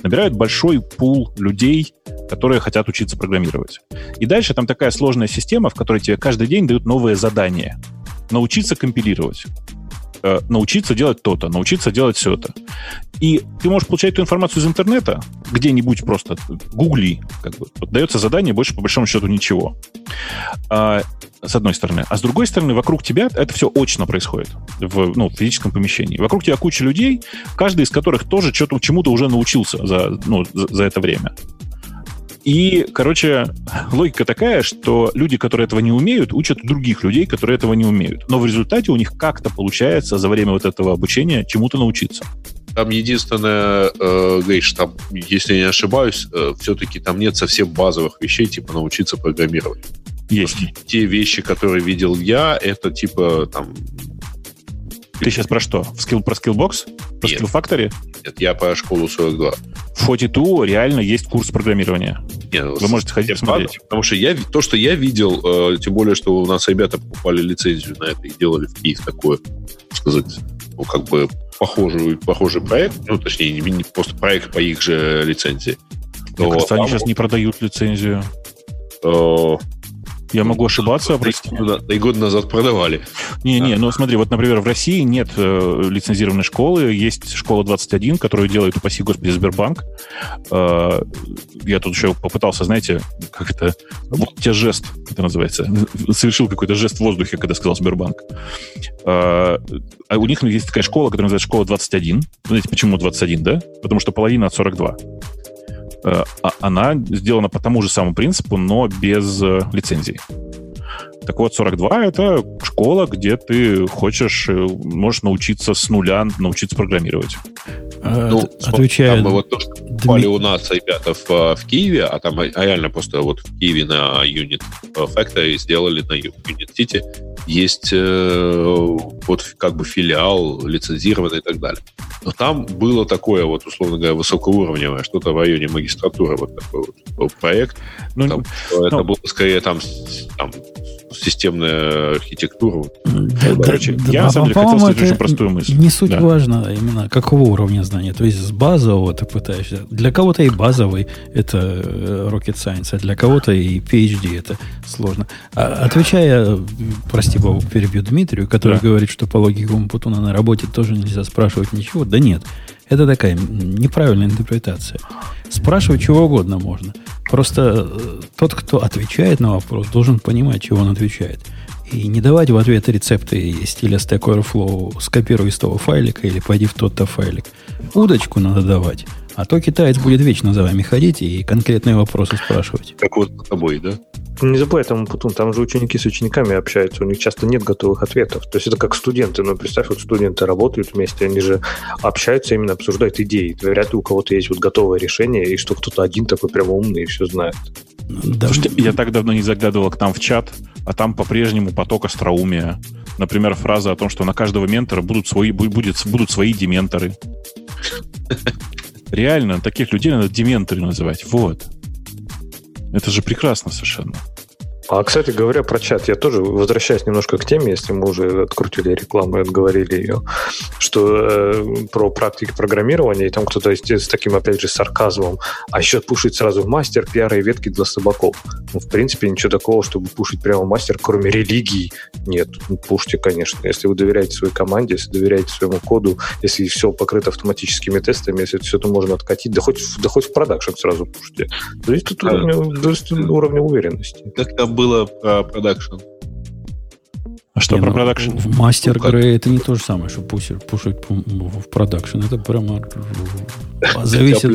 Набирают большой пул людей, которые хотят учиться программировать. И дальше там такая сложная система, в которой тебе каждый день дают новые задания. Научиться компилировать э, научиться делать то-то, научиться делать все-то. И ты можешь получать эту информацию из интернета, где-нибудь просто гугли, как бы. Вот дается задание, больше по большому счету ничего. А, с одной стороны. А с другой стороны, вокруг тебя это все очно происходит в, ну, в физическом помещении. Вокруг тебя куча людей, каждый из которых тоже чему-то уже научился за, ну, за, за это время. И, короче, логика такая, что люди, которые этого не умеют, учат других людей, которые этого не умеют. Но в результате у них как-то получается за время вот этого обучения чему-то научиться. там единственное, э, Гриш, там, если я не ошибаюсь, э, все-таки там нет совсем базовых вещей, типа научиться программировать. Есть. Те вещи, которые видел я, это типа там... Ты сейчас про что? В скилл, про Skillbox? Про Нет. Factory? Нет, я по школу 42. В Forty2 реально есть курс программирования. Не, Вы можете ходить посмотреть. Потому что я, то, что я видел, э, тем более, что у нас ребята покупали лицензию на это и делали в Киев такое, так сказать, ну, как бы похожий, похожий проект, ну, точнее, не, не просто проект по их же лицензии. Мне кажется, они сейчас не продают лицензию. э, Я могу ошибаться, года- три года назад продавали. Не-не, ну смотри, вот, например, в России нет э, лицензированной школы, есть школа 21, которую делает, упаси господи, Сбербанк. Э, я тут еще попытался, знаете, как это, вот тебе жест, это называется, совершил какой-то жест в воздухе, когда сказал Сбербанк. Э, а у них есть такая школа, которая называется школа 21. Знаете, почему 21, да? Потому что половина от 42. Э, а она сделана по тому же самому принципу, но без э, лицензии. Так вот, 42 — это школа, где ты хочешь, э, можешь научиться с нуля, научиться программировать. А, Ну, от- смотри, отвечая там вот то, что Дми- у нас ребята в, э, в Киеве, а там а реально просто вот в Киеве на Unit Factory сделали на Unit City, есть э, вот как бы филиал лицензированный и так далее. Но там было такое вот, условно говоря, высокоуровневое, что-то в районе магистратуры, вот такой вот был проект. Ну, Там, Это ну. было скорее там, там системная архитектура. Короче, да, я да, на самом деле хотел сказать очень простую мысль. Не суть Да. важно именно какого уровня знания. То есть с базового ты пытаешься. Для кого-то и базовый это э, rocket science, а для кого-то и PhD это сложно. А, отвечая, прости, Бог, перебью Дмитрию, который Да. говорит, что по логике Умпутуна на работе тоже нельзя спрашивать ничего. Да нет. Это такая неправильная интерпретация. Спрашивать чего угодно можно. Просто э, тот, кто отвечает на вопрос, должен понимать, чего он отвечает. И не давать в ответ рецепты стиля Stack Overflow, скопируй из того файлика или пойди в тот-то файлик. Удочку надо давать. А то китаец будет вечно за вами ходить и конкретные вопросы спрашивать. Как вот с тобой, да? Не забывай, там, там же ученики с учениками общаются, у них часто нет готовых ответов. То есть это как студенты. Ну, представь, вот студенты работают вместе, они же общаются, именно обсуждают идеи. Вряд ли у кого-то есть вот готовое решение, и что кто-то один такой прямо умный и все знает. Да, Слушайте, я так давно не заглядывал к нам в чат, а там по-прежнему поток остроумия. Например, фраза о том, что на каждого ментора будут свои, бу- будет, будут свои дементоры. Реально, таких людей надо дементоры называть. Вот. Это же прекрасно совершенно. А, кстати говоря, про чат, я тоже возвращаюсь немножко к теме, если мы уже открутили рекламу и отговорили ее, что э, про практики программирования, и там кто-то с, таким, опять же, сарказмом, а еще пушить сразу в мастер пиары и ветки для собаков. Ну, в принципе, ничего такого, чтобы пушить прямо в мастер, кроме религии, нет. Ну, пушьте, конечно. Если вы доверяете своей команде, если доверяете своему коду, если все покрыто автоматическими тестами, если все это можно откатить, да хоть, в- да хоть в продакшн сразу пушите. Зависит от уровня, зависит от уровня уверенности. Как там было про продакшн? А что Не, про ну, продакшн? В мастер Ну, грей это не то же самое, что пушить, пушить в продакшн. Это прямо а, зависит,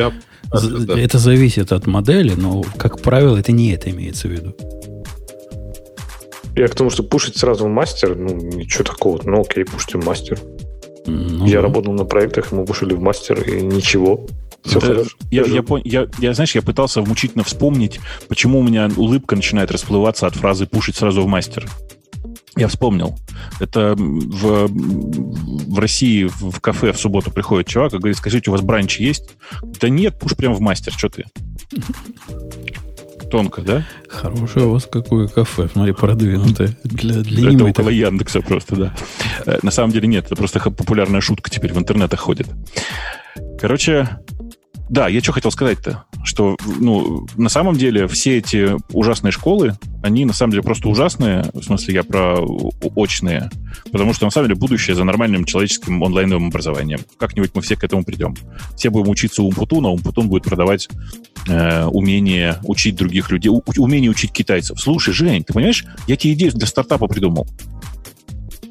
это зависит от модели, но, как правило, это не это имеется в виду. Я к тому, что пушить сразу в мастер, ну, ничего такого. Ну, окей, пушьте в мастер. Ну, я да. работал на проектах, мы пушили в мастер, и ничего. Все Да, хорошо. Я, я, я, я, знаешь, я пытался мучительно вспомнить, почему у меня улыбка начинает расплываться от фразы «пушить сразу в мастер». Я вспомнил. Это в, в России в кафе в субботу приходит чувак и говорит, скажите, у вас бранч есть? Да нет, пуш прям в мастер, что ты? Тонко, да? Хорошее у вас какое кафе. Смотри, продвинутое. Для, для это около Яндекса просто, да. Э, На самом деле нет, это просто популярная шутка теперь в интернетах ходит. Короче, да, я что хотел сказать-то, что, ну, на самом деле все эти ужасные школы, они на самом деле просто ужасные, в смысле я про очные, потому что на самом деле будущее за нормальным человеческим онлайновым образованием. Как-нибудь мы все к этому придем. Все будем учиться у Умпутуна, а Умпутун будет продавать э, умение учить других людей, у- умение учить китайцев. Слушай, Жень, ты понимаешь, я тебе идею для стартапа придумал.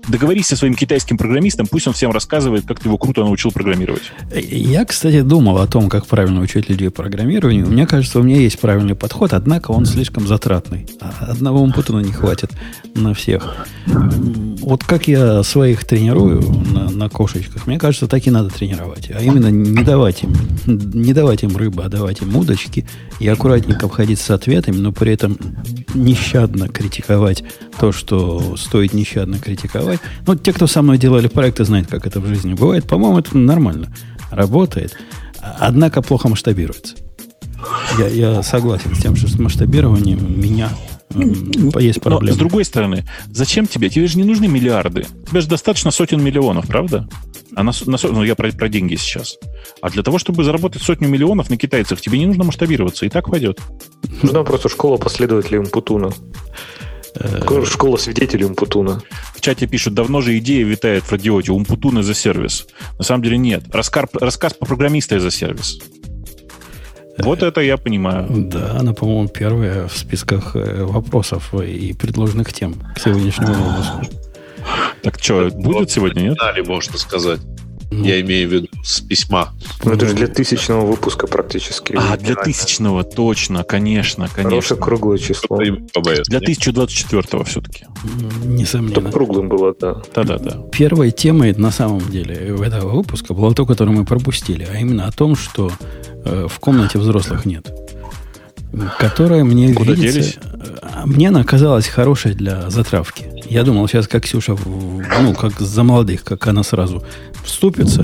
Договорись со своим китайским программистом, пусть он всем рассказывает, как ты его круто научил программировать. Я, кстати, думал о том, как правильно учить людей программированию. Мне кажется, у меня есть правильный подход, однако он слишком затратный. Одного умпутуна не хватит на всех. Вот как я своих тренирую на, на кошечках. Мне кажется, так и надо тренировать. А именно не давать им, не давать им рыбы, а давать им удочки и аккуратненько обходить с ответами, но при этом нещадно критиковать то, что стоит нещадно критиковать. Ну, те, кто со мной делали проекты, знают, как это в жизни бывает. По-моему, это нормально. Работает. Однако плохо масштабируется. Я, я согласен с тем, что с масштабированием меня есть проблемы. Но, с другой стороны, зачем тебе? Тебе же не нужны миллиарды. Тебе же достаточно сотен миллионов, правда? А на, на, ну, я про, про деньги сейчас. А для того, чтобы заработать сотню миллионов на китайцах, тебе не нужно масштабироваться, и так пойдет. Нужна просто школа последователей Умпутуна. Э, школа свидетелей Умпутуна. В чате пишут, давно же идея витает в радиоте Умпутуна за сервис. На самом деле нет. Рассказ, рассказ по программиста за сервис. Вот это я понимаю. Да, она, по-моему, первая в списках э, вопросов и предложенных тем к сегодняшнему выпуску. Так что, будет сегодня, нет? Дали, можно сказать. Ну. Я имею в виду с письма. Ну, это же для тысячного выпуска практически. А, для тысячного, точно, конечно, конечно. Хорошее круглое число. Для 1024 все-таки. Несомненно. Чтобы круглым было, да. Да-да-да. Первой темой, на самом деле, этого выпуска была то, которую мы пропустили, а именно о том, что э, в комнате взрослых нет. Которая мне Куда видится, делись? Э, мне она оказалась хорошей для затравки. Я думал, сейчас как Ксюша, ну, как за молодых, как она сразу вступится.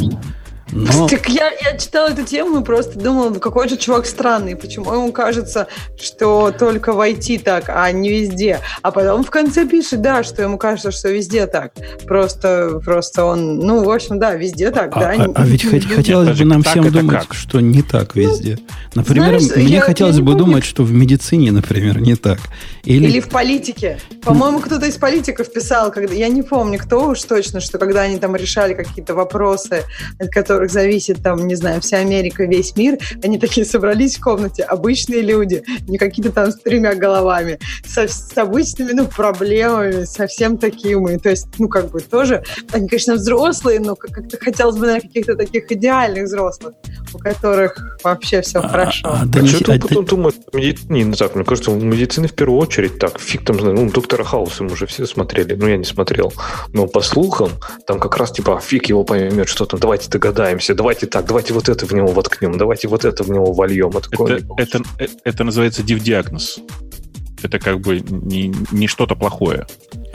Но... Так я, я читала эту тему и просто думала, какой же чувак странный, почему ему кажется, что только в IT так, а не везде. А потом в конце пишет, да, что ему кажется, что везде так. Просто, просто он, ну, в общем, да, везде так, а, да. А, а ведь хот- хотелось бы нам всем думать, как? что не так везде. Например, Знаешь, мне я, хотелось я бы помню. думать, что в медицине, например, не так. Или, Или в политике. По-моему, кто-то из политиков писал, когда я не помню, кто уж точно, что когда они там решали какие-то вопросы, от которых зависит там, не знаю, вся Америка, весь мир, они такие собрались в комнате, обычные люди, не какие-то там с тремя головами, со, с обычными, ну, проблемами, совсем такими. То есть, ну, как бы тоже, они, конечно, взрослые, но как-то хотелось бы, наверное, каких-то таких идеальных взрослых, у которых вообще все а, хорошо. А, да а что ты потом думаешь медицине? Не так, мне кажется, в медицине в первую очередь так, фиг там, ну, доктора Хауса мы уже все смотрели, ну, я не смотрел, но по слухам, там как раз типа, фиг его поймет, что там, давайте догадаемся, давайте так, давайте вот это в него воткнем, давайте вот это в него вольем. Это, это, это, это называется див-диагноз. Это как бы не, не что-то плохое.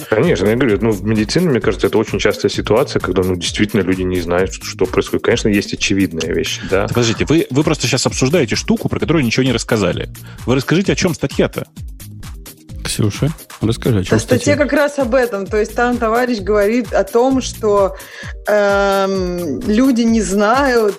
Конечно, я говорю, ну, в медицине, мне кажется, это очень частая ситуация, когда, ну, действительно люди не знают, что, происходит. Конечно, есть очевидные вещи, да. Подождите, вы, вы просто сейчас обсуждаете штуку, про которую ничего не рассказали. Вы расскажите, о чем статья-то? Ксюша, расскажи, о чем а статья как раз об этом. То есть там товарищ говорит о том, что эм, люди не знают,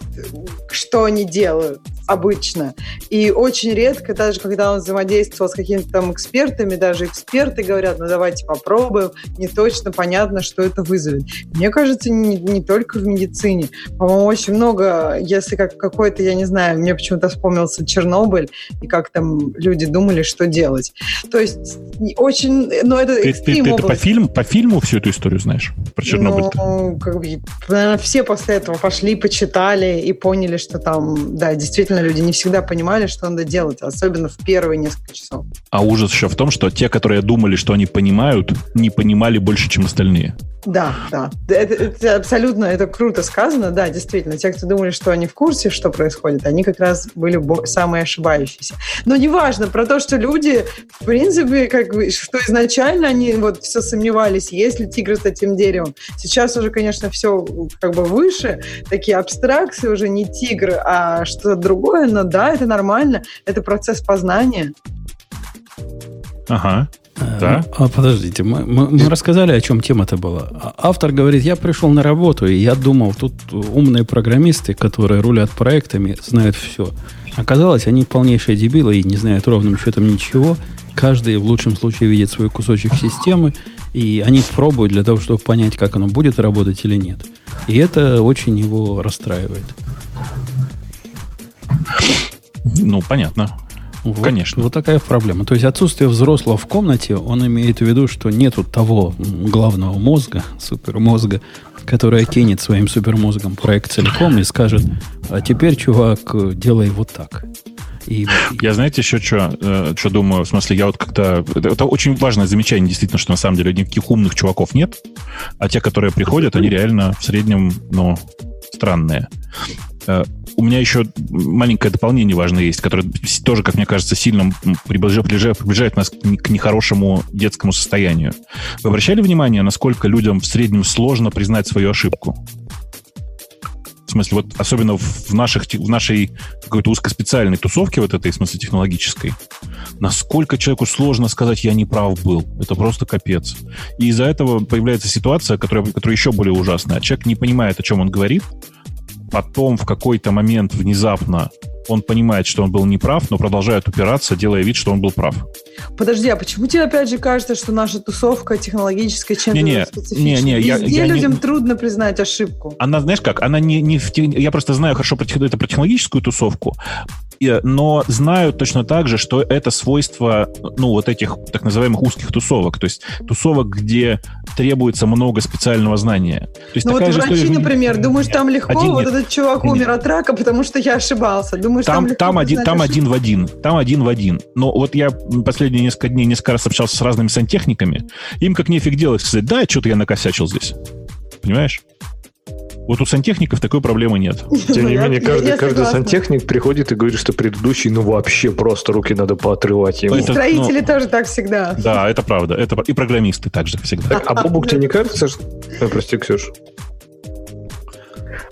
что они делают обычно. И очень редко, даже когда он взаимодействовал с какими-то там экспертами, даже эксперты говорят, ну давайте попробуем, не точно понятно, что это вызовет. Мне кажется, не, не только в медицине. По-моему, очень много, если как какой-то, я не знаю, мне почему-то вспомнился Чернобыль, и как там люди думали, что делать. То есть очень, но это ты, ты, ты это по, фильм, по фильму всю эту историю знаешь про Чернобыль? Ну, как бы, наверное, все после этого пошли, почитали и поняли, что там, да, действительно действительно люди не всегда понимали, что надо делать, особенно в первые несколько часов. А ужас еще в том, что те, которые думали, что они понимают, не понимали больше, чем остальные. Да, да. Это, это абсолютно, это круто сказано, да, действительно. Те, кто думали, что они в курсе, что происходит, они как раз были самые ошибающиеся. Но неважно про то, что люди, в принципе, как бы, что изначально они вот все сомневались, есть ли тигр с этим деревом. Сейчас уже, конечно, все как бы выше, такие абстракции уже не тигр, а что-то другое, но да, это нормально, это процесс познания. Ага. Да? А подождите, мы, мы, мы рассказали, о чем тема-то была. А автор говорит, я пришел на работу, и я думал, тут умные программисты, которые рулят проектами, знают все. Оказалось, они полнейшие дебилы и не знают ровным счетом ничего. Каждый в лучшем случае видит свой кусочек системы, и они пробуют для того, чтобы понять, как оно будет работать или нет. И это очень его расстраивает. Ну, понятно. Вот, Конечно. Вот такая проблема. То есть отсутствие взрослого в комнате, он имеет в виду, что нету того главного мозга, супермозга, который окинет своим супермозгом проект целиком и скажет, а теперь, чувак, делай вот так. И, Я, знаете, еще что, э, что думаю? В смысле, я вот как-то... Это, это очень важное замечание, действительно, что на самом деле никаких умных чуваков нет, а те, которые приходят, они реально в среднем, ну, странные. Э, у меня еще маленькое дополнение важное есть, которое тоже, как мне кажется, сильно приближает, приближает нас к нехорошему детскому состоянию. Вы обращали внимание, насколько людям в среднем сложно признать свою ошибку? В смысле, вот особенно в, наших, в нашей какой-то узкоспециальной тусовке, вот этой, в смысле, технологической, насколько человеку сложно сказать, я не прав был. Это просто капец. И из-за этого появляется ситуация, которая, которая еще более ужасная. Человек не понимает, о чем он говорит, потом в какой-то момент внезапно он понимает, что он был неправ, но продолжает упираться, делая вид, что он был прав. Подожди, а почему тебе опять же кажется, что наша тусовка технологическая чем-то не, не, специфична? Не, не, Везде я, я людям не... трудно признать ошибку. Она, знаешь как, она не, не в... Я просто знаю хорошо про, это про технологическую тусовку, но знают точно так же, что это свойство, ну, вот этих так называемых узких тусовок, то есть тусовок, где требуется много специального знания. То есть ну вот врачи, история... например, думаешь, там легко, один вот нет. этот чувак Нет. умер от рака, потому что я ошибался. Думаешь, там, Там, легко там, один, признать там один в один. Там один в один. Но вот я последние несколько дней несколько раз общался с разными сантехниками. Им как нефиг делать сказать, да, что-то я накосячил здесь. Понимаешь? Вот у сантехников такой проблемы нет. Тем не Я- менее, каждый, каждый сантехник приходит и говорит, что предыдущий, ну вообще просто руки надо поотрывать ему. И Это, строители ну, тоже так всегда. Да, это правда. Это, и программисты также всегда. Так, а Бобук, тебе не кажется, что... Ой, прости, Ксюш.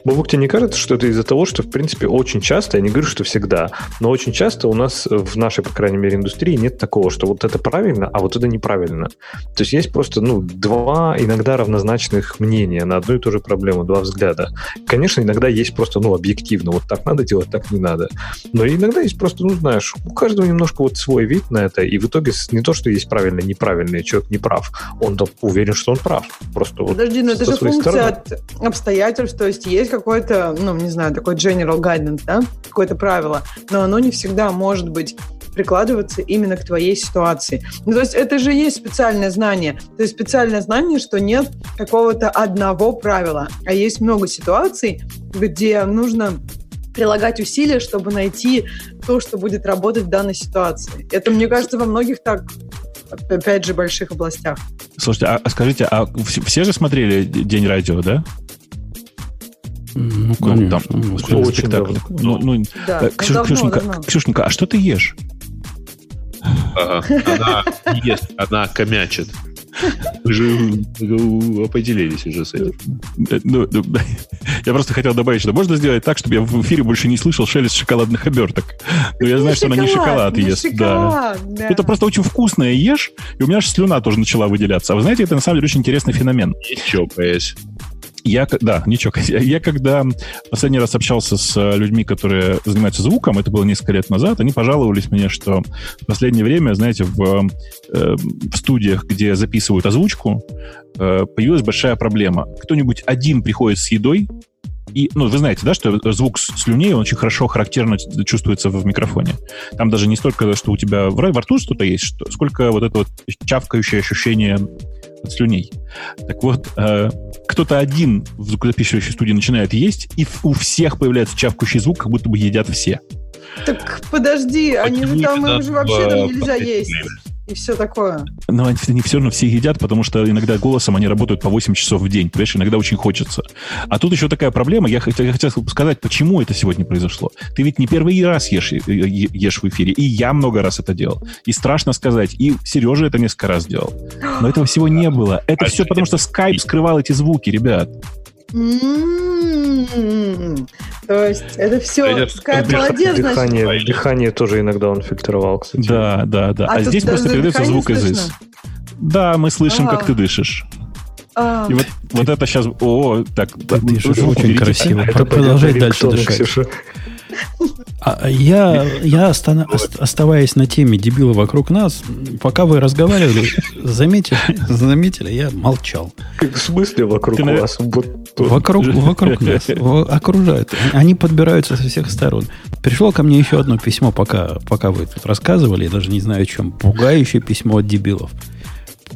Бобук, тебе не кажется, что это из-за того, что, в принципе, очень часто, я не говорю, что всегда, но очень часто у нас в нашей, по крайней мере, индустрии нет такого, что вот это правильно, а вот это неправильно. То есть есть просто, ну, два иногда равнозначных мнения на одну и ту же проблему, два взгляда. Конечно, иногда есть просто, ну, объективно, вот так надо делать, так не надо. Но иногда есть просто, ну, знаешь, у каждого немножко вот свой вид на это, и в итоге не то, что есть правильно, неправильно, и человек не прав, он уверен, что он прав. Просто вот Подожди, но это же функция стороны. от обстоятельств, то есть есть какой-то, ну, не знаю, такой general guidance, да, какое-то правило, но оно не всегда может быть прикладываться именно к твоей ситуации. Ну, то есть это же есть специальное знание. То есть специальное знание, что нет какого-то одного правила, а есть много ситуаций, где нужно прилагать усилия, чтобы найти то, что будет работать в данной ситуации. Это, мне кажется, во многих так, опять же, больших областях. Слушайте, а, а скажите, а все, же смотрели День радио, да? Ну, Ну, конечно. там, Ну, спектакль. очень давно. Ну, ну, Да, э, ну, Ксю- давно, Ксюшенька, давно. Ксюшенька, а что ты ешь? Она не ест, она комячит. Вы же определились уже с этим. Э, ну, ну, я просто хотел добавить, что можно сделать так, чтобы я в эфире больше не слышал шелест шоколадных оберток. Но я знаю, что она не шоколад не ест. Да. шоколад, да. Это просто очень вкусное ешь, и у меня аж слюна тоже начала выделяться. А вы знаете, это на самом деле очень интересный феномен. Не чокаясь. Я, да, ничего. Я, я когда последний раз общался с э, людьми, которые занимаются звуком, это было несколько лет назад, они пожаловались мне, что в последнее время, знаете, в, э, в студиях, где записывают озвучку, э, появилась большая проблема. Кто-нибудь один приходит с едой, и, ну, вы знаете, да, что звук слюней, он очень хорошо, характерно чувствуется в микрофоне. Там даже не столько, что у тебя во рту что-то есть, что, сколько вот это вот чавкающее ощущение слюней. Так вот, э, кто-то один в звукозаписывающей студии начинает есть, и у всех появляется чавкающий звук, как будто бы едят все. Так подожди, они же там им же вообще там нельзя есть. И все такое. Но они, они все равно все едят, потому что иногда голосом они работают по 8 часов в день. Понимаешь, иногда очень хочется. А тут еще такая проблема. Я хотел, я хотел сказать, почему это сегодня произошло. Ты ведь не первый раз ешь, э, е- ешь в эфире. И я много раз это делал. И страшно сказать. И Сережа это несколько раз делал. Но этого всего не было. Это все потому, что скайп скрывал эти звуки, ребят. М-м-м. То есть это все Дыха- молодец, значит. дыхание, дыхание тоже иногда он фильтровал, кстати. Да, да, да. А А, здесь просто передается дыхание звук из из. Да, мы слышим, как А. ты дышишь. А, И вот, вот это сейчас... О, так... Ты дышишь очень красиво. Это Про- Продолжай дальше дышать. А я, я остана- ост- оставаясь на теме дебила вокруг нас, пока вы разговаривали, заметили, заметили, я молчал. В смысле вокруг Ты, вас? Вокруг, вокруг нас окружают. Они подбираются со всех сторон. Пришло ко мне еще одно письмо, пока, пока вы тут рассказывали, я даже не знаю о чем. Пугающее письмо от дебилов.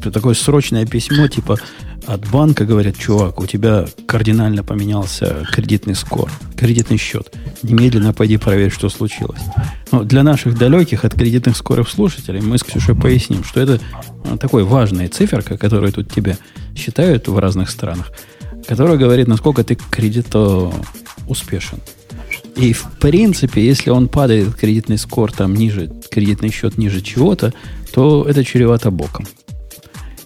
Такое срочное письмо, типа от банка говорят, чувак, у тебя кардинально поменялся кредитный скор, кредитный счет. Немедленно пойди проверь, что случилось. Но для наших далеких от кредитных скоров слушателей мы с Ксюшей поясним, что это а, такой важная циферка, которую тут тебе считают в разных странах, которая говорит, насколько ты кредито успешен. И в принципе, если он падает, кредитный скор там ниже, кредитный счет ниже чего-то, то это чревато боком.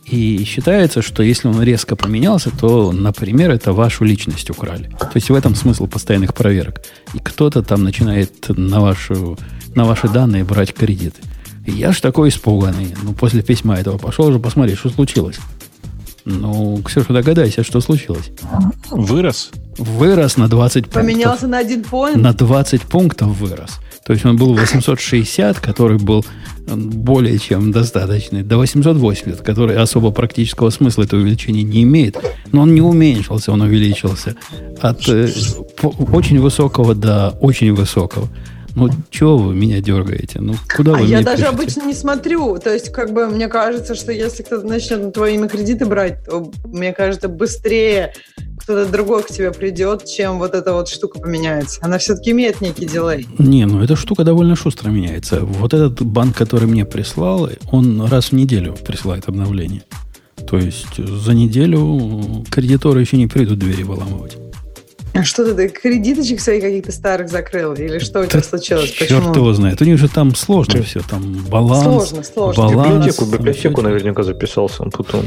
И считается, что если он резко поменялся, то, например, это вашу личность украли. То есть в этом смысл постоянных проверок. И кто-то там начинает на, вашу, на ваши данные брать кредиты. И я ж такой испуганный. Ну, после письма этого пошел уже посмотреть, что случилось. Ну, Ксюша, догадайся, что случилось. Вырос? Вырос на 20 пунктов. Поменялся на один поинт? На 20 пунктов вырос. То есть он был 860, который был более чем достаточный, до 880, который особо практического смысла это увеличение не имеет, но он не уменьшился, он увеличился от э, очень высокого до очень высокого. Ну, чего вы меня дергаете? Ну, куда вы а я даже пишете? обычно не смотрю. То есть, как бы, мне кажется, что если кто-то начнет на твое имя кредиты брать, то, мне кажется, быстрее кто-то другой к тебе придет, чем вот эта вот штука поменяется. Она все-таки имеет некий дилей. Не, ну эта штука довольно шустро меняется. Вот этот банк, который мне прислал, он раз в неделю присылает обновление. То есть за неделю кредиторы еще не придут двери выламывать. А что ты, кредиточек своих каких-то старых закрыл? Или что у тебя случилось? Почему? Черт его знает. У них же там сложно все. Там баланс. Сложно, сложно. Баланс, библиотеку, библиотеку наверняка записался он потом.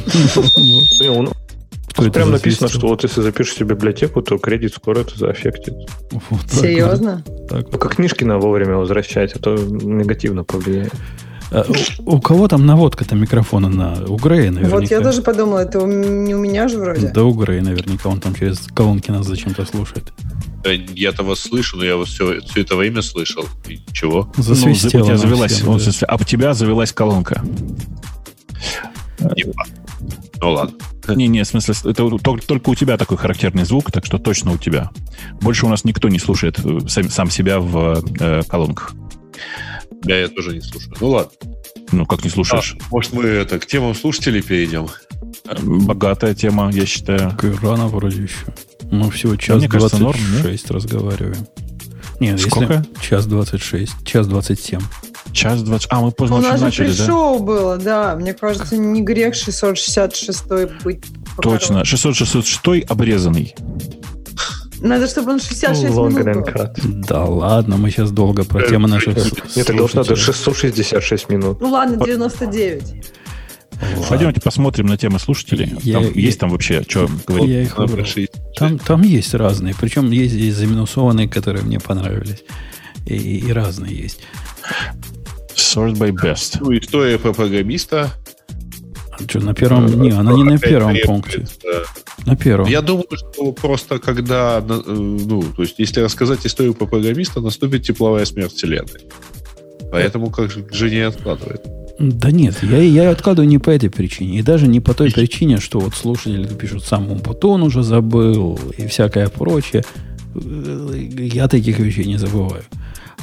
Тут прям написано, что вот если запишешь себе библиотеку, то кредит скоро это заэффектит. Вот Серьезно? Так. Только книжки на вовремя возвращать, а то негативно повлияет. А, у, кого там наводка-то микрофона на у Грея наверняка? Вот я тоже подумала, это не у меня же вроде. Да у Грея наверняка, он там через колонки нас зачем-то слушает. Да, я-то вас слышу, но я вас все, все это время слышал. И чего? Засвистело ну, у тебя завелась, всем, ну, да. смысле, об тебя завелась колонка. Не факт. Ну ладно. Не-не, в смысле, это только, только у тебя такой характерный звук, так что точно у тебя. Больше у нас никто не слушает э, сам, сам себя в э, колонках. Да, я тоже не слушаю. Ну ладно. Ну, как не слушаешь? А, может, мы это, к темам слушателей перейдем? Богатая тема, я считаю. Рано вроде еще. Мы всего час мне кажется, 26 норм, разговариваем. Нет, Сколько? если час 26, час 27. Час двадцать... А, мы поздно У нас же начали, да? шоу было, да. Мне кажется, не грех 666 быть. Точно. 666 обрезанный. Надо, чтобы он 66 Longer минут than был. cut. Да ладно, мы сейчас долго про темы наших тогда уж надо слушателей. 666 минут. Ну ладно, 99. Ладно. Пойдемте посмотрим на темы слушателей. Я- Там я- есть там вообще, что говорить? Я их выбрал. Там, там есть разные. Причем есть здесь заминусованные, которые мне понравились. И, и разные есть. Sort by best. Ну, история про программиста. А что, на первом... Не, она не на первом пункте. На первом. Я думаю, что просто когда, э, ну, то есть, если рассказать историю про программиста, наступит тепловая смерть Вселенной. Поэтому как же не откладывает. Да нет, я, я откладываю не по этой причине. И даже не по той причине, что вот слушатели пишут, сам Умпутон уже забыл и всякое прочее. Я таких вещей не забываю.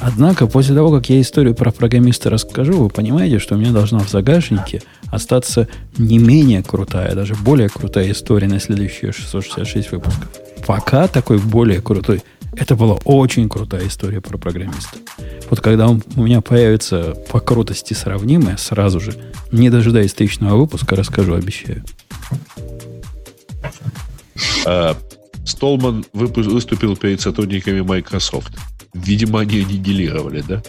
Однако, после того, как я историю про программиста расскажу, вы понимаете, что у меня должна в загашнике остаться не менее крутая, даже более крутая история на следующие 666 выпусков. Пока такой более крутой. Это была очень крутая история про программиста. Вот когда он, у меня появится по крутости сравнимая, сразу же, не дожидаясь тысячного выпуска, расскажу, обещаю. Столман выступил перед сотрудниками Microsoft. Видимо, они аннигилировали, да?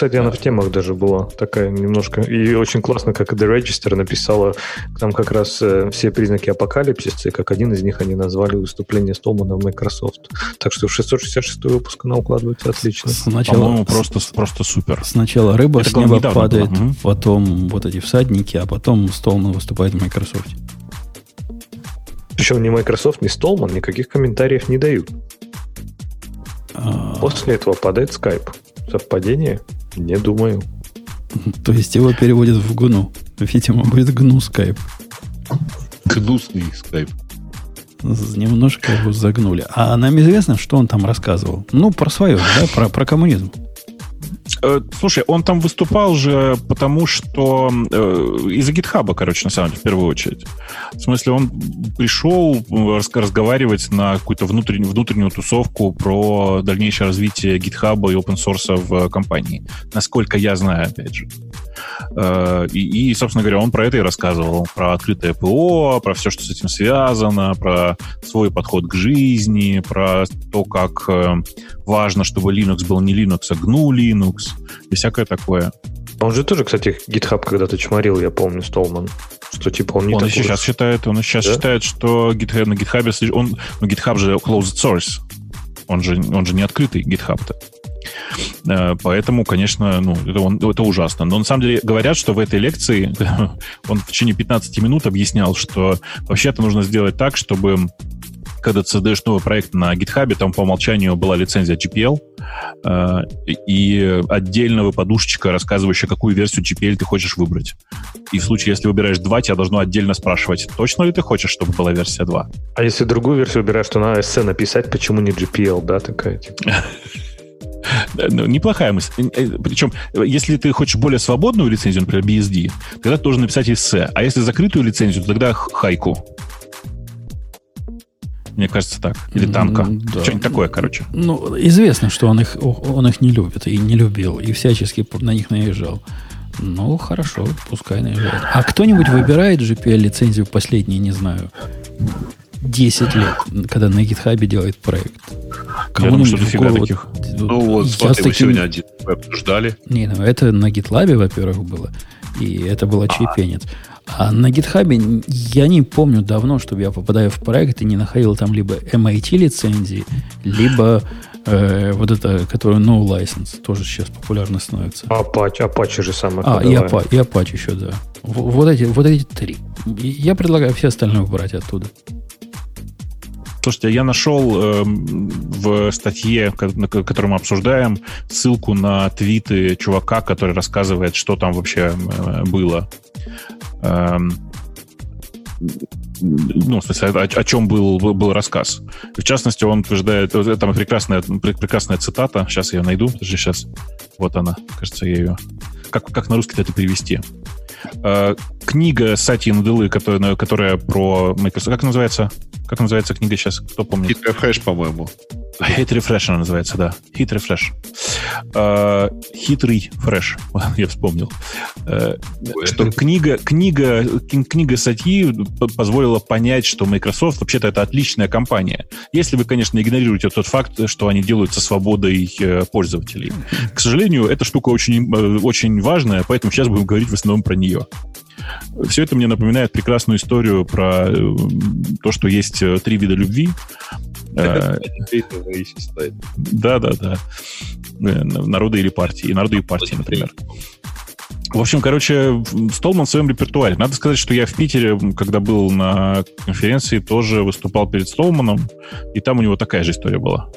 Кстати, она в темах даже была такая немножко. И очень классно, как The Register написала там как раз э, все признаки апокалипсиса, и как один из них они назвали выступление Столмана в Microsoft. Так что в 666 выпуск она укладывается отлично. Сначала, По-моему, просто, просто супер. сначала рыба Это, с неба падает, было. Потом вот эти всадники, а потом Столман выступает в Microsoft. Причем ни Microsoft, ни Stallman никаких комментариев не дают. А, После этого падает Skype. Совпадение? Не думаю. то есть его переводят в гну. Видимо, будет гну скайп. Гнусный скайп. Немножко его загнули. А нам известно, что он там рассказывал. Ну, про свое, да, про, про коммунизм. Э, слушай, он там выступал же потому, что э, из-за гитхаба, короче, на самом деле, в первую очередь. В смысле, он пришел разговаривать на какую-то внутреннюю, внутреннюю тусовку про дальнейшее развитие гитхаба и open в компании. Насколько я знаю, опять же. Э, и, и, собственно говоря, он про это и рассказывал. Про открытое ПО, про все, что с этим связано, про свой подход к жизни, про то, как важно, чтобы Linux был не Linux, а GNU Linux и всякое такое. Он же тоже, кстати, GitHub когда-то чморил, я помню, Столман. Что типа он не он такой сейчас считает, он сейчас Да? считает, что GitHub, на GitHub, он, ну, GitHub же closed source. Он же, он же не открытый GitHub-то. Э, Поэтому, конечно, ну, это, он- это ужасно. Но на самом деле говорят, что в этой лекции он в течение 15 минут объяснял, что вообще-то нужно сделать так, чтобы когда создаешь новый проект на GitHub, там по умолчанию была лицензия GPL, э, и отдельного подушечка, рассказывающая, какую версию GPL ты хочешь выбрать. И в случае, если выбираешь 2, тебя должно отдельно спрашивать, точно ли ты хочешь, чтобы была версия 2. А если другую версию убираешь, то надо эссе написать, почему не GPL, да, такая типа. Ну, Неплохая мысль. Э, Причем, э, если ты хочешь более свободную лицензию, например, BSD, тогда ты должен написать эссе. А если закрытую лицензию, то тогда хайку. Мне кажется, так. Или танка. да. Что-нибудь такое, короче. Ну, известно, что он их, он их не любит и не любил, и всячески на них наезжал. Ну, хорошо, пускай наезжает. А кто-нибудь выбирает GPL-лицензию последние, не знаю, 10 лет, когда на GitHub делает проект? Я думаю, что дофига голову- таких. Ну вот, Я смотри, таким- сегодня один обсуждали. Не, ну это на GitLab, во-первых, было. И это было чайпенец. А на GitHub я не помню давно, чтобы я попадаю в проект и не находил там либо MIT лицензии, либо э, вот это, которое no license, тоже сейчас популярно становится. Apache, Apache же самое А, и, ходовое. Apa- и Apache еще, да. В- вот, эти, вот эти три. Я предлагаю все остальные убрать оттуда. Слушайте, я нашел эм, в статье, которую мы обсуждаем, ссылку на твиты чувака, который рассказывает, что там вообще э, было. Эм, ну, в смысле, о, о чем был, был, был рассказ. В частности, он утверждает, там прекрасная, пре- прекрасная цитата, сейчас я ее найду, подожди, сейчас, вот она, кажется, я ее... Как, как на русский это перевести? Э, книга Сати Наделы, которая, которая про Microsoft, как называется? Как называется книга сейчас? Кто помнит? Hit Refresh, по-моему. Hit Refresh она называется, да. Hit Refresh. Э, Хитрый фреш. Я вспомнил. Э, Что книга, книга, кни- книга статьи позволила понять, что Microsoft вообще-то это отличная компания. Если вы, конечно, игнорируете тот факт, что они делают со свободой э, пользователей. К сожалению, эта штука очень, э, очень важная, поэтому сейчас будем говорить в основном про нее. Все это мне напоминает прекрасную историю про э, то, что есть три вида любви. Э, да, да, да. Э, Народы или партии. Народы и партии, например. В общем, короче, Столман в своем репертуаре. Надо сказать, что я в Питере, когда был на конференции, тоже выступал перед Столманом, и там у него такая же история была.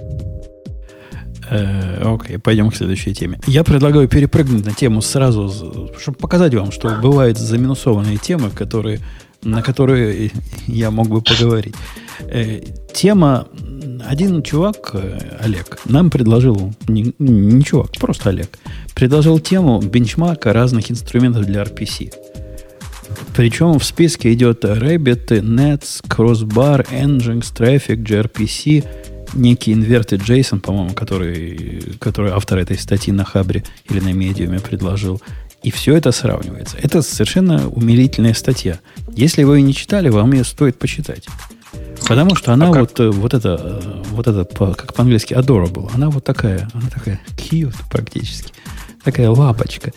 Э, Окей, пойдем к следующей теме. Я предлагаю перепрыгнуть на тему сразу, чтобы показать вам, что бывают заминусованные темы, которые, на которые я мог бы поговорить. Э, Тема... Один чувак, э, Олег, нам предложил, не, не чувак, просто Олег, предложил тему бенчмарка разных инструментов для RPC. Причем в списке идет Rabbit, Nets, Crossbar, Nginx, Traffic, gRPC, некий инверты JSON, по-моему, который, который автор этой статьи на Хабре или на Медиуме предложил. И все это сравнивается. Это совершенно умилительная статья. Если вы ее не читали, вам ее стоит почитать. Потому что она А вот, э, вот это, э, вот это как по-английски adorable, она вот такая, она такая cute практически. Такая лапочка.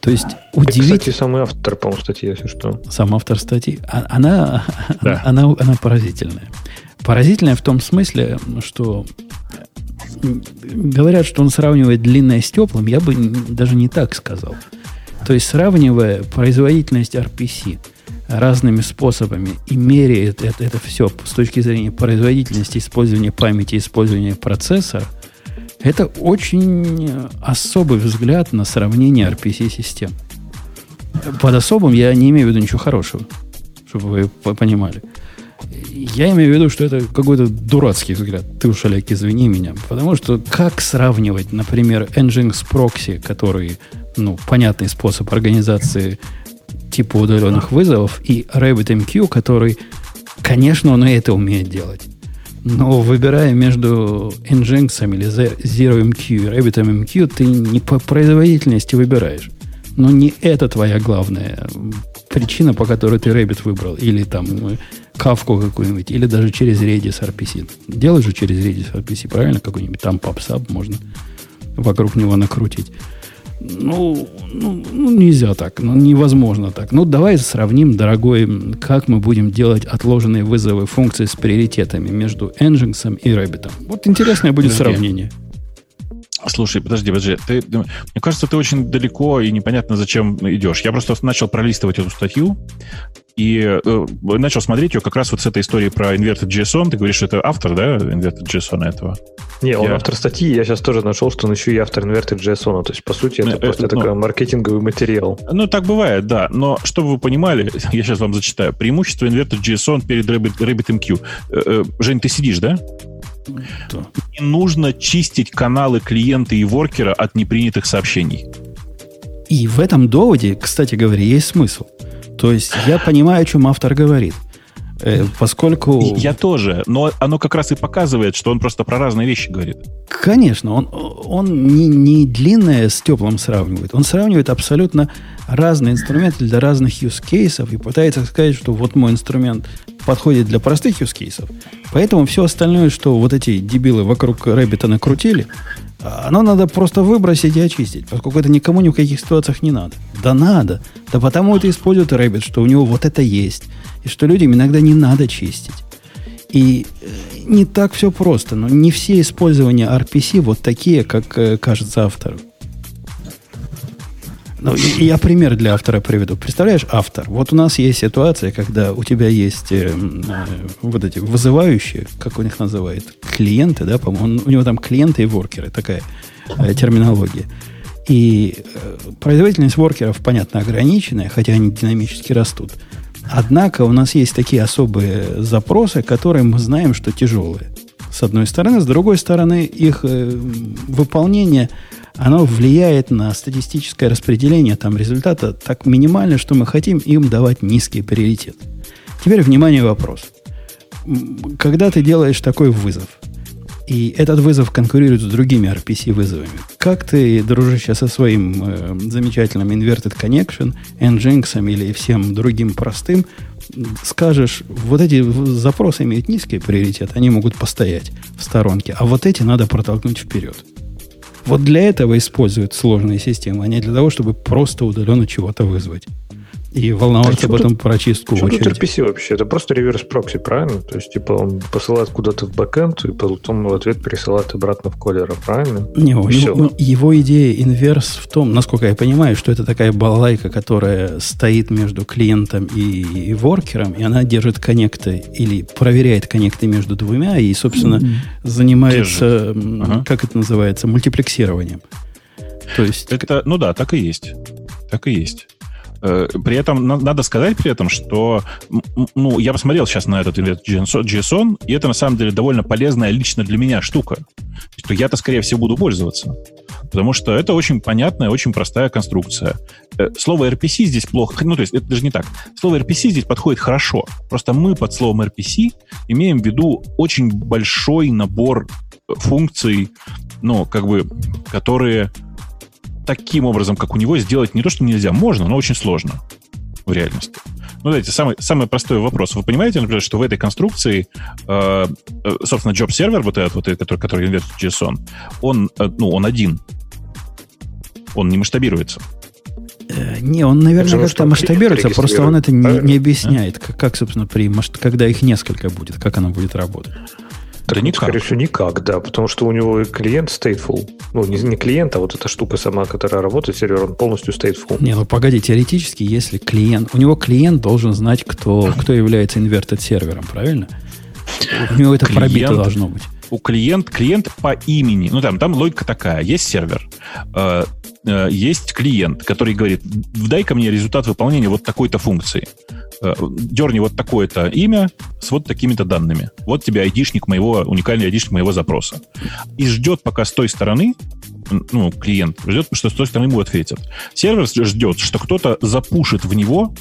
То есть удивительно. кстати, самый автор, по-моему, статьи, если что. Сам автор статьи, а- она, Да. она, она, она поразительная. Поразительная в том смысле, что говорят, что он сравнивает длинное с теплым, я бы даже не так сказал. То есть, сравнивая производительность RPC разными способами и меряет это, это все с точки зрения производительности использования памяти, использования процессора, это очень особый взгляд на сравнение RPC-систем. Под особым я не имею в виду ничего хорошего, чтобы вы по- понимали. Я имею в виду, что это какой-то дурацкий взгляд. Ты уж, Олег, извини меня. Потому что как сравнивать, например, Nginx Proxy, который, ну, понятный способ организации типа удаленных вызовов, и RabbitMQ, который, конечно, он и это умеет делать. Но выбирая между Nginx или ZeroMQ и RabbitMQ, ты не по производительности выбираешь. Но не это твоя главная причина, по которой ты Rabbit выбрал. Или там кавку какую-нибудь, или даже через Redis RPC. Делай же через Redis RPC, правильно? Какой-нибудь там PubSub можно вокруг него накрутить. Ну, ну, ну, нельзя так, ну, невозможно так. Ну, давай сравним, дорогой, как мы будем делать отложенные вызовы функций с приоритетами между Nginx и Rabbit. Вот интересное будет Подожди. сравнение. Слушай, подожди, подожди. Ты, мне кажется, ты очень далеко и непонятно, зачем идешь. Я просто начал пролистывать эту статью и э, начал смотреть ее как раз вот с этой историей про Inverted JSON. Ты говоришь, что это автор, да, Inverted JSON этого? Не, он я... автор статьи. Я сейчас тоже нашел, что он еще и автор Inverted JSON. То есть, по сути, это, это просто это, такой ну, маркетинговый материал. Ну, так бывает, да. Но, чтобы вы понимали, я сейчас вам зачитаю. Преимущество Inverted JSON перед Rabbit, RabbitMQ. Э, э, Жень, ты сидишь, да? Да. Нужно чистить каналы клиента и воркера от непринятых сообщений. И в этом доводе, кстати говоря, есть смысл. То есть я понимаю, о чем автор говорит. Э, поскольку... Я тоже, но оно как раз и показывает, что он просто про разные вещи говорит. Конечно, он, он не, не длинное с теплым сравнивает. Он сравнивает абсолютно разные инструменты для разных use cases и пытается сказать, что вот мой инструмент подходит для простых use cases, поэтому все остальное, что вот эти дебилы вокруг Rabbit а накрутили, оно надо просто выбросить и очистить, поскольку это никому ни в каких ситуациях не надо. Да надо. Да потому это использует Rabbit, что у него вот это есть. И что людям иногда не надо чистить. И э, не так все просто. Но не все использования RPC вот такие, как э, кажется автору. Ну, я пример для автора приведу. Представляешь, автор, вот у нас есть ситуация, когда у тебя есть э, э, вот эти вызывающие, как у них называют, клиенты, да, по-моему, у него там клиенты и воркеры, такая э, терминология. И э, производительность воркеров, понятно, ограниченная, хотя они динамически растут. Однако у нас есть такие особые запросы, которые мы знаем, что тяжелые. С одной стороны, с другой стороны, их э, выполнение – оно влияет на статистическое распределение там результата так минимально, что мы хотим им давать низкий приоритет. Теперь, внимание, вопрос. Когда ты делаешь такой вызов, и этот вызов конкурирует с другими RPC-вызовами, как ты, дружище, со своим э, замечательным Inverted Connection, Nginx или всем другим простым, скажешь, вот эти запросы имеют низкий приоритет, они могут постоять в сторонке, а вот эти надо протолкнуть вперед. Вот для этого используют сложные системы, а не для того, чтобы просто удаленно чего-то вызвать и волноваться а об этом про чистку в очереди. Тут RPC вообще? Это просто реверс прокси, правильно? То есть, типа, он посылает куда-то в бэкэнд, и потом в ответ пересылает обратно в колера, правильно? Не, у него, его идея инверс в том, насколько я понимаю, что это такая балалайка, которая стоит между клиентом и, и воркером, и она держит коннекты или проверяет коннекты между двумя, и, собственно, mm-hmm. занимается, ага. как это называется, мультиплексированием. То есть... Это, ну да, так и есть. Так и есть. Э, при этом надо сказать при этом, что ну, я посмотрел сейчас на этот JSON, и это на самом деле довольно полезная лично для меня штука. Что я-то, скорее всего, буду пользоваться. Потому что это очень понятная, очень простая конструкция. Э, слово RPC здесь плохо. Ну, то есть, это даже не так. Слово RPC здесь подходит хорошо. Просто мы под словом RPC имеем в виду очень большой набор функций, ну, как бы, которые таким образом, как у него, сделать не то, что нельзя, можно, но очень сложно в реальности. Ну, давайте, самый, самый простой вопрос. Вы понимаете, например, что в этой конструкции, э, э собственно, job-сервер, вот этот, вот, который, который инвертит JSON, он, э, ну, он один. Он не масштабируется. Э, не, он, наверное, как-то масштабируется, просто он это не, не объясняет, как, как, собственно, при, когда их несколько будет, как оно будет работать. Так, да никак. Скорее всего, никак, да, потому что у него клиент stateful. Ну, не, не клиент, а вот эта штука сама, которая работает, сервер, он полностью stateful. Не, ну погоди, теоретически, если клиент... У него клиент должен знать, кто, кто является inverted сервером, правильно? У него это клиент, пробито должно быть. У клиент, клиент по имени. Ну, там, там логика такая. Есть сервер, э, э, есть клиент, который говорит, дай ко мне результат выполнения вот такой-то функции. Э, дерни вот такое-то имя с вот такими-то данными. Вот тебе айдишник моего, уникальный айдишник моего запроса. И ждет, пока с той стороны ну, клиент ждет, что с той стороны ему ответят. Сервер ждет, что кто-то запушит в него,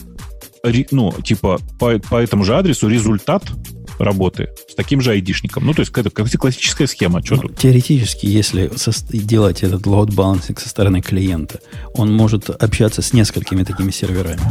ну, типа, по, по этому же адресу результат работы с таким же айдишником. Ну, то есть это как классическая схема. Что ну, тут? Теоретически, если со, делать этот load balancing со стороны клиента, он может общаться с несколькими такими серверами.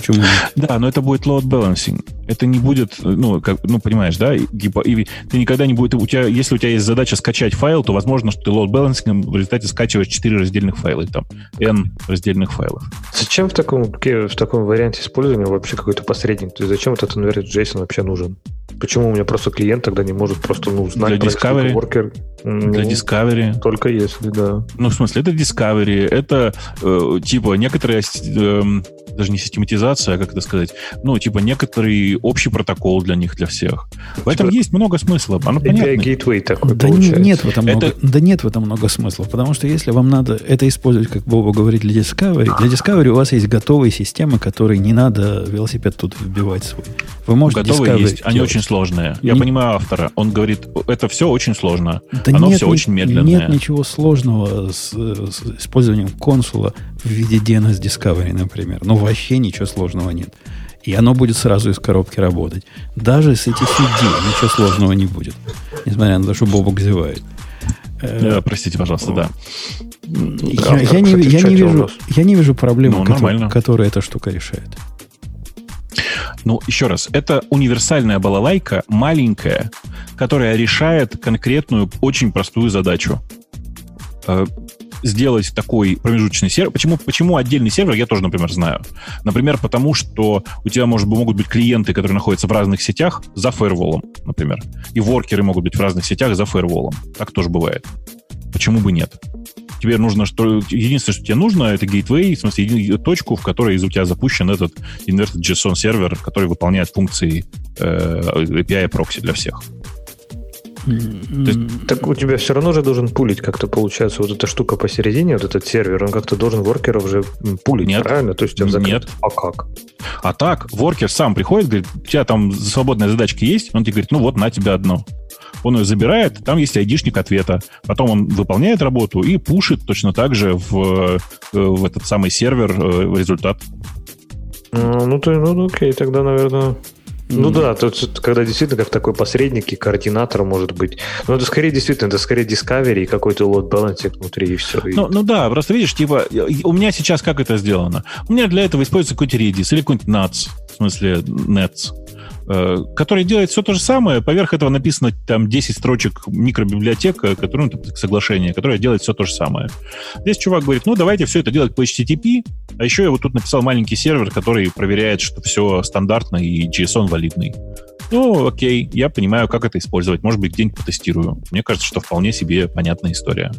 Почему Да, но это будет load balancing. Это не будет, ну, как, ну понимаешь, да? Типа, и ты никогда не будет... У тебя, если у тебя есть задача скачать файл, то возможно, что ты load balancing в результате скачиваешь 4 раздельных файла, там, N раздельных файлов. Зачем в таком, в таком варианте использования вообще какой-то посредник? То есть зачем этот конверт JSON вообще нужен? Почему у меня просто клиент тогда не может просто ну, знать Для Discovery? Worker? Для ну, Discovery. Только если, да. Ну, в смысле, это Discovery, это э, типа некоторая э, даже не систематизация, а как это сказать, ну, типа некоторый общий протокол для них, для всех. В этом типа, есть много смысла. Оно понятно. Gateway такой да получается. нет в этом это... много, да нет в этом много смысла, потому что если вам надо это использовать, как Боба говорит, для Discovery, для Discovery у вас есть готовые системы, которые не надо велосипед тут вбивать свой. Вы можете готовые Discovery есть, делать. они очень сложные. Я не... понимаю автора. Он говорит, это все очень сложно. Да Оно нет, все очень медленное. Нет ничего сложного с, с использованием консула в виде DNS Discovery, например. Ну, вообще ничего сложного нет. И оно будет сразу из коробки работать. Даже с этих CD ничего сложного не будет. Несмотря на то, что Бобок зевает. Э, простите, пожалуйста, да. Я, я, не, я, не вижу, я не вижу проблемы, ну, которую, которую эта штука решает. Ну, еще раз, это универсальная балалайка, маленькая, которая решает конкретную, очень простую задачу. Э, сделать такой промежуточный сервер. Почему, почему отдельный сервер, я тоже, например, знаю. Например, потому что у тебя может, могут быть клиенты, которые находятся в разных сетях за фаерволом, например. И воркеры могут быть в разных сетях за фаерволом. Так тоже бывает. Почему бы нет? Тебе нужно, что единственное, что тебе нужно, это гейтвей, в смысле, точку, в которой из у тебя запущен этот inverted JSON сервер, который выполняет функции э, API прокси для всех. Есть, так у тебя все равно же должен пулить как-то получается вот эта штука посередине, вот этот сервер, он как-то должен воркеров уже пулить, нет, правильно? То есть у тебя закрыт. Нет. А как? А так, воркер сам приходит, говорит, у тебя там свободная задачка есть, он тебе говорит, ну вот, на тебя одно. Он ее забирает, там есть айдишник ответа. Потом он выполняет работу и пушит точно так же в, э, в этот самый сервер э, результат. Ну, ну, ты, ну, окей, тогда, наверное, ну да, тут когда действительно как такой посредник и координатор может быть. Но это скорее действительно, это скорее Discovery и какой-то load balancing внутри и все. Ну, ну да, просто видишь, типа, у меня сейчас как это сделано? У меня для этого используется какой-то Redis или какой-нибудь NATS, в смысле Nets. Э, который делает все то же самое. Поверх этого написано там 10 строчек микробиблиотека, которая, ну, соглашение, которое делает все то же самое. Здесь чувак говорит, ну, давайте все это делать по HTTP, а еще я вот тут написал маленький сервер, который проверяет, что все стандартно и JSON валидный. Ну, окей, я понимаю, как это использовать. Может быть, где-нибудь потестирую. Мне кажется, что вполне себе понятная история.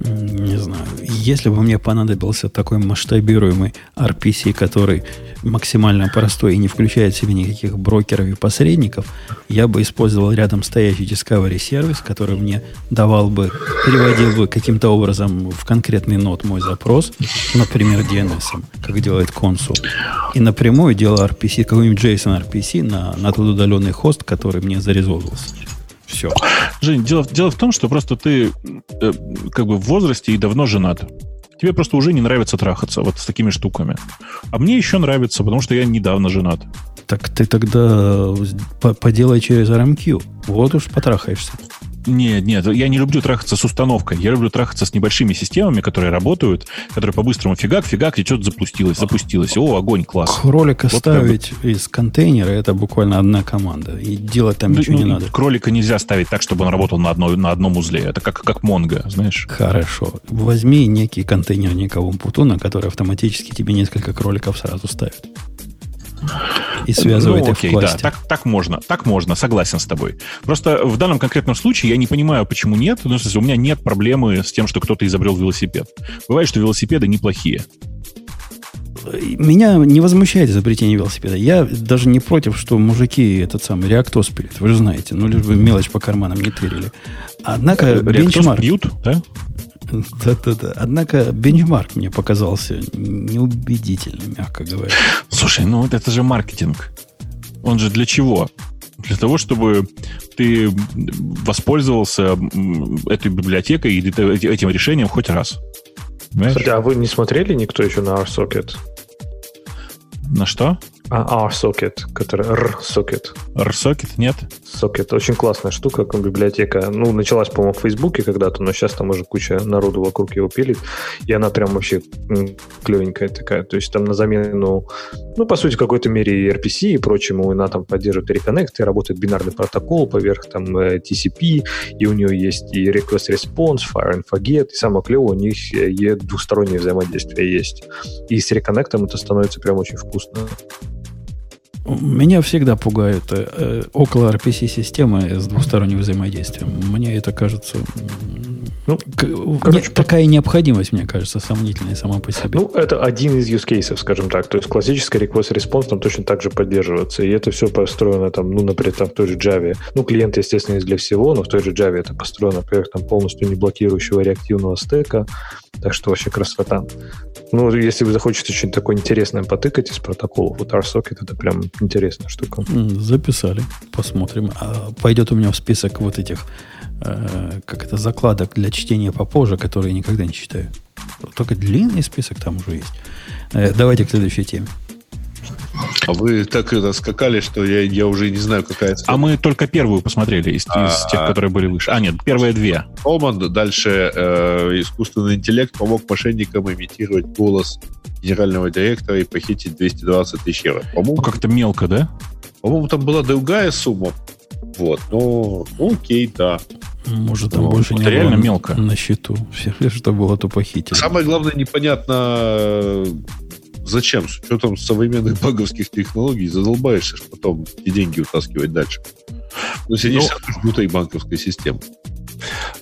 Не знаю. Если бы мне понадобился такой масштабируемый RPC, который максимально простой и не включает в себя никаких брокеров и посредников, я бы использовал рядом стоящий Discovery сервис, который мне давал бы, переводил бы каким-то образом в конкретный нот мой запрос, например, DNS, как делает консул, и напрямую делал RPC, какой-нибудь JSON RPC на, на тот удаленный хост, который мне зарезолвился. Все. Жень, дело, дело в том, что просто ты э, как бы в возрасте и давно женат. Тебе просто уже не нравится трахаться вот с такими штуками. А мне еще нравится, потому что я недавно женат. Так ты тогда поделай через RMQ. Вот уж потрахаешься. Нет, нет, я не люблю трахаться с установкой. Я люблю трахаться с небольшими системами, которые работают, которые по-быстрому фигак, фигак, и что-то запустилось, запустилось. О, огонь, класс. Кролика вот ставить как бы... из контейнера, это буквально одна команда. И делать там ничего ну, не надо. Кролика нельзя ставить так, чтобы он работал на, одной, на одном узле. Это как, как Монго, знаешь. Хорошо. Возьми некий контейнер никого Путуна, который автоматически тебе несколько кроликов сразу ставит и связывает ну, окей, их да, так, так можно, так можно, согласен с тобой. Просто в данном конкретном случае я не понимаю, почему нет. Ну, у меня нет проблемы с тем, что кто-то изобрел велосипед. Бывает, что велосипеды неплохие. Меня не возмущает изобретение велосипеда. Я даже не против, что мужики этот самый реактос пилят. Вы же знаете, ну лишь бы мелочь по карманам не тырили. Однако бенчмарк... пьют, да? Да-да-да. Однако бенчмарк мне показался неубедительным, мягко говоря. Слушай, ну вот это же маркетинг. Он же для чего? Для того, чтобы ты воспользовался этой библиотекой и этим решением хоть раз. Понимаешь? Кстати, а вы не смотрели никто еще на RSocket? На что? А, R-Socket, который R-Socket. R-Socket, нет? Socket. Очень классная штука, как библиотека. Ну, началась, по-моему, в Фейсбуке когда-то, но сейчас там уже куча народу вокруг его пилит. И она прям вообще клевенькая такая. То есть там на замену, ну, по сути, в какой-то мере и RPC и прочему, она там поддерживает реконнекты, работает бинарный протокол поверх там э, TCP, и у нее есть и request response, fire and forget, и самое клевое, у них и двухстороннее взаимодействие есть. И с реконнектом это становится прям очень вкусно. Меня всегда пугают э, около RPC-системы с двусторонним взаимодействием. Мне это кажется... Ну, короче, нет, такая необходимость, мне кажется, сомнительная сама по себе. Ну, это один из use cases, скажем так. То есть классический request response там точно так же поддерживается. И это все построено там, ну, например, там в той же Java. Ну, клиент, естественно, есть для всего, но в той же Java это построено, например, там полностью не блокирующего реактивного стека. Так что вообще красота. Ну, если вы захочете что-нибудь такое интересное потыкать из протоколов, вот RSocket это прям интересная штука. Записали, посмотрим. А пойдет у меня в список вот этих, э, как это, закладок для чтения попозже, которые я никогда не читаю. Только длинный список там уже есть. Э, давайте к следующей теме. А вы так это скакали, что я, я уже не знаю, какая А мы только первую посмотрели из, а, из тех, которые были выше. А, нет, первые две. Олман, дальше э, искусственный интеллект помог мошенникам имитировать голос генерального директора и похитить 220 тысяч евро. По-моему, как-то мелко, да? По-моему, там была другая сумма. Вот, ну, окей, да. Может, там ну, больше не реально мелко. на счету. Все, что было, то похитили. Самое главное, непонятно, Зачем? С учетом современных банковских технологий задолбаешься потом и деньги утаскивать дальше. Ну, сидишь ну, внутри банковской системы.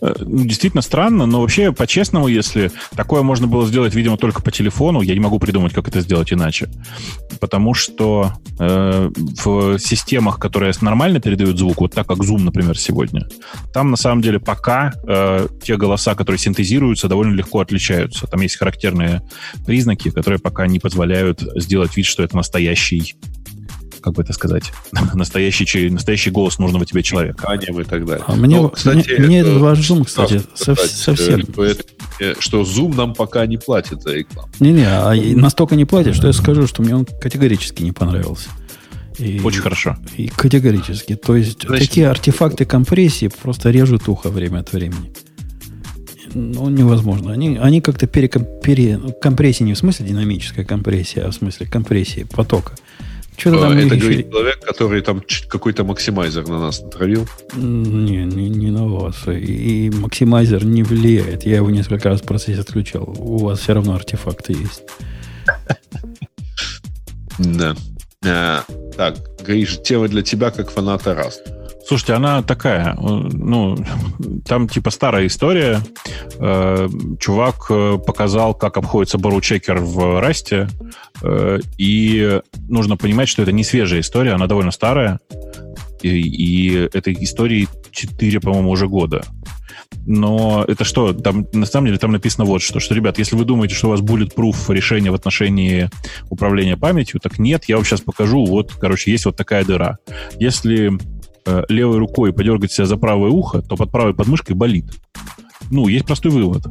Э, ну, действительно странно, но вообще, по-честному, если такое можно было сделать, видимо, только по телефону, я не могу придумать, как это сделать иначе. Потому что э, в системах, которые нормально передают звук, вот так как Zoom, например, сегодня, там на самом деле пока э, те голоса, которые синтезируются, довольно легко отличаются. Там есть характерные признаки, которые пока не позволяют сделать вид, что это настоящий как бы это сказать, настоящий, настоящий голос нужного тебе человека. Канем и так далее. А мне, Но, кстати, мне, мне этот ваш Zoom, кстати, совсем... Э, что Zoom нам пока не платит за рекламу. Не-не, а настолько не платит, что я скажу, что мне он категорически не понравился. И, Очень хорошо. И категорически. То есть Значит, такие артефакты компрессии просто режут ухо время от времени. Ну, невозможно. Они, они как-то переком, пере, компрессия не в смысле динамическая компрессия, а в смысле компрессии потока. Что-то там Это говорит человек, который там какой-то максимайзер на нас натравил. Не, не, не на вас. И, и максимайзер не влияет. Я его несколько раз в процессе отключал. У вас все равно артефакты есть. Да. А, так, Гриш, тема для тебя как фаната Rust. Слушайте, она такая, ну, там типа старая история. Э, чувак э, показал, как обходится бару-чекер в Расте, э, и нужно понимать, что это не свежая история, она довольно старая, и, и этой истории 4, по-моему, уже года. Но это что? Там, на самом деле там написано вот что, что, ребят, если вы думаете, что у вас bulletproof решение в отношении управления памятью, так нет, я вам сейчас покажу, вот, короче, есть вот такая дыра. Если Э, левой рукой подергать себя за правое ухо, то под правой подмышкой болит. Ну, есть простой вывод.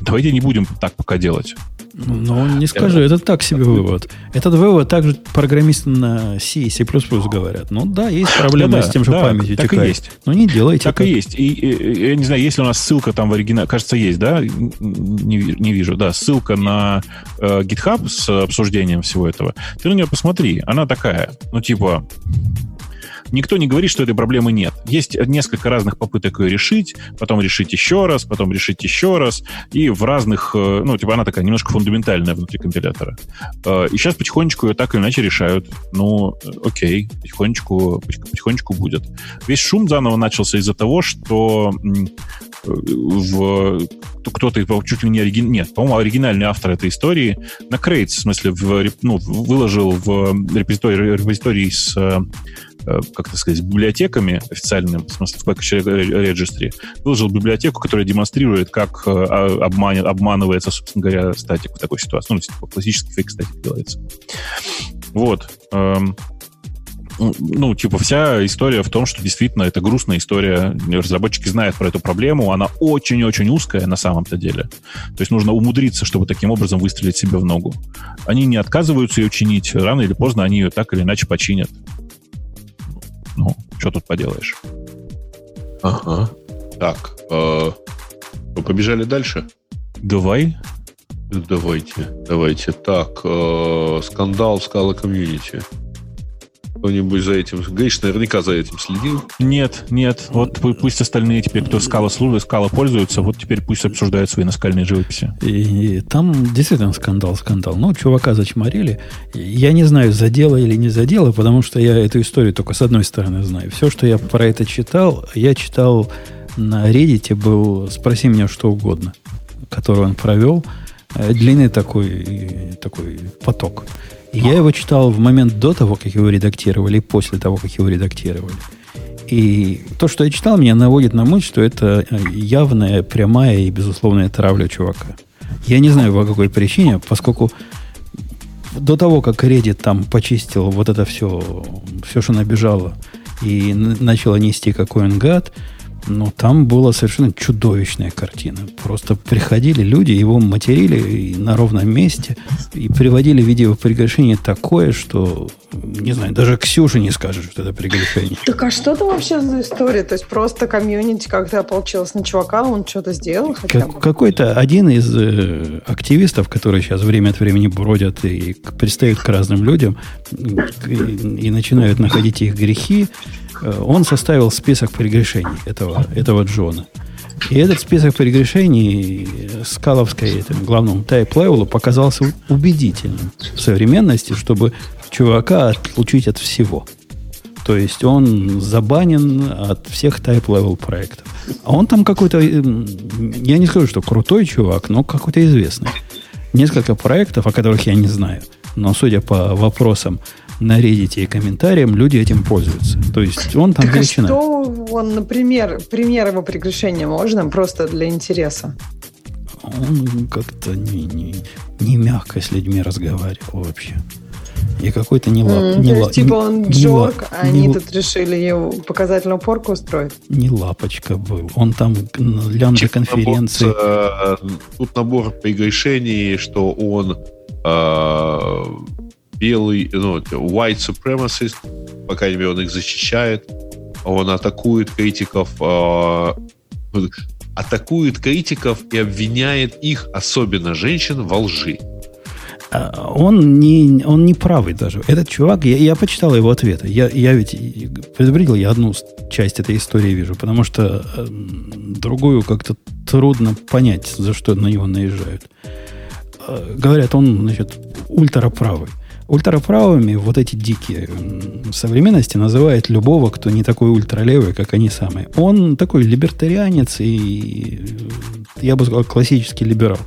Давайте не будем так пока делать. Ну, не скажи, это так себе вывод. Этот вывод также программисты на C и C++ говорят. Ну да, есть проблемы да, с тем же да, памятью. Так текает. и есть. Но не делайте Так и есть. И, и, я не знаю, есть ли у нас ссылка там в оригинале. Кажется, есть, да? Не, не вижу. Да, ссылка на э, GitHub с обсуждением всего этого. Ты на нее посмотри. Она такая, ну типа Никто не говорит, что этой проблемы нет. Есть несколько разных попыток ее решить, потом решить еще раз, потом решить еще раз, и в разных, э, ну, типа она такая немножко фундаментальная внутри компилятора. Э, и сейчас потихонечку ее так или иначе решают. Ну, окей, потихонечку, потихонечку будет. Весь шум заново начался из-за того, что в кто-то чуть ли не оригин... нет, по-моему, оригинальный автор этой истории на Crates, в смысле, в, ну, выложил в репозитории, репозитории с э, как то сказать, библиотеками официальным, в смысле в Package Registry, выложил библиотеку, которая демонстрирует, как э, обманет, обманывается, собственно говоря, статик в такой ситуации. Ну, типа, классический фейк статик делается. Вот. Эм, ну, типа, вся история в том, что действительно это грустная история. Разработчики знают про эту проблему. Она очень-очень узкая на самом-то деле. То есть нужно умудриться, чтобы таким образом выстрелить себе в ногу. Они не отказываются ее чинить. Рано или поздно они ее так или иначе починят. Ну, что тут поделаешь? Ага. Так, э, побежали дальше? Давай. Давайте, давайте. Так, э, скандал в скала комьюнити. Кто-нибудь за этим... Гриш наверняка за этим следил. Нет, нет. Вот пусть остальные теперь, кто скала служит, скала пользуются, вот теперь пусть обсуждают свои наскальные живописи. И, и там действительно скандал, скандал. Ну, чувака зачморили. Я не знаю, задело или не задело, потому что я эту историю только с одной стороны знаю. Все, что я про это читал, я читал на Reddit, был «Спроси меня что угодно», который он провел. Э, длинный такой, такой поток. Я его читал в момент до того, как его редактировали, и после того, как его редактировали. И то, что я читал, меня наводит на мысль, что это э, явная, прямая и безусловная травля чувака. Я не знаю, по какой причине, поскольку до того, как Reddit там почистил вот это все, все, что набежало, и начало нести какой он гад, но там была совершенно чудовищная картина. Просто приходили люди, его материли на ровном месте и приводили видео приглашение такое, что, не знаю, даже Ксюша не скажет, что это приглашение. Так а что там вообще за история? То есть просто комьюнити как-то получилось на чувака, он что-то сделал хотя как, бы? Какой-то один из э, активистов, которые сейчас время от времени бродят и пристают к разным людям и, и начинают находить их грехи, он составил список прегрешений этого, этого Джона. И этот список прегрешений скаловской этим, главному тайп-левелу показался убедительным в современности, чтобы чувака отлучить от всего. То есть он забанен от всех type-level проектов. А он там какой-то, я не скажу, что крутой чувак, но какой-то известный. Несколько проектов, о которых я не знаю. Но судя по вопросам на Reddit и комментариям люди этим пользуются. То есть он там так величина. А что он, например, пример его прегрешения можно просто для интереса? Он как-то не, не, не мягко с людьми разговаривал вообще. И какой-то не лап. Mm, не то есть, типа он джок, а они тут решили его показательную порку устроить? Не лапочка был. Он там на лямбда конференции. Набор, э, тут набор прегрешений, что он э, белый, ну, white supremacist, по крайней мере, он их защищает, он атакует критиков, э, атакует критиков и обвиняет их, особенно женщин, во лжи. А, он не, он не правый даже. Этот чувак, я, я почитал его ответы. Я, я ведь предупредил, я одну часть этой истории вижу, потому что э, другую как-то трудно понять, за что на него наезжают. Э, говорят, он, значит, ультраправый. Ультраправыми вот эти дикие современности называют любого, кто не такой ультралевый, как они самые. Он такой либертарианец и, я бы сказал, классический либерал.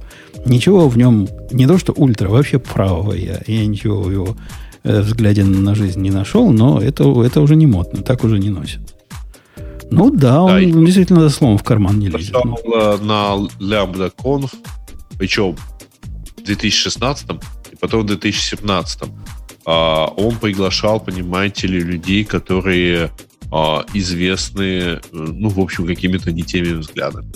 Ничего в нем, не то что ультра, вообще правого я, я ничего в его э, взгляде на жизнь не нашел, но это, это уже не модно, так уже не носят. Ну да, он да, действительно за словом в карман не лезет. На Lambda Conf, причем в 2016 потом в 2017 а, он приглашал, понимаете ли, людей, которые а, известны, ну, в общем, какими-то не теми взглядами.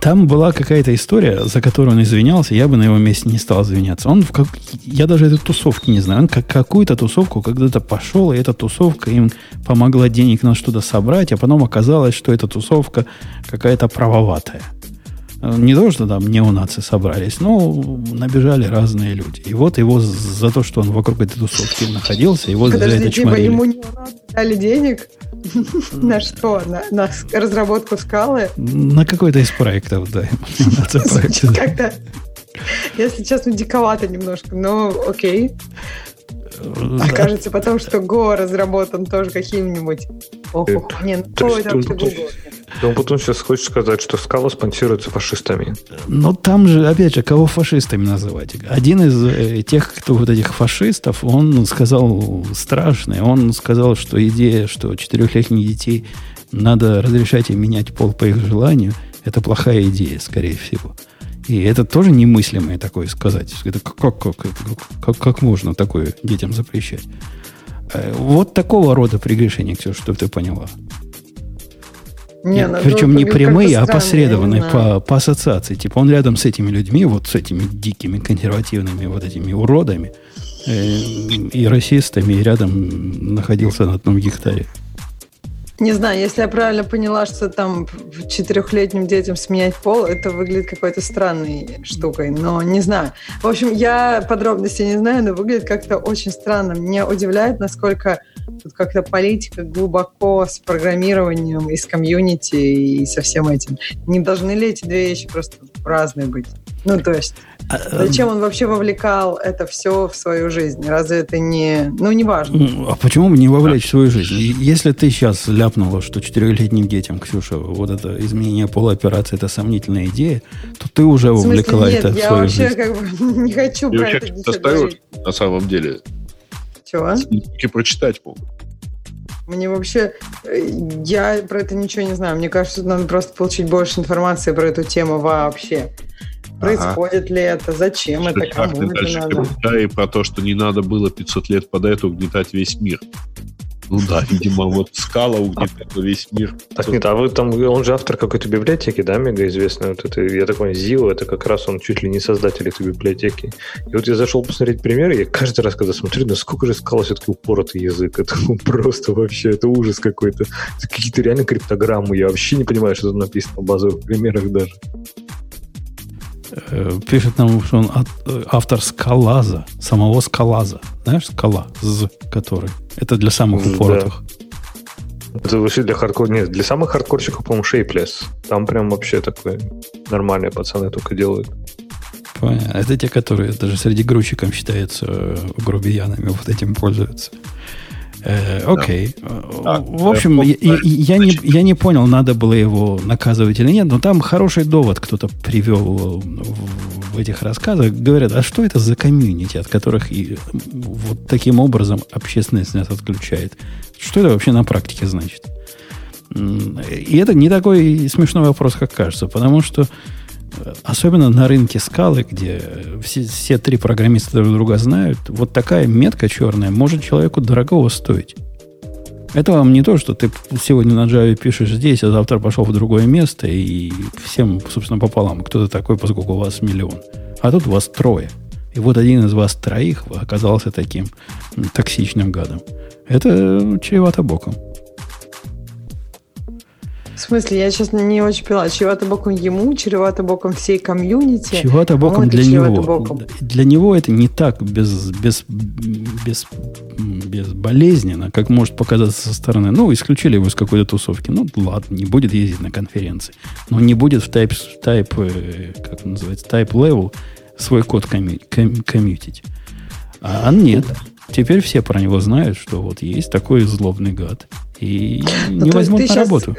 Там была какая-то история, за которую он извинялся, я бы на его месте не стал извиняться. Он в как... Я даже этой тусовки не знаю. Он как какую-то тусовку когда-то пошел, и эта тусовка им помогла денег на что-то собрать, а потом оказалось, что эта тусовка какая-то правоватая. Не то, что там неонации собрались, но набежали разные люди. И вот его за то, что он вокруг этой тусовки находился, его Подожди, за это типа чморили. ему неонации дали денег? На что? На, на разработку скалы? На какой-то из проектов, да. Как-то, если честно, диковато немножко, но окей. Окажется потом, что Go разработан тоже каким-нибудь. Ох, не, ну Ну, потом сейчас хочешь сказать, что скала спонсируется фашистами. Но там же, опять же, кого фашистами называть? Один из э, тех, кто вот этих фашистов, он сказал страшное. Он сказал, что идея, что четырехлетних детей надо разрешать им менять пол по их желанию, это плохая идея, скорее всего. И это тоже немыслимое такое сказать. Это как, как, как, как, как можно такое детям запрещать? Э, Вот такого рода прегрешения, Ксюша, чтобы ты поняла. Не, ну, Причем ну, не как-то прямые, а посредованные не по, по ассоциации. Типа он рядом с этими людьми, вот с этими дикими консервативными вот этими уродами э, и расистами, и рядом находился на одном гектаре. Не знаю, если я правильно поняла, что там четырехлетним детям сменять пол, это выглядит какой-то странной штукой, но не знаю. В общем, я подробностей не знаю, но выглядит как-то очень странно. Меня удивляет, насколько тут как-то политика глубоко с программированием и с комьюнити и со всем этим. Не должны ли эти две вещи просто разные быть? Ну, то есть, зачем он вообще вовлекал это все в свою жизнь? Разве это не... Ну, неважно. Ну, А почему бы не вовлечь в свою жизнь? И Если ты сейчас ляпнула, что четырехлетним детям, Ксюша, вот это изменение пола операции это сомнительная идея, то ты уже В смысле, вовлекла нет, это в я свою вообще жизнь. как бы не хочу И про вообще это ничего достают, говорить. на самом деле. Чего? Только прочитать могут. Мне вообще... э, Я про это ничего не знаю. Мне кажется, надо просто получить больше информации про эту тему вообще. Происходит ли это? Зачем это? Как ты Кому это дальше надо? комментарии про то, что не надо было 500 лет под это угнетать весь мир. Ну да, видимо, вот скала угнетала весь мир. Так нет, а вы там, он же автор какой-то библиотеки, да, мега известной. Вот это, я так понимаю, Зио, это как раз он чуть ли не создатель этой библиотеки. И вот я зашел посмотреть примеры, я каждый раз, когда смотрю, насколько же скала все-таки упоротый язык. Это просто вообще, это ужас какой-то. Это какие-то реально криптограммы. Я вообще не понимаю, что тут написано в базовых примерах даже. Э, Пишет нам, что он от- э, автор Scalaz а, самого Scalaz а. Знаешь, Scala, z, который. Это для самых Да. упоротых. Это вообще для хардкор... Нет, для самых хардкорщиков, по-моему, Shapeless. Там прям вообще такое нормальные пацаны только делают. Понятно. Это те, которые даже среди грузчиков считаются э, грубиянами, вот этим пользуются. Э, окей. Так, в общем, э, я, я- я не, я не понял, надо было его наказывать или нет, но там хороший довод кто-то привел в, в этих рассказах. Говорят, а что это за комьюнити, от которых и вот таким образом общественность нас отключает? Что это вообще на практике значит? И это не такой смешной вопрос, как кажется, потому что э, особенно на рынке скалы, где все, все три программиста друг друга знают, вот такая метка черная может человеку дорогого стоить. Это вам не то, что ты сегодня на Java пишешь здесь, а завтра пошел в другое место, и всем, собственно, пополам. Кто-то такой, поскольку у вас миллион. А тут у вас трое. И вот один из вас троих оказался таким токсичным гадом. Это чревато боком. В смысле, я сейчас не очень поняла. Чревато боком ему, чревато боком всей комьюнити. Чревато боком для него. боком. Для него это не так без, без, без, безболезненно, как может показаться со стороны. Ну, исключили его из какой-то тусовки. Ну, ладно, не будет ездить на конференции. Но не будет в type, type э, как называется, type level свой код комью- ком- комьютить. А нет. Теперь все про него знают, что вот есть такой злобный гад. И Ну, не есть возьмут на работу.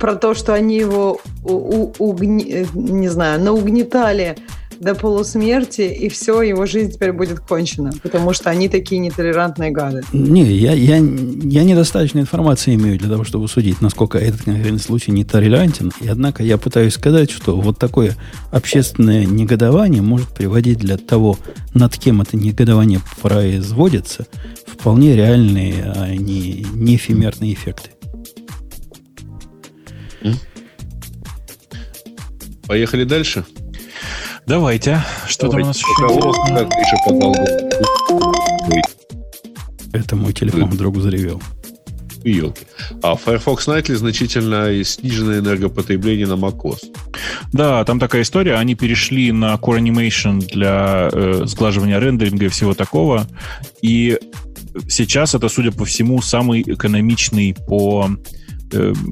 Про то, что они его, у- у- угни- э, не знаю, наугнетали до полусмерти, и все, его жизнь теперь будет кончена, потому что они такие нетолерантные гады. Не, я, я, я недостаточно информации имею для того, чтобы судить, насколько этот конкретный случай не толерантен. И однако я пытаюсь сказать, что вот такое общественное негодование может приводить для того, над кем это негодование производится, вполне реальные, а не, не эфемерные эффекты. Поехали дальше. Давайте. Что там у нас еще? Это мой телефон вдруг заревел. Ёлки. А Firefox Nightly значительно и сниженное энергопотребление на macOS. Да, там такая история. Они перешли на Core Animation для э, сглаживания рендеринга и всего такого. И сейчас это, судя по всему, самый экономичный по э,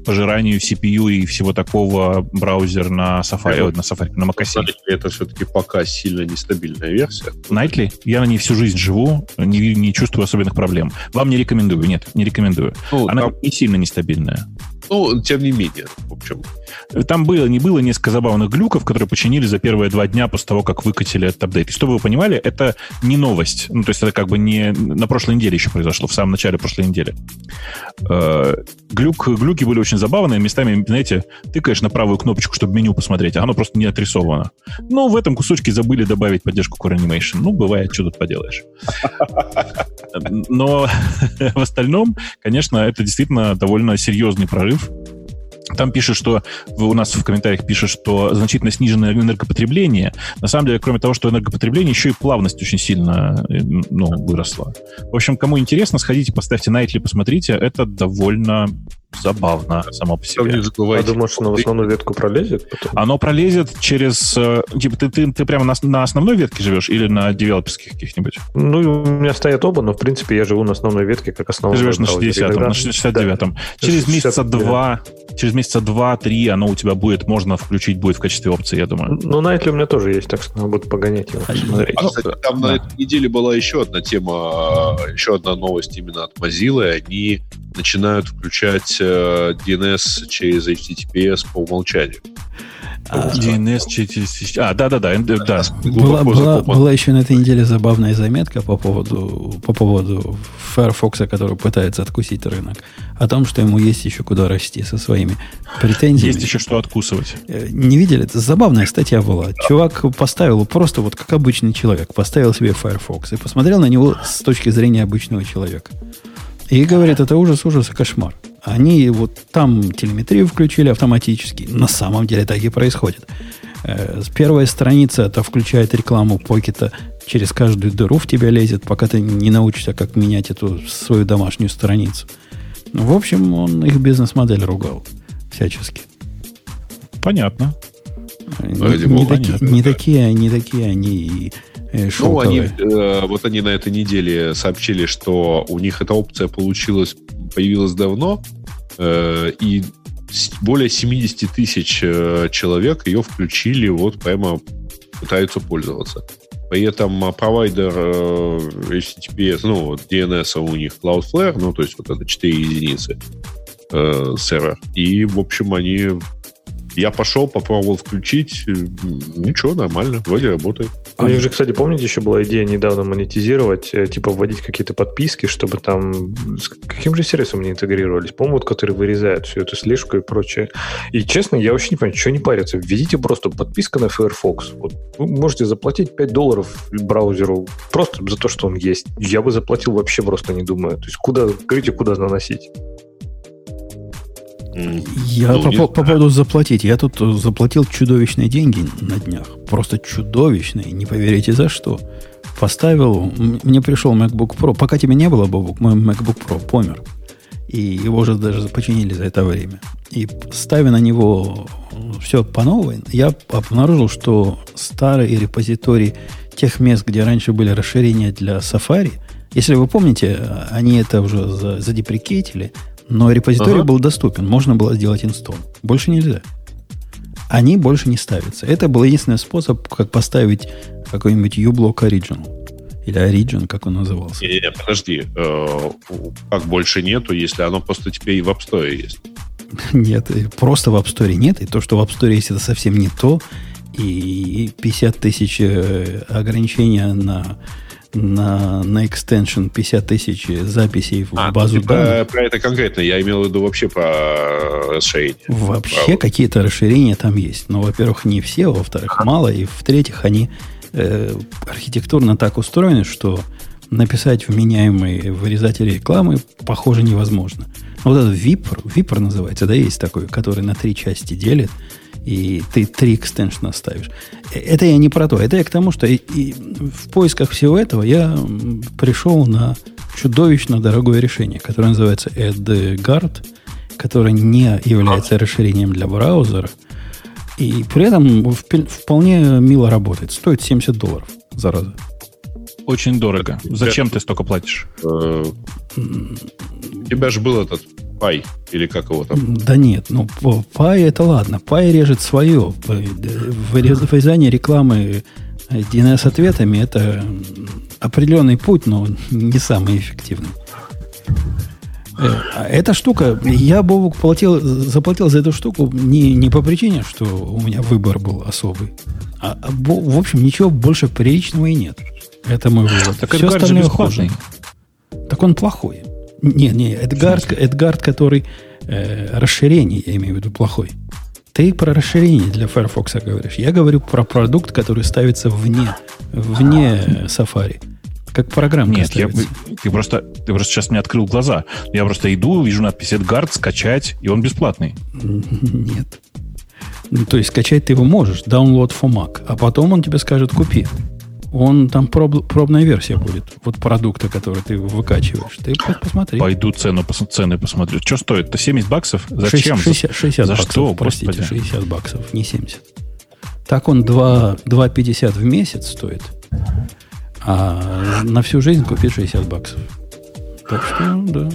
пожиранию CPU и всего такого браузер на Safari, э, на Safari, на macOS. Nightly это все-таки пока сильно нестабильная версия. Nightly? Я на ней всю жизнь живу, не, не чувствую особенных проблем. Вам не рекомендую, нет, не рекомендую. Ну, Она там, не сильно нестабильная. Ну, тем не менее, в общем. Там было, не было несколько забавных глюков, которые починили за первые два дня после того, как выкатили этот апдейт. И чтобы вы понимали, это не новость. Ну, то есть это как бы не на прошлой неделе еще произошло, в самом начале прошлой недели. Э, глюк, глюки были очень забавные. Местами, знаете, тыкаешь на правую кнопочку, чтобы меню посмотреть, а оно просто не отрисовано. Ну, в этом кусочке забыли добавить поддержку Core Animation. Ну, бывает, что тут поделаешь. Но в остальном, конечно, это действительно довольно серьезный прорыв там пишет, что у нас в комментариях пишет, что значительно сниженное энергопотребление. На самом деле, кроме того, что энергопотребление, еще и плавность очень сильно э, ну, выросла. В общем, кому интересно, сходите, поставьте Nightly, посмотрите. Это довольно забавно само по себе. А думаешь, оно в основную ветку пролезет? Потом? Оно пролезет через... Э, типа, ты, ты, ты прямо на, на основной ветке живешь или на девелоперских каких-нибудь? Ну, у меня стоят оба, но, в принципе, я живу на основной ветке, как основной. Ты живешь на 60-м, на 69-м. Да. Через месяца два, через месяца два-три оно у тебя будет, можно включить будет в качестве опции, я думаю. Ну, Nightly у меня тоже есть, так что надо будет погонять его, посмотреть. А, кстати, там да. на этой неделе была еще одна тема, еще одна новость именно от Mozilla. Они начинают включать DNS через HTTPS по умолчанию. А, DNS через... А, да-да-да. да. Была, была, была еще на этой неделе забавная заметка по поводу, по поводу Firefox, который пытается откусить рынок. О том, что ему есть еще куда расти со своими претензиями. Есть еще что откусывать. Э, не видели? Это забавная статья была. Чувак поставил просто вот как обычный человек, поставил себе Firefox и посмотрел на него с точки зрения обычного человека. И говорит, это ужас, ужас и кошмар. Они вот там телеметрию включили автоматически. На самом деле так и происходит. Э, первая страница это включает рекламу покета через каждую дыру в тебя лезет, пока ты не научишься, как менять эту свою домашнюю страницу. В общем, он их бизнес-модель ругал всячески. Понятно. Не, не, таки, не, такие, не такие они Э, ну, они, э, вот они на этой неделе сообщили, что у них эта опция получилась, появилась давно, э, и более 70 тысяч э, человек ее включили, вот прямо пытаются пользоваться. При этом а, провайдер э, HTTPS, ну, DNS у них Cloudflare, ну, то есть вот это 4 единицы э, сервер. И, в общем, они я пошел, попробовал включить. Ничего, нормально, вроде работает. У них же, кстати, помните, еще была идея недавно монетизировать, э, типа вводить какие-то подписки, чтобы там... С каким же сервисом они интегрировались? По-моему, вот, который вырезает всю эту слежку и прочее. И, честно, я вообще не понимаю, что не париться. Введите просто подписка на Firefox. Вот вы можете заплатить 5 долларов браузеру просто за то, что он есть. Я бы заплатил вообще просто не думаю. То есть куда, говорите, куда наносить. Я ну, по, по поводу заплатить. Я тут заплатил чудовищные деньги на днях. Просто чудовищные. Не поверите за что. Поставил, мне пришел MacBook Pro. Пока тебя не было, Бобук, мой MacBook Pro помер. И его же даже починили за это время. И ставя на него все по новой, я обнаружил, что старый репозиторий тех мест, где раньше были расширения для Safari, если вы помните, они это уже задеприкетили, но репозиторий ага. был доступен, можно было сделать инстон. Больше нельзя. Они больше не ставятся. Это был единственный способ, как поставить какой-нибудь uBlock Original. Или Origin, как он назывался. Не, не, подожди. Э, как больше нету, если оно просто теперь и в App Store есть? Нет, просто в App Store нет. И то, что в App Store есть, это совсем не то. И 50 тысяч э, ограничения на на, на extension 50 тысяч записей в а, базу ну, данных. Про, это конкретно, я имел в виду вообще по расширению. Вообще про... какие-то расширения там есть. Но, во-первых, не все, во-вторых, мало, и в-третьих, они э, архитектурно так устроены, что написать вменяемые вырезатели рекламы, похоже, невозможно. Вот этот Viper, Viper называется, да, есть такой, который на три части делит – и ты три экстеншена ставишь. Э, это я не про то. Это я к тому, что и, и в поисках всего этого я пришел на чудовищно дорогое решение, которое называется AdGuard, которое не является расширением для браузера, и при этом вполне мило работает. Стоит 70 долларов, зараза. Очень дорого. Зачем ты столько платишь? Э, у тебя же был этот Пай, или как его там? Да нет, ну Пай это ладно. Пай режет свое. Вырезание рекламы DNS-ответами это определенный путь, но не самый эффективный. Э, а эта штука, я Бобук платил, заплатил за эту штуку не, не по причине, что у меня выбор был особый. А, а в общем, ничего больше приличного и нет. Это мой вывод. Так Все остальное хуже. Так он плохой. Не, не, Эдгард, Эдгард который э, расширение, я имею в виду, плохой. Ты про расширение для Firefox говоришь. Я говорю про продукт, который ставится вне, вне Safari. Как программа Нет, я, ты, просто, ты просто сейчас мне открыл глаза. Я просто иду, вижу надпись Эдгард, скачать, и он бесплатный. Нет. Ну, то есть скачать ты его можешь, download for Mac, а потом он тебе скажет купи. Он там проб, пробная версия будет, вот продукта, который ты выкачиваешь. Ты посмотри. Пойду цену, пос, цены посмотрю. Что стоит? Это 70 баксов? Зачем? 60, 60 За баксов, что? простите, Господи. 60 баксов, не 70. Так он 2, 2,50 в месяц стоит. А на всю жизнь купить 60 баксов. Так что, да.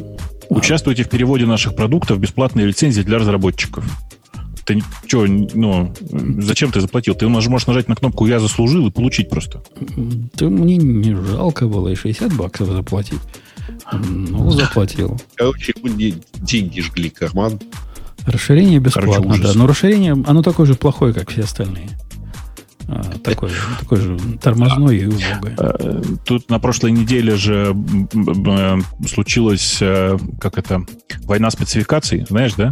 Участвуйте в переводе наших продуктов, бесплатные лицензии для разработчиков. Ты что, ну, зачем ты заплатил? Ты можешь нажать на кнопку «Я заслужил» и получить просто. Да мне не жалко было и 60 баксов заплатить. Ну, заплатил. Короче, деньги жгли карман. Расширение бесплатно, Короче, да. Но расширение, оно такое же плохое, как все остальные. А, такой, же, такой же тормозной и убогой. А, тут на прошлой неделе же случилась, э, как это, война спецификаций, знаешь, да?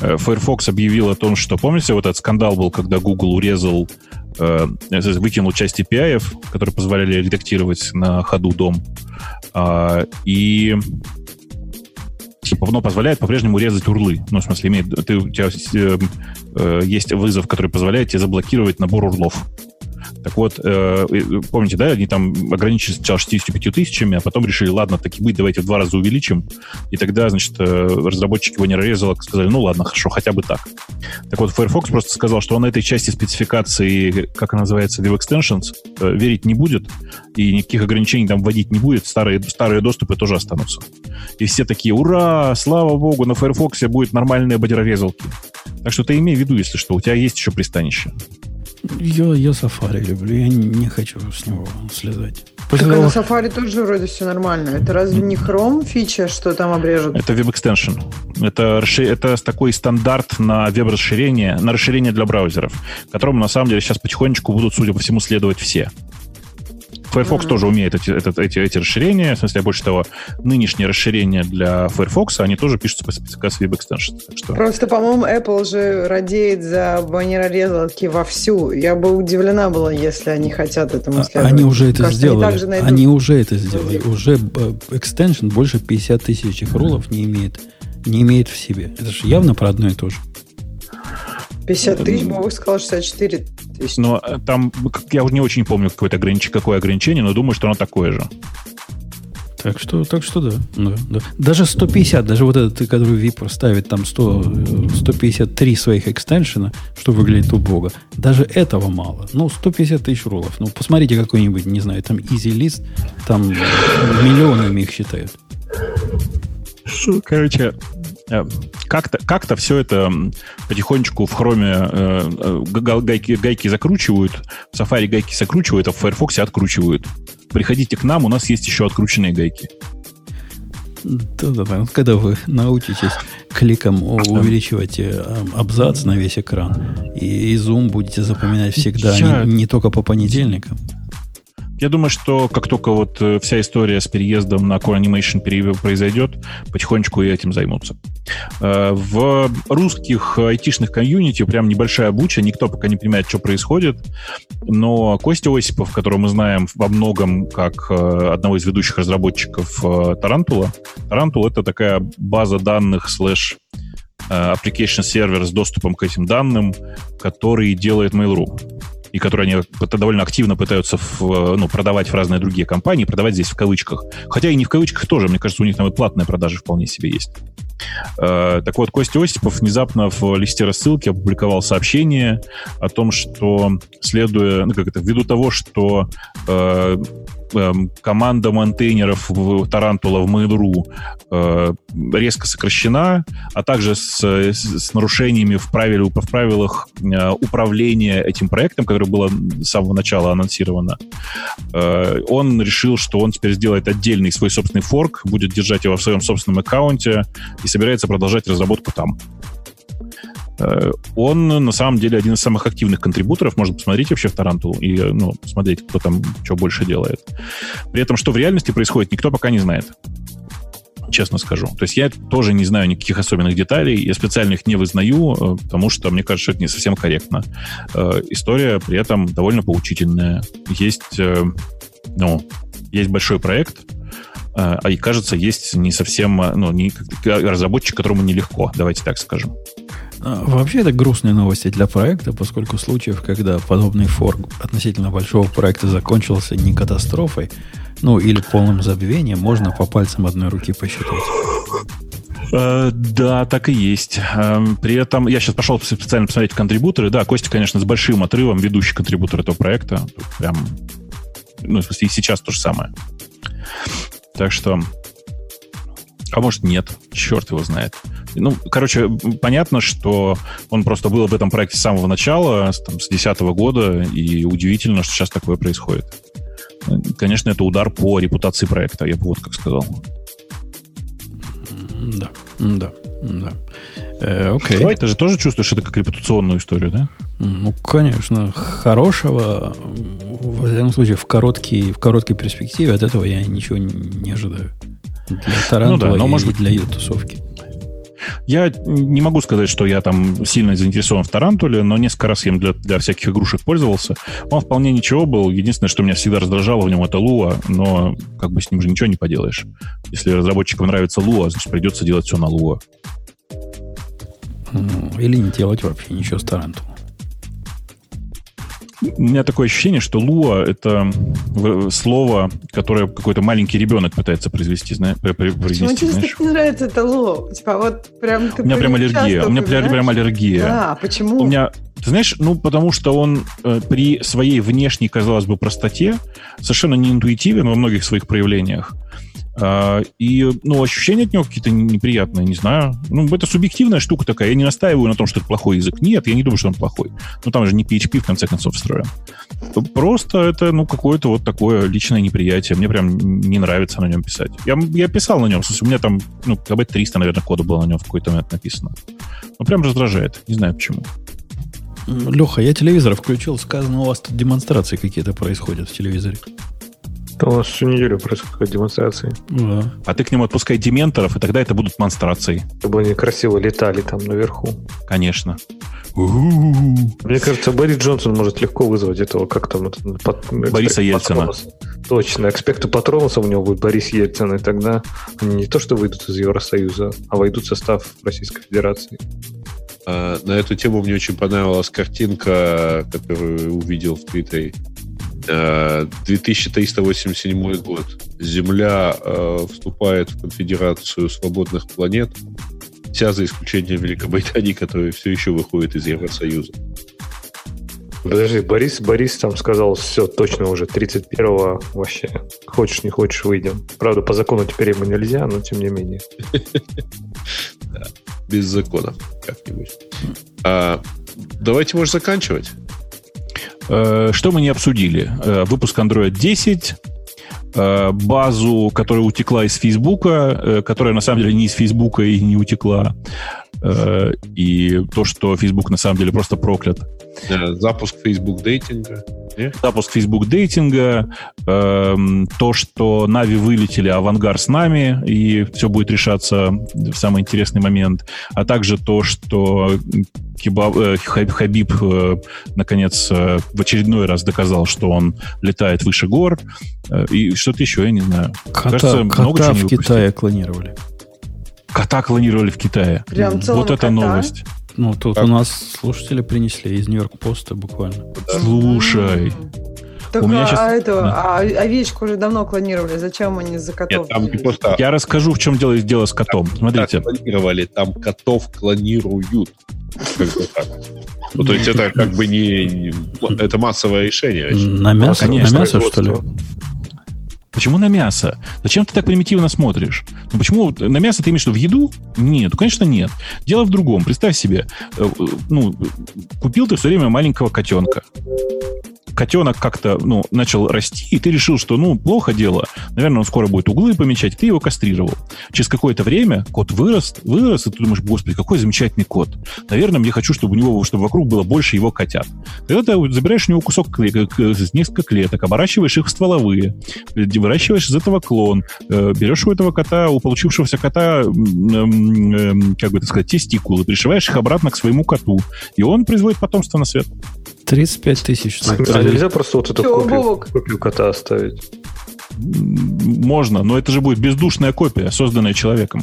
Э, Firefox объявил о том, что, помните, вот этот скандал был, когда Google урезал, э, выкинул часть API, которые позволяли редактировать на ходу дом, э, и типа, оно позволяет по-прежнему резать урлы. Ну, в смысле, имеет, ты, у тебя э, э, есть вызов, который позволяет тебе заблокировать набор урлов. Так вот, э, помните, да, они там ограничились сначала 65 тысячами, а потом решили, ладно, так и быть, давайте в два раза увеличим. И тогда, значит, э, разработчики его не резало, сказали, ну ладно, хорошо, хотя бы так. Так вот, Firefox просто сказал, что он этой части спецификации, как она называется, View Extensions, э, верить не будет, и никаких ограничений там вводить не будет, старые, старые доступы тоже останутся. И все такие, ура, слава богу, на Firefox будет нормальные бодерорезалки. Так что ты имей в виду, если что, у тебя есть еще пристанище. Я, я Safari люблю, я не, не хочу с него слезать. После так того... на Safari тоже вроде все нормально. Это разве не Chrome фича, что там обрежут? Это Web Extension. Это, это такой стандарт на веб-расширение, на расширение для браузеров, которому на самом деле сейчас потихонечку будут, судя по всему, следовать все. Firefox mm-hmm. тоже умеет эти, эти, эти, эти расширения. В смысле, больше того, нынешние расширения для Firefox, они тоже пишутся по спецификации Web Extension. Так что... Просто, по-моему, Apple же радеет за баннерорезалки вовсю. Я бы удивлена была, если они хотят этому а, следовать. Они уже это Кажется, сделали. Они, найдут... они уже это сделали. Уже Extension больше 50 тысяч рулов не имеет, не имеет в себе. Это же явно про одно и то же. 50 тысяч, Бог сказал 64 тысячи. Но э, там, я уже не очень помню какое-то ограничение, какое ограничение, но думаю, что оно такое же. Так что, так что да, да, да. Даже 150, даже вот этот, который Vipor ставит там 100, 153 своих экстеншена, что выглядит убого, даже этого мало. Ну, 150 тысяч роллов. Ну, посмотрите какой-нибудь, не знаю, там Easy List, там миллионами их считают. Короче, Как-то как все это потихонечку в хроме э, э гайки, гайки закручивают, в Safari гайки закручивают, а в Firefox откручивают. Приходите к нам, у нас есть еще открученные гайки. Да-да-да. Когда вы научитесь кликом увеличивать э, абзац на весь экран, и, и зум будете запоминать всегда, Я... не, не только по понедельникам. Я думаю, что как только вот э, вся история с переездом на Core Animation произойдет, потихонечку и этим займутся. Э, в русских айтишных комьюнити прям небольшая буча, никто пока не понимает, что происходит, но Костя Осипов, которого мы знаем во многом как э, одного из ведущих разработчиков Тарантула, Тарантул — это такая база данных слэш application сервер с доступом к этим данным, который делает Mail.ru и которые они довольно активно пытаются в, ну, продавать в разные другие компании, продавать здесь в кавычках. Хотя и не в кавычках тоже, мне кажется, у них там и платные продажи вполне себе есть. Э, так вот, Костя Осипов внезапно в листе рассылки опубликовал сообщение о том, что следуя, ну как это, ввиду того, что э, команда мейнтейнеров в Тарантула в Mail.ru э, резко сокращена, а также с, с нарушениями в, правиле, в правилах э, управления этим проектом, которое было с самого начала анонсировано, э, он решил, что он теперь сделает отдельный свой собственный форк, будет держать его в своем собственном аккаунте и собирается продолжать разработку там. Э, он на самом деле один из самых активных контрибуторов. Можно посмотреть вообще в Тарантул и ну, посмотреть, кто там что больше делает. При этом, что в реальности происходит, никто пока не знает. Честно скажу. То есть я тоже не знаю никаких особенных деталей. Я специально их не вызнаю, э, потому что мне кажется, это не совсем корректно. Э, история при этом довольно поучительная. Есть, ну, есть большой проект, а и кажется, есть не совсем, ну, не, разработчик, которому нелегко, давайте так скажем. А, вообще это грустные новости для проекта, поскольку случаев, когда подобный форк относительно большого проекта закончился не катастрофой, ну или полным забвением, можно по пальцам одной руки посчитать. Uh, да, так и есть. Uh, при этом я сейчас пошел специально посмотреть контрибуторы. Да, Костя, конечно, с большим отрывом ведущий контрибутор этого проекта. Прям, ну, в смысле, и сейчас то же самое. Так что... А может, нет. Черт его знает. Ну, короче, понятно, что он просто был в этом проекте с самого начала, там, с 2010 года, и удивительно, что сейчас такое происходит. Конечно, это удар по репутации проекта, я бы вот как сказал. Да, да, да. Э, окей. Okay. Ты же тоже чувствуешь это как репутационную историю, да? Ну, конечно. Хорошего, в этом случае, в короткой, в короткой перспективе от этого я ничего не ожидаю. Для Тарантула ну да, но, может быть, для ее тусовки. Я не могу сказать, что я там сильно заинтересован в Тарантуле, но несколько раз я им для, для всяких игрушек пользовался. Он вполне ничего был. Единственное, что меня всегда раздражало в нем, это Lua, но как бы с ним же ничего не поделаешь. Если разработчикам нравится Lua, значит придется делать все на Lua. Или не делать вообще ничего с Тарантулом. У меня такое ощущение, что Lua — это слово, которое какой-то маленький ребенок пытается произвести, знаешь, произнести. Почему тебе не нравится это Луа? Типа вот прям... у меня прям аллергия. У меня прям, прям аллергия. Да, почему? У меня ты знаешь, ну, потому что он э, при своей внешней, казалось бы, простоте совершенно не интуитивен во многих своих проявлениях. А, и, ну, ощущения от него какие-то неприятные, не знаю. Ну, это субъективная штука такая. Я не настаиваю на том, что это плохой язык. Нет, я не думаю, что он плохой. Ну, там же не PHP, в конце концов, встроен. Просто это, ну, какое-то вот такое личное неприятие. Мне прям не нравится на нем писать. Я, я писал на нем, у меня там, ну, кб 300, наверное, кода было на нем в какой-то момент написано. Ну, прям раздражает. Не знаю почему. Леха, я телевизор включил, сказано, у вас тут демонстрации какие-то происходят в телевизоре. Да у нас всю неделю происходят демонстрации. Да. А ты к нему отпускай дементоров, и тогда это будут монстрации. Чтобы они красиво летали там наверху. Конечно. Мне кажется, Борис Джонсон может легко вызвать этого, как там, под, Бориса Ельцина. Точно, экспекта Патронуса у него будет Борис Ельцин, и тогда они не то что выйдут из Евросоюза, а войдут в состав Российской Федерации. А, на эту тему мне очень понравилась картинка, которую увидел в Твиттере 2387 э, год. Земля э, вступает в конфедерацию свободных планет, вся за исключением Великобритании, которая все еще выходит из Евросоюза. Подожди, Борис, Борис там сказал, все, точно уже 31-го вообще. Хочешь, не хочешь, выйдем. Правда, по закону теперь ему нельзя, но тем не менее. Без закона как-нибудь. А, давайте, может, заканчивать. Э, что мы не обсудили? Э, выпуск Android 10, э, базу, которая утекла из Фейсбука, которая на самом деле не из Фейсбука и не утекла, и то, что Facebook на самом деле просто проклят. Запуск Facebook дейтинга. Запуск Facebook дейтинга, то, что Нави вылетели, Авангар с нами, и все будет решаться в самый интересный момент, а также то, что Кибаб, э, Хабиб э, наконец э, в очередной раз доказал, что он летает выше гор, э, и что-то еще, я не знаю. Кота, Кажется, кота много чего в Китае клонировали. Кота клонировали в Китае. Прям вот это новость. Ну, тут так. у нас слушатели принесли из Нью-Йорк-Поста буквально. Слушай. Так, у меня а, сейчас... а, это, да. а овечку уже давно клонировали. Зачем они за котов? Нет, там не просто... Я расскажу, в чем дело, дело с котом. Там, Смотрите. клонировали, там котов клонируют. Как бы так. Ну, то есть это как бы не... Это массовое решение. На мясо, на мясо что ли? Почему на мясо? Зачем ты так примитивно смотришь? Ну, почему на мясо ты имеешь в виду в еду? Нет, ну, конечно, нет. Дело в другом. Представь себе, э, э, ну, купил ты все время маленького котенка котенок как-то ну, начал расти, и ты решил, что ну, плохо дело, наверное, он скоро будет углы помечать, ты его кастрировал. Через какое-то время кот вырос, вырос, и ты думаешь, господи, какой замечательный кот. Наверное, мне хочу, чтобы у него, чтобы вокруг было больше его котят. Тогда ты забираешь у него кусок несколько клеток, оборачиваешь их в стволовые, выращиваешь из этого клон, э, берешь у этого кота, у получившегося кота, как бы так сказать, тестикулы, пришиваешь их обратно к своему коту, и он производит потомство на свет. 35 тысяч. А нельзя просто вот эту копию, копию кота оставить? Можно, но это же будет бездушная копия, созданная человеком.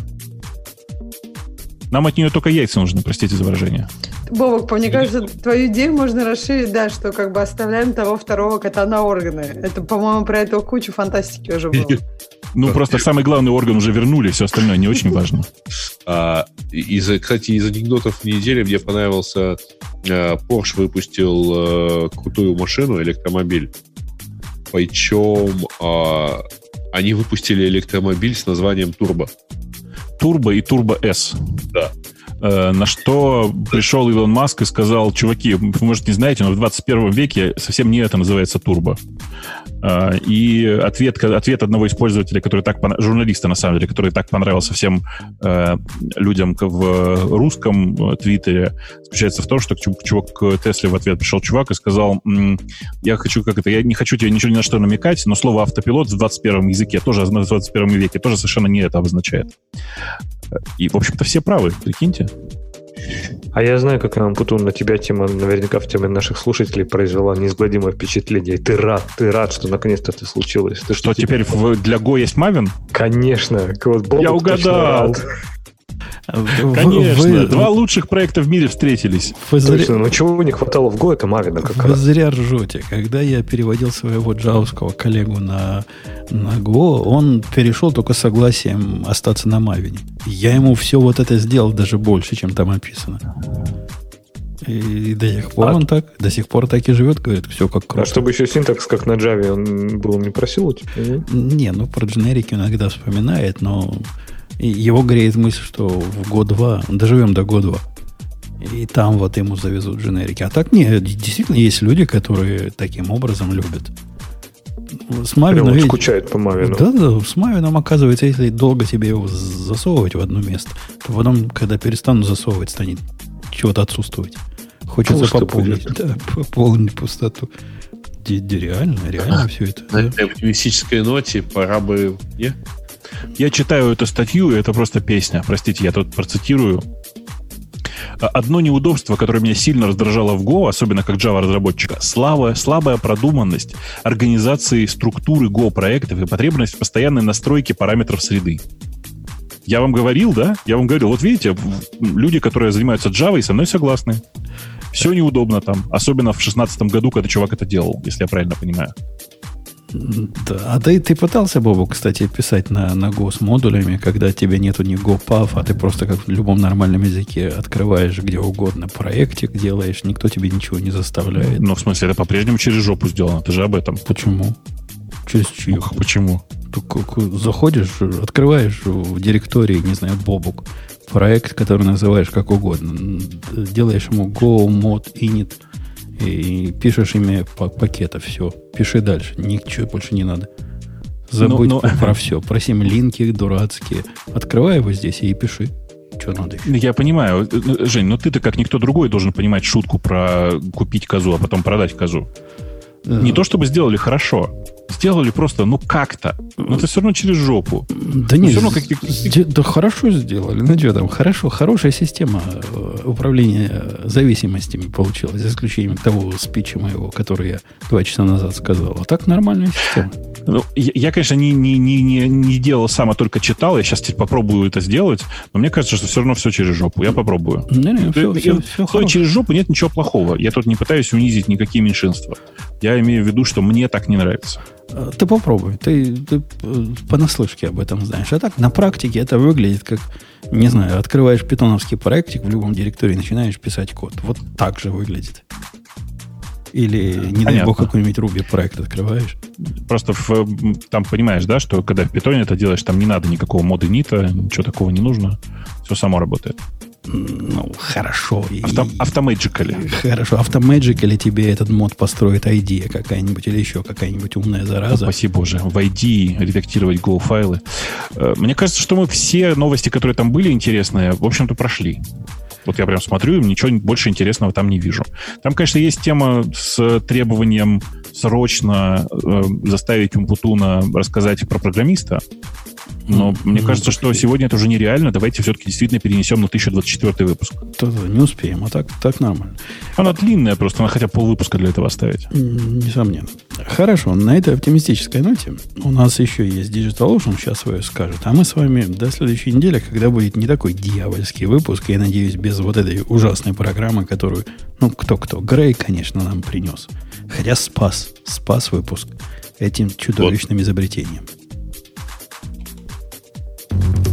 Нам от нее только яйца нужны, простите за выражение. Бобок, мне кажется, твою идею можно расширить, да, что как бы оставляем того второго кота на органы. Это, по-моему, про это кучу фантастики уже было. Ну, просто самый главный орган уже вернули, все остальное не очень важно. А, из, кстати, из анекдотов недели мне понравился а, Porsche выпустил а, крутую машину, электромобиль. Причем а, они выпустили электромобиль с названием Турбо. Турбо и Турбо S. Да. Э, на что пришел Илон Маск и сказал, чуваки, вы, может, не знаете, но в 21 веке совсем не это называется турбо. Э, и ответ, ответ одного из пользователей, который так, журналиста, на самом деле, который так понравился всем э, людям в русском твиттере, заключается в том, что чувак к Тесле в ответ пришел чувак и сказал, я хочу, как это, я не хочу тебе ничего ни на что намекать, но слово автопилот в 21 языке тоже, в 21 веке тоже совершенно не это обозначает. И, в общем-то, все правы, прикиньте. А я знаю, как Ампутун, на тебя тема, наверняка в теме наших слушателей произвела неизгладимое впечатление. ты рад, ты рад, что наконец-то это случилось. Ты что, теперь в, для Go есть Мавин? Конечно. Вот я угадал. Конечно. Вы, Два лучших проекта в мире встретились. Вы Точно, зря... но чего не хватало в Go, это Мавина как Вы раз. зря ржете. Когда я переводил своего джавского коллегу на, на Go, он перешел только согласием остаться на Мавине. Я ему все вот это сделал даже больше, чем там описано. И до сих пор а, он так, до сих пор так и живет, говорит, все как круто. А чтобы еще синтакс, как на Java, он был не просил у тебя? Не, ну про дженерики иногда вспоминает, но и его греет мысль, что в год два, доживем до года два. И там вот ему завезут дженерики. А так нет, действительно есть люди, которые таким образом любят. С Мавином... Прямо скучает по Мавину. Да, да, с Мавином, оказывается, если долго тебе его засовывать в одно место, то потом, когда перестану засовывать, станет чего-то отсутствовать. Хочется Пусто пополнить, да, пополнить пустоту. Реально, реально все это. На да. оптимистической ноте пора бы... Не? Я читаю эту статью, и это просто песня. Простите, я тут процитирую. Одно неудобство, которое меня сильно раздражало в Go, особенно как Java-разработчика, слабая, слабая продуманность организации структуры Go-проектов и потребность в постоянной настройке параметров среды. Я вам говорил, да? Я вам говорил, вот видите, люди, которые занимаются Java, со мной согласны. Все неудобно там, особенно в 2016 году, когда чувак это делал, если я правильно понимаю. Да. А ты, ты пытался, Бобу, кстати, писать на, на Go с модулями, когда тебе нету ни GoPuff, а ты просто как в любом нормальном языке открываешь где угодно проектик, делаешь, никто тебе ничего не заставляет. Ну, в смысле, это по-прежнему через жопу сделано, ты же об этом. Почему? Через чью? Ну, почему? Ты заходишь, открываешь в директории, не знаю, Бобук, проект, который называешь как угодно, делаешь ему go mod init, и пишешь имя пакета, все. Пиши дальше, ничего больше не надо. Забудь но, но... про все. Про линки дурацкие. Открывай его здесь и пиши. Что надо еще? Я понимаю. Жень, но ты-то как никто другой должен понимать шутку про купить козу, а потом продать козу. Не то чтобы сделали хорошо, сделали просто, ну как-то. Но это все равно через жопу. Да нет, равно как... да хорошо сделали. Ну что там, хорошо, хорошая система э, управления зависимостями получилась, за исключением того спича моего, который я два часа назад сказал. А так нормальная система. Ну, я, я, конечно, не, не, не, не, не делал сам, а только читал. Я сейчас теперь попробую это сделать. Но мне кажется, что все равно все через жопу. Я попробую. Не, не, все, все, все, все через жопу нет ничего плохого. Я тут не пытаюсь унизить никакие меньшинства. Я имею в виду, что мне так не нравится. Э, ты попробуй. Ты, ты э, понаслышке об этом знаешь. А так, на практике это выглядит как, не знаю, открываешь питоновский проектик в любом директории и начинаешь писать код. Вот так же выглядит. Или, не дай Понятно. бог, какой-нибудь Ruby проект открываешь. Просто в, м, там понимаешь, да, что когда в питоне это делаешь, там не надо никакого мода нита, ничего такого не нужно. Все само работает. Ну, хорошо. Авто, автомэджикали. Хорошо, или тебе этот мод построит ID какая-нибудь или еще какая-нибудь умная зараза. Спаси боже. Войди, редактировать Go файлы. Э, Мне кажется, что мы все новости, которые там были интересные, в общем-то, прошли. Вот я прям смотрю, ничего больше интересного там не вижу. Там, конечно, есть тема с требованием срочно э, заставить Умпутуна рассказать про программиста. Но М, мне ну, кажется, что сегодня это уже нереально. Давайте все-таки действительно перенесем на 1024 выпуск. То-то не успеем, а так, так нормально. Она длинная, просто надо хотя бы полвыпуска для этого оставить. Несомненно. Хорошо, на этой оптимистической ноте у нас еще есть Digital Ocean, сейчас свое скажет. А мы с вами до следующей недели, когда будет не такой дьявольский выпуск, я надеюсь, без вот этой ужасной программы, которую, ну, кто-кто, Грей, конечно, нам принес. Хотя спас, спас выпуск этим чудовищным изобретением. Thank you.